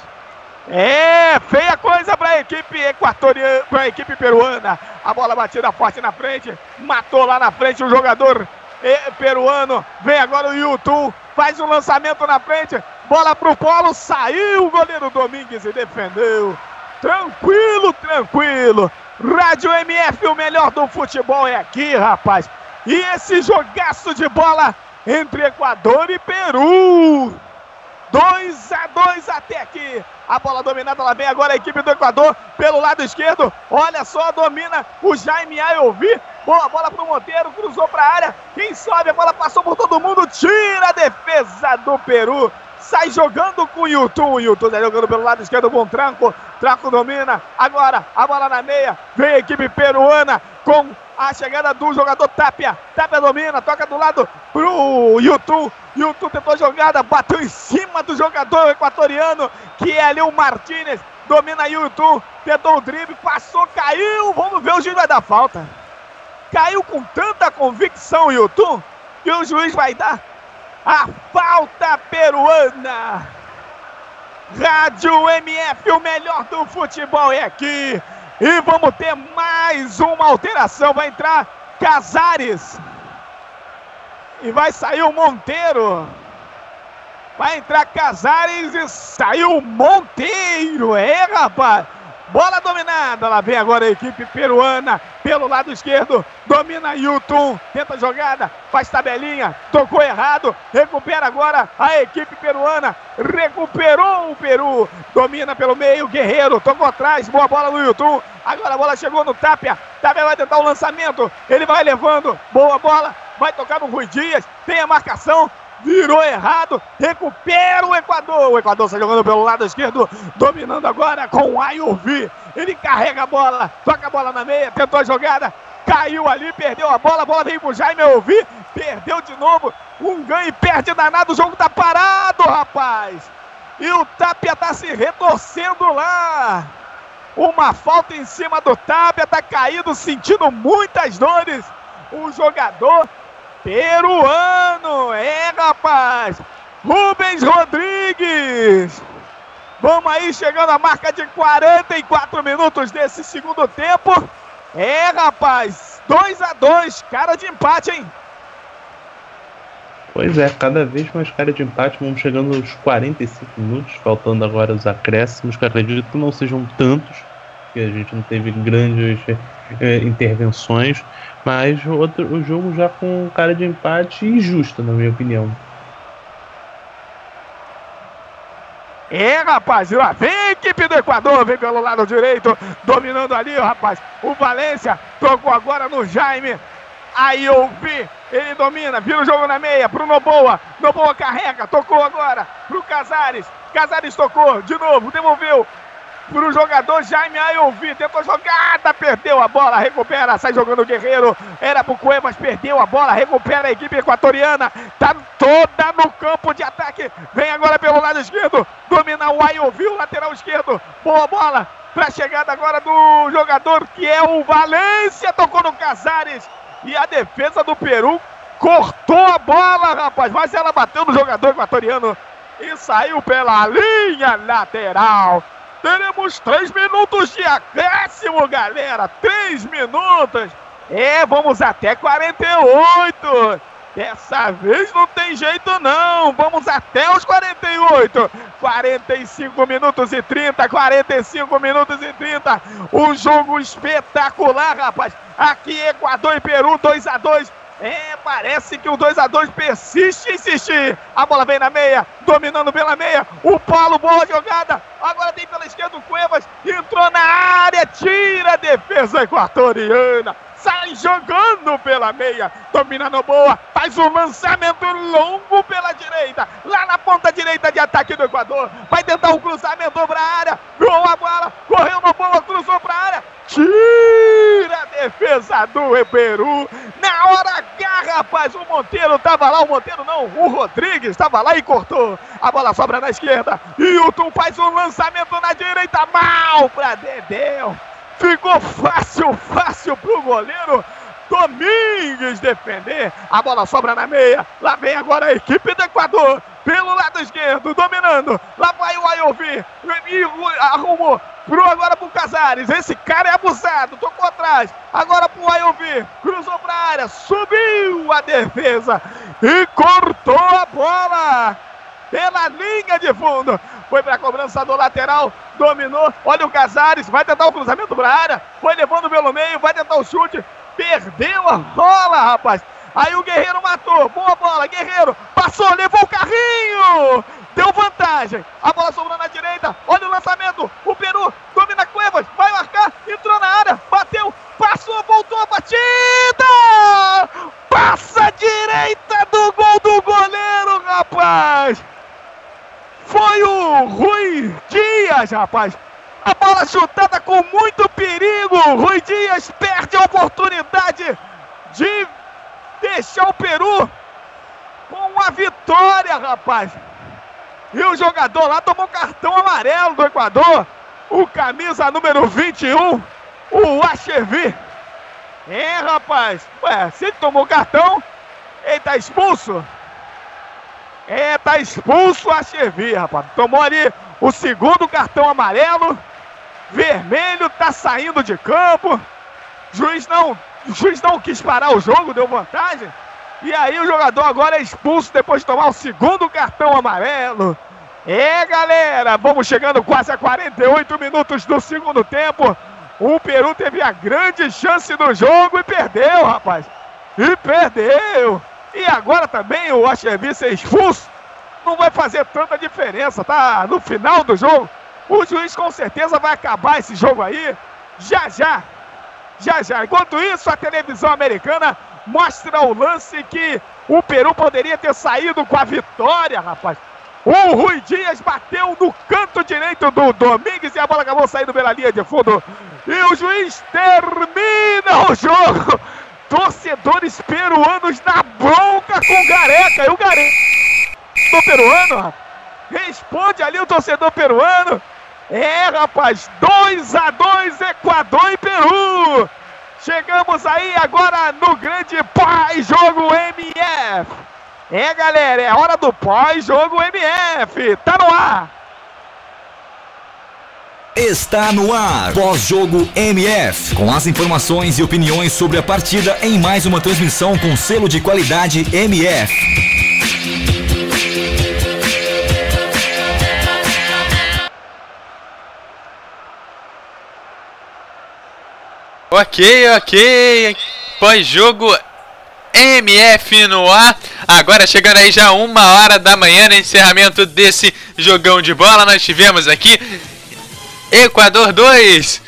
É, feia coisa para a equipe equatoriana, para a equipe peruana. A bola batida forte na frente, matou lá na frente o jogador eh, peruano. Vem agora o YouTube, faz um lançamento na frente, Bola pro Polo, saiu o goleiro Domingues e defendeu. Tranquilo, tranquilo. Rádio MF, o melhor do futebol é aqui, rapaz. E esse jogaço de bola entre Equador e Peru. 2 a 2 até aqui. A bola dominada lá vem agora a equipe do Equador pelo lado esquerdo. Olha só, domina o Jaime Ayovi. Boa bola pro Monteiro, cruzou para a área. Quem sobe, a bola passou por todo mundo, tira a defesa do Peru sai jogando com o Yutu. O Yutu tá jogando pelo lado esquerdo com o Tranco. Tranco domina. Agora a bola na meia. Vem a equipe peruana com a chegada do jogador Tapia. Tapia domina, toca do lado pro Yutu. Yutu tentou jogada, bateu em cima do jogador equatoriano, que é ali o Martinez. Domina Yutu, tentou o drible, passou, caiu. Vamos ver, o juiz vai dar falta. Caiu com tanta convicção, Yutu, que o juiz vai dar a falta peruana. Rádio MF, o melhor do futebol é aqui. E vamos ter mais uma alteração. Vai entrar Casares. E vai sair o Monteiro. Vai entrar Casares e saiu o Monteiro. É, rapaz. Bola dominada. Lá vem agora a equipe peruana pelo lado esquerdo. Domina Yutun. Tenta a jogada. Faz tabelinha. Tocou errado. Recupera agora a equipe peruana. Recuperou o Peru. Domina pelo meio. Guerreiro. Tocou atrás. Boa bola no Yutun. Agora a bola chegou no Tapia. Tapia vai tentar o lançamento. Ele vai levando. Boa bola. Vai tocar no Rui Dias. Tem a marcação virou errado, recupera o Equador. O Equador está jogando pelo lado esquerdo, dominando agora com o Ayurvi. Ele carrega a bola, toca a bola na meia, tentou a jogada, caiu ali, perdeu a bola, a bola veio pro Jaime Ayurvi, perdeu de novo, um ganho e perde danado, o jogo tá parado, rapaz. E o Tapia tá se retorcendo lá. Uma falta em cima do Tapia, tá caído, sentindo muitas dores. O jogador peruano. É, rapaz. Rubens Rodrigues. Vamos aí chegando à marca de 44 minutos desse segundo tempo. É, rapaz. 2 a 2 cara de empate, hein? Pois é, cada vez mais cara de empate. Vamos chegando aos 45 minutos, faltando agora os acréscimos, que acredito que não sejam tantos, que a gente não teve grandes é, intervenções. Mas outro, o jogo já com cara de empate injusto, na minha opinião. É, rapaz, lá vem a equipe do Equador, vem pelo lado direito, dominando ali, rapaz. O Valência tocou agora no Jaime. Aí eu vi, ele domina, vira o jogo na meia pro Noboa. Noboa carrega, tocou agora pro Casares. Casares tocou, de novo, devolveu para o jogador Jaime Ayovi. Tentou jogada, perdeu a bola, recupera, sai jogando o Guerreiro. Era pro Cuevas, perdeu a bola, recupera a equipe equatoriana. Tá toda no campo de ataque. Vem agora pelo lado esquerdo, domina o Ayovi, o lateral esquerdo. Boa bola para a chegada agora do jogador que é o Valência. Tocou no Casares e a defesa do Peru cortou a bola, rapaz. Mas ela bateu no jogador equatoriano e saiu pela linha lateral. Teremos três minutos de acréscimo, galera. Três minutos. É, vamos até 48. Dessa vez não tem jeito não. Vamos até os 48. 45 minutos e 30, 45 minutos e 30. Um jogo espetacular, rapaz. Aqui Equador e Peru 2 a 2. É, parece que o 2x2 persiste em insistir. A bola vem na meia, dominando pela meia. O Paulo, boa jogada. Agora tem pela esquerda o Cuevas. Entrou na área, tira a defesa equatoriana. Sai jogando pela meia, dominando boa, faz um lançamento longo pela direita, lá na ponta direita de ataque do Equador. Vai tentar um cruzamento para a área, voou a bola, correu no boa, cruzou para a área, tira a defesa do Peru. Na hora H, rapaz, o Monteiro tava lá, o Monteiro não, o Rodrigues estava lá e cortou. A bola sobra na esquerda. Tum faz um lançamento na direita, mal para Dedéu. Ficou fácil, fácil pro goleiro. Domingues defender. A bola sobra na meia. Lá vem agora a equipe do Equador. Pelo lado esquerdo, dominando. Lá vai o Ayovi. Arrumou. Pro agora pro Casares. Esse cara é abusado. Tocou atrás. Agora pro Ayovi. Cruzou pra área. Subiu a defesa. E cortou a bola. Pela linha de fundo. Foi pra cobrança do lateral. Dominou. Olha o Casares. Vai tentar o cruzamento pra área. Foi levando pelo meio. Vai tentar o chute. Perdeu a bola, rapaz. Aí o Guerreiro matou. Boa bola, Guerreiro. Passou, levou o carrinho. Deu vantagem. A bola sobrou na direita. Olha o lançamento. O Peru domina Cuevas. Vai marcar. Entrou na área. Bateu. Passou, voltou a batida. Passa a direita do gol do goleiro, rapaz. Foi o Rui Dias, rapaz. A bola chutada com muito perigo. Rui Dias perde a oportunidade de deixar o Peru com a vitória, rapaz. E o jogador lá tomou cartão amarelo do Equador. O camisa número 21, o Achevi. É, rapaz. Ué, se ele tomou cartão, ele tá expulso. É, tá expulso a Chevi, rapaz. Tomou ali o segundo cartão amarelo. Vermelho, tá saindo de campo. Juiz não, juiz não quis parar o jogo, deu vantagem. E aí o jogador agora é expulso depois de tomar o segundo cartão amarelo. É, galera, vamos chegando quase a 48 minutos do segundo tempo. O Peru teve a grande chance do jogo e perdeu, rapaz. E perdeu. E agora também o Achevi ser expulso não vai fazer tanta diferença, tá? No final do jogo, o juiz com certeza vai acabar esse jogo aí já já. Já já. Enquanto isso, a televisão americana mostra o lance que o Peru poderia ter saído com a vitória, rapaz. O Rui Dias bateu no canto direito do Domingues e a bola acabou saindo pela linha de fundo. E o juiz termina o jogo. Torcedores peruanos na bronca com Gareca. E o Gareca do peruano, responde ali o torcedor peruano. É, rapaz, 2 a 2 Equador e Peru. Chegamos aí agora no grande pós-jogo MF. É, galera, é hora do pós-jogo MF. Tá no ar. Está no ar, pós-jogo MF, com as informações e opiniões sobre a partida em mais uma transmissão com selo de qualidade MF. Ok, ok. Pós-jogo MF no ar. Agora chegando aí já uma hora da manhã no encerramento desse jogão de bola. Nós tivemos aqui Equador 2,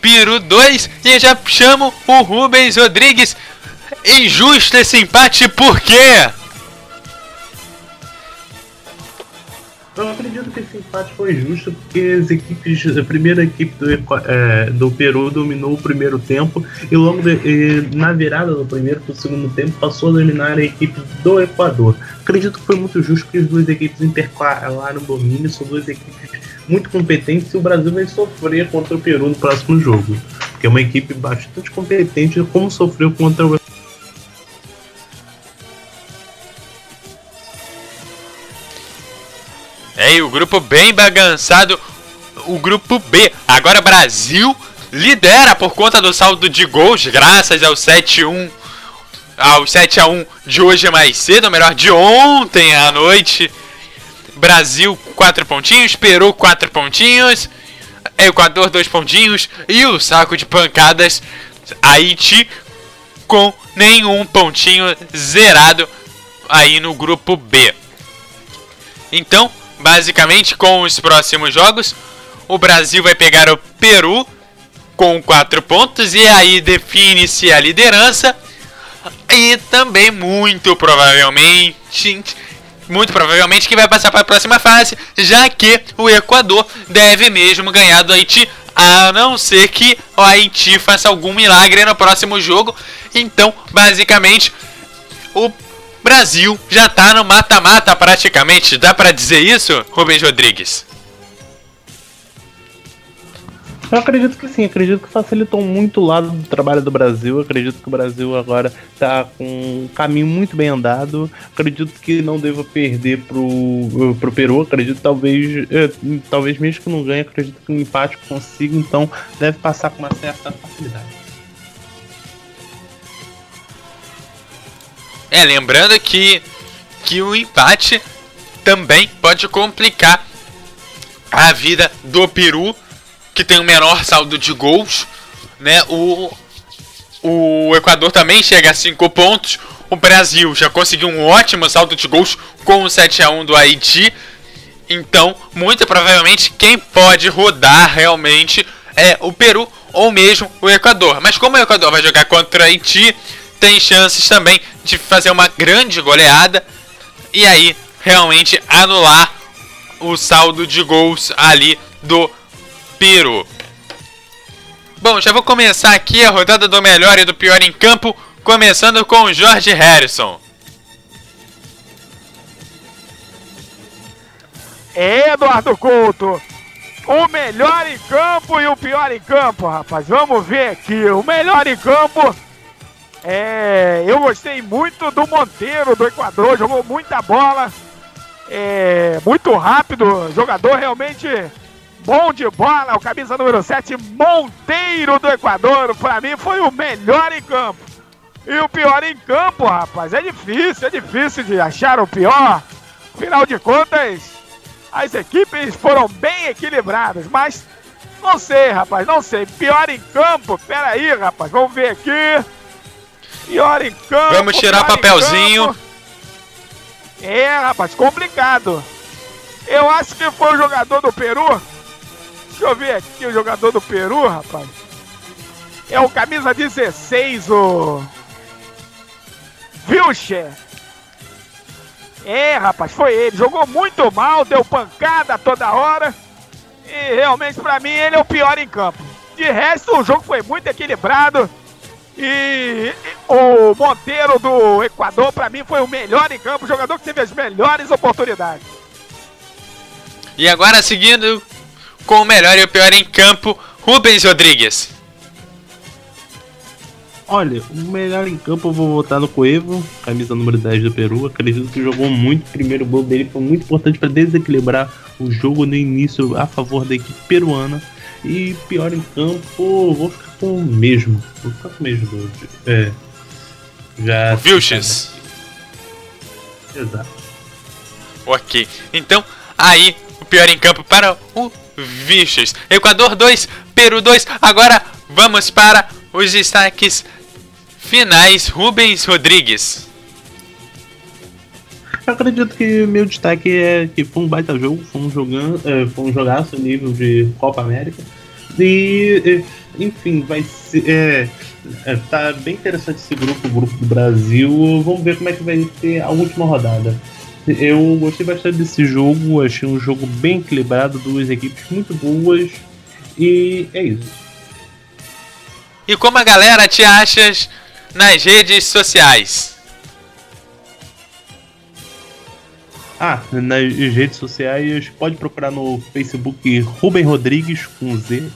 Peru 2 e já chamo o Rubens Rodrigues. Injusto esse empate, por quê? Eu acredito que esse empate foi justo porque as equipes, a primeira equipe do, é, do Peru dominou o primeiro tempo e logo de, e, na virada do primeiro para o segundo tempo passou a dominar a equipe do Equador. Acredito que foi muito justo que as duas equipes intercalaram o domínio, são duas equipes muito competentes e o Brasil vai sofrer contra o Peru no próximo jogo, que é uma equipe bastante competente como sofreu contra o É, o grupo bem bagunçado, o grupo B. Agora Brasil lidera por conta do saldo de gols, graças ao 7-1 ao 7 a 1 de hoje mais cedo, melhor, de ontem à noite. Brasil 4 pontinhos, Peru 4 pontinhos, Equador 2 pontinhos e o saco de pancadas Haiti com nenhum pontinho zerado aí no grupo B. Então, basicamente com os próximos jogos, o Brasil vai pegar o Peru com 4 pontos e aí define-se a liderança. E também muito provavelmente, muito provavelmente que vai passar para a próxima fase, já que o Equador deve mesmo ganhar do Haiti, a não ser que o Haiti faça algum milagre no próximo jogo. Então, basicamente, o Brasil já tá no mata-mata praticamente, dá para dizer isso, Rubens Rodrigues? Eu acredito que sim, acredito que facilitou muito o lado do trabalho do Brasil. Acredito que o Brasil agora está com um caminho muito bem andado. Acredito que não deva perder pro, pro Peru. Acredito talvez, eh, talvez mesmo que não ganhe, acredito que um empate consiga, então deve passar com uma certa facilidade. É, lembrando que, que o empate também pode complicar a vida do Peru, que tem o menor saldo de gols. Né? O, o Equador também chega a 5 pontos. O Brasil já conseguiu um ótimo saldo de gols com o 7 a 1 do Haiti. Então, muito provavelmente, quem pode rodar realmente é o Peru ou mesmo o Equador. Mas como o Equador vai jogar contra o Haiti, tem chances também de fazer uma grande goleada e aí realmente anular o saldo de gols ali do Peru. Bom, já vou começar aqui a rodada do melhor e do pior em campo, começando com o Jorge Harrison. Eduardo Couto, o melhor em campo e o pior em campo, rapaz. Vamos ver aqui. O melhor em campo é. Eu gostei muito do Monteiro do Equador, jogou muita bola. É, muito rápido, jogador realmente bom de bola. O camisa número 7, Monteiro do Equador, para mim foi o melhor em campo. E o pior em campo, rapaz, é difícil, é difícil de achar o pior. Afinal de contas, as equipes foram bem equilibradas, mas não sei, rapaz, não sei. Pior em campo, peraí, rapaz, vamos ver aqui. Pior em campo. Vamos tirar papelzinho. É, rapaz, complicado. Eu acho que foi o jogador do Peru. Deixa eu ver aqui o jogador do Peru, rapaz. É o camisa 16, o. Vilcher. É, rapaz, foi ele. Jogou muito mal, deu pancada toda hora. E realmente, pra mim, ele é o pior em campo. De resto, o jogo foi muito equilibrado. E o Monteiro do Equador, pra mim, foi o melhor em campo, o jogador que teve as melhores oportunidades. E agora, seguindo com o melhor e o pior em campo, Rubens Rodrigues. Olha, o melhor em campo eu vou votar no Coevo, camisa número 10 do Peru. Acredito que jogou muito. O primeiro gol dele foi muito importante para desequilibrar o jogo no início a favor da equipe peruana. E pior em campo, vou ficar com o mesmo. Vou ficar com o mesmo. É. Já. Vilches. Exato. Ok. Então, aí, o pior em campo para o Vilches. Equador 2, Peru 2. Agora vamos para os destaques finais. Rubens Rodrigues. Eu acredito que meu destaque é que foi um baita jogo, foi um, jogando, é, foi um jogaço nível de Copa América. E, enfim, vai ser. É, é, tá bem interessante esse grupo, o grupo do Brasil. Vamos ver como é que vai ser a última rodada. Eu gostei bastante desse jogo, achei um jogo bem equilibrado, duas equipes muito boas. E é isso. E como a galera te achas nas redes sociais? Ah, nas redes sociais pode procurar no Facebook Rubem Rodrigues com Z.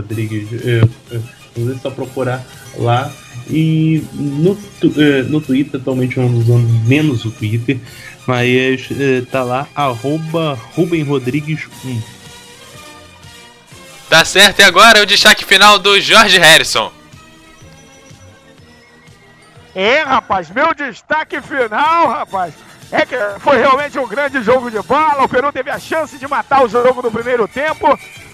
Rodrigues, é, é, é só procurar lá. E no, é, no Twitter, atualmente eu ando usando menos o Twitter, mas é, tá lá, arroba Rubem Rodrigues 1. Tá certo, e agora o destaque final do Jorge Harrison. É, rapaz, meu destaque final, rapaz, é que foi realmente um grande jogo de bola. O Peru teve a chance de matar o jogo no primeiro tempo.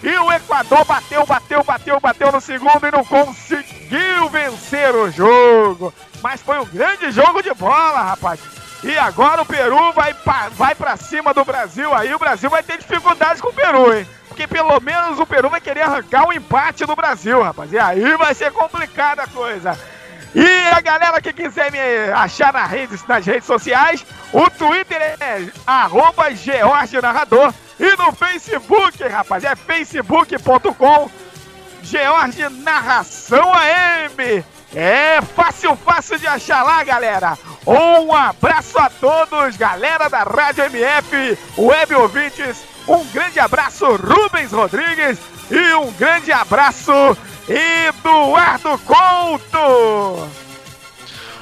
E o Equador bateu, bateu, bateu, bateu no segundo e não conseguiu vencer o jogo. Mas foi um grande jogo de bola, rapaz. E agora o Peru vai, vai para cima do Brasil. Aí o Brasil vai ter dificuldades com o Peru, hein? Porque pelo menos o Peru vai querer arrancar o um empate do Brasil, rapaz. E aí vai ser complicada a coisa. E a galera que quiser me achar nas redes, nas redes sociais, o Twitter é arroba Narrador. E no Facebook, rapaz, é facebook.com George Narração AM. É fácil, fácil de achar lá, galera. Um abraço a todos, galera da Rádio MF, web ouvintes. Um grande abraço, Rubens Rodrigues. E um grande abraço, Eduardo Couto.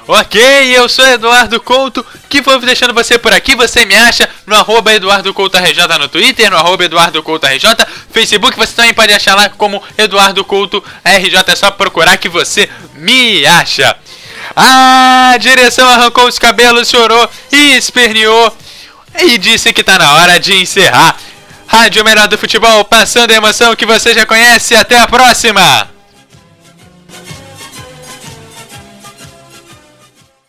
Ok, eu sou Eduardo Couto, que vou deixando você por aqui. Você me acha no arroba Eduardo Couto RJ no Twitter, no arroba Eduardo Couto RJ, Facebook você também pode achar lá como Eduardo Couto RJ, é só procurar que você me acha. A direção arrancou os cabelos, chorou e esperneou e disse que tá na hora de encerrar. Rádio Melhor do Futebol, passando a emoção que você já conhece. Até a próxima!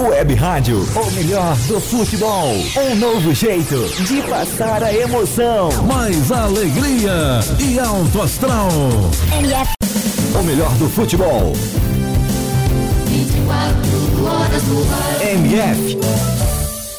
Web Rádio, o melhor do futebol. Um novo jeito de passar a emoção. mais alegria e alto astral. O melhor do futebol. MF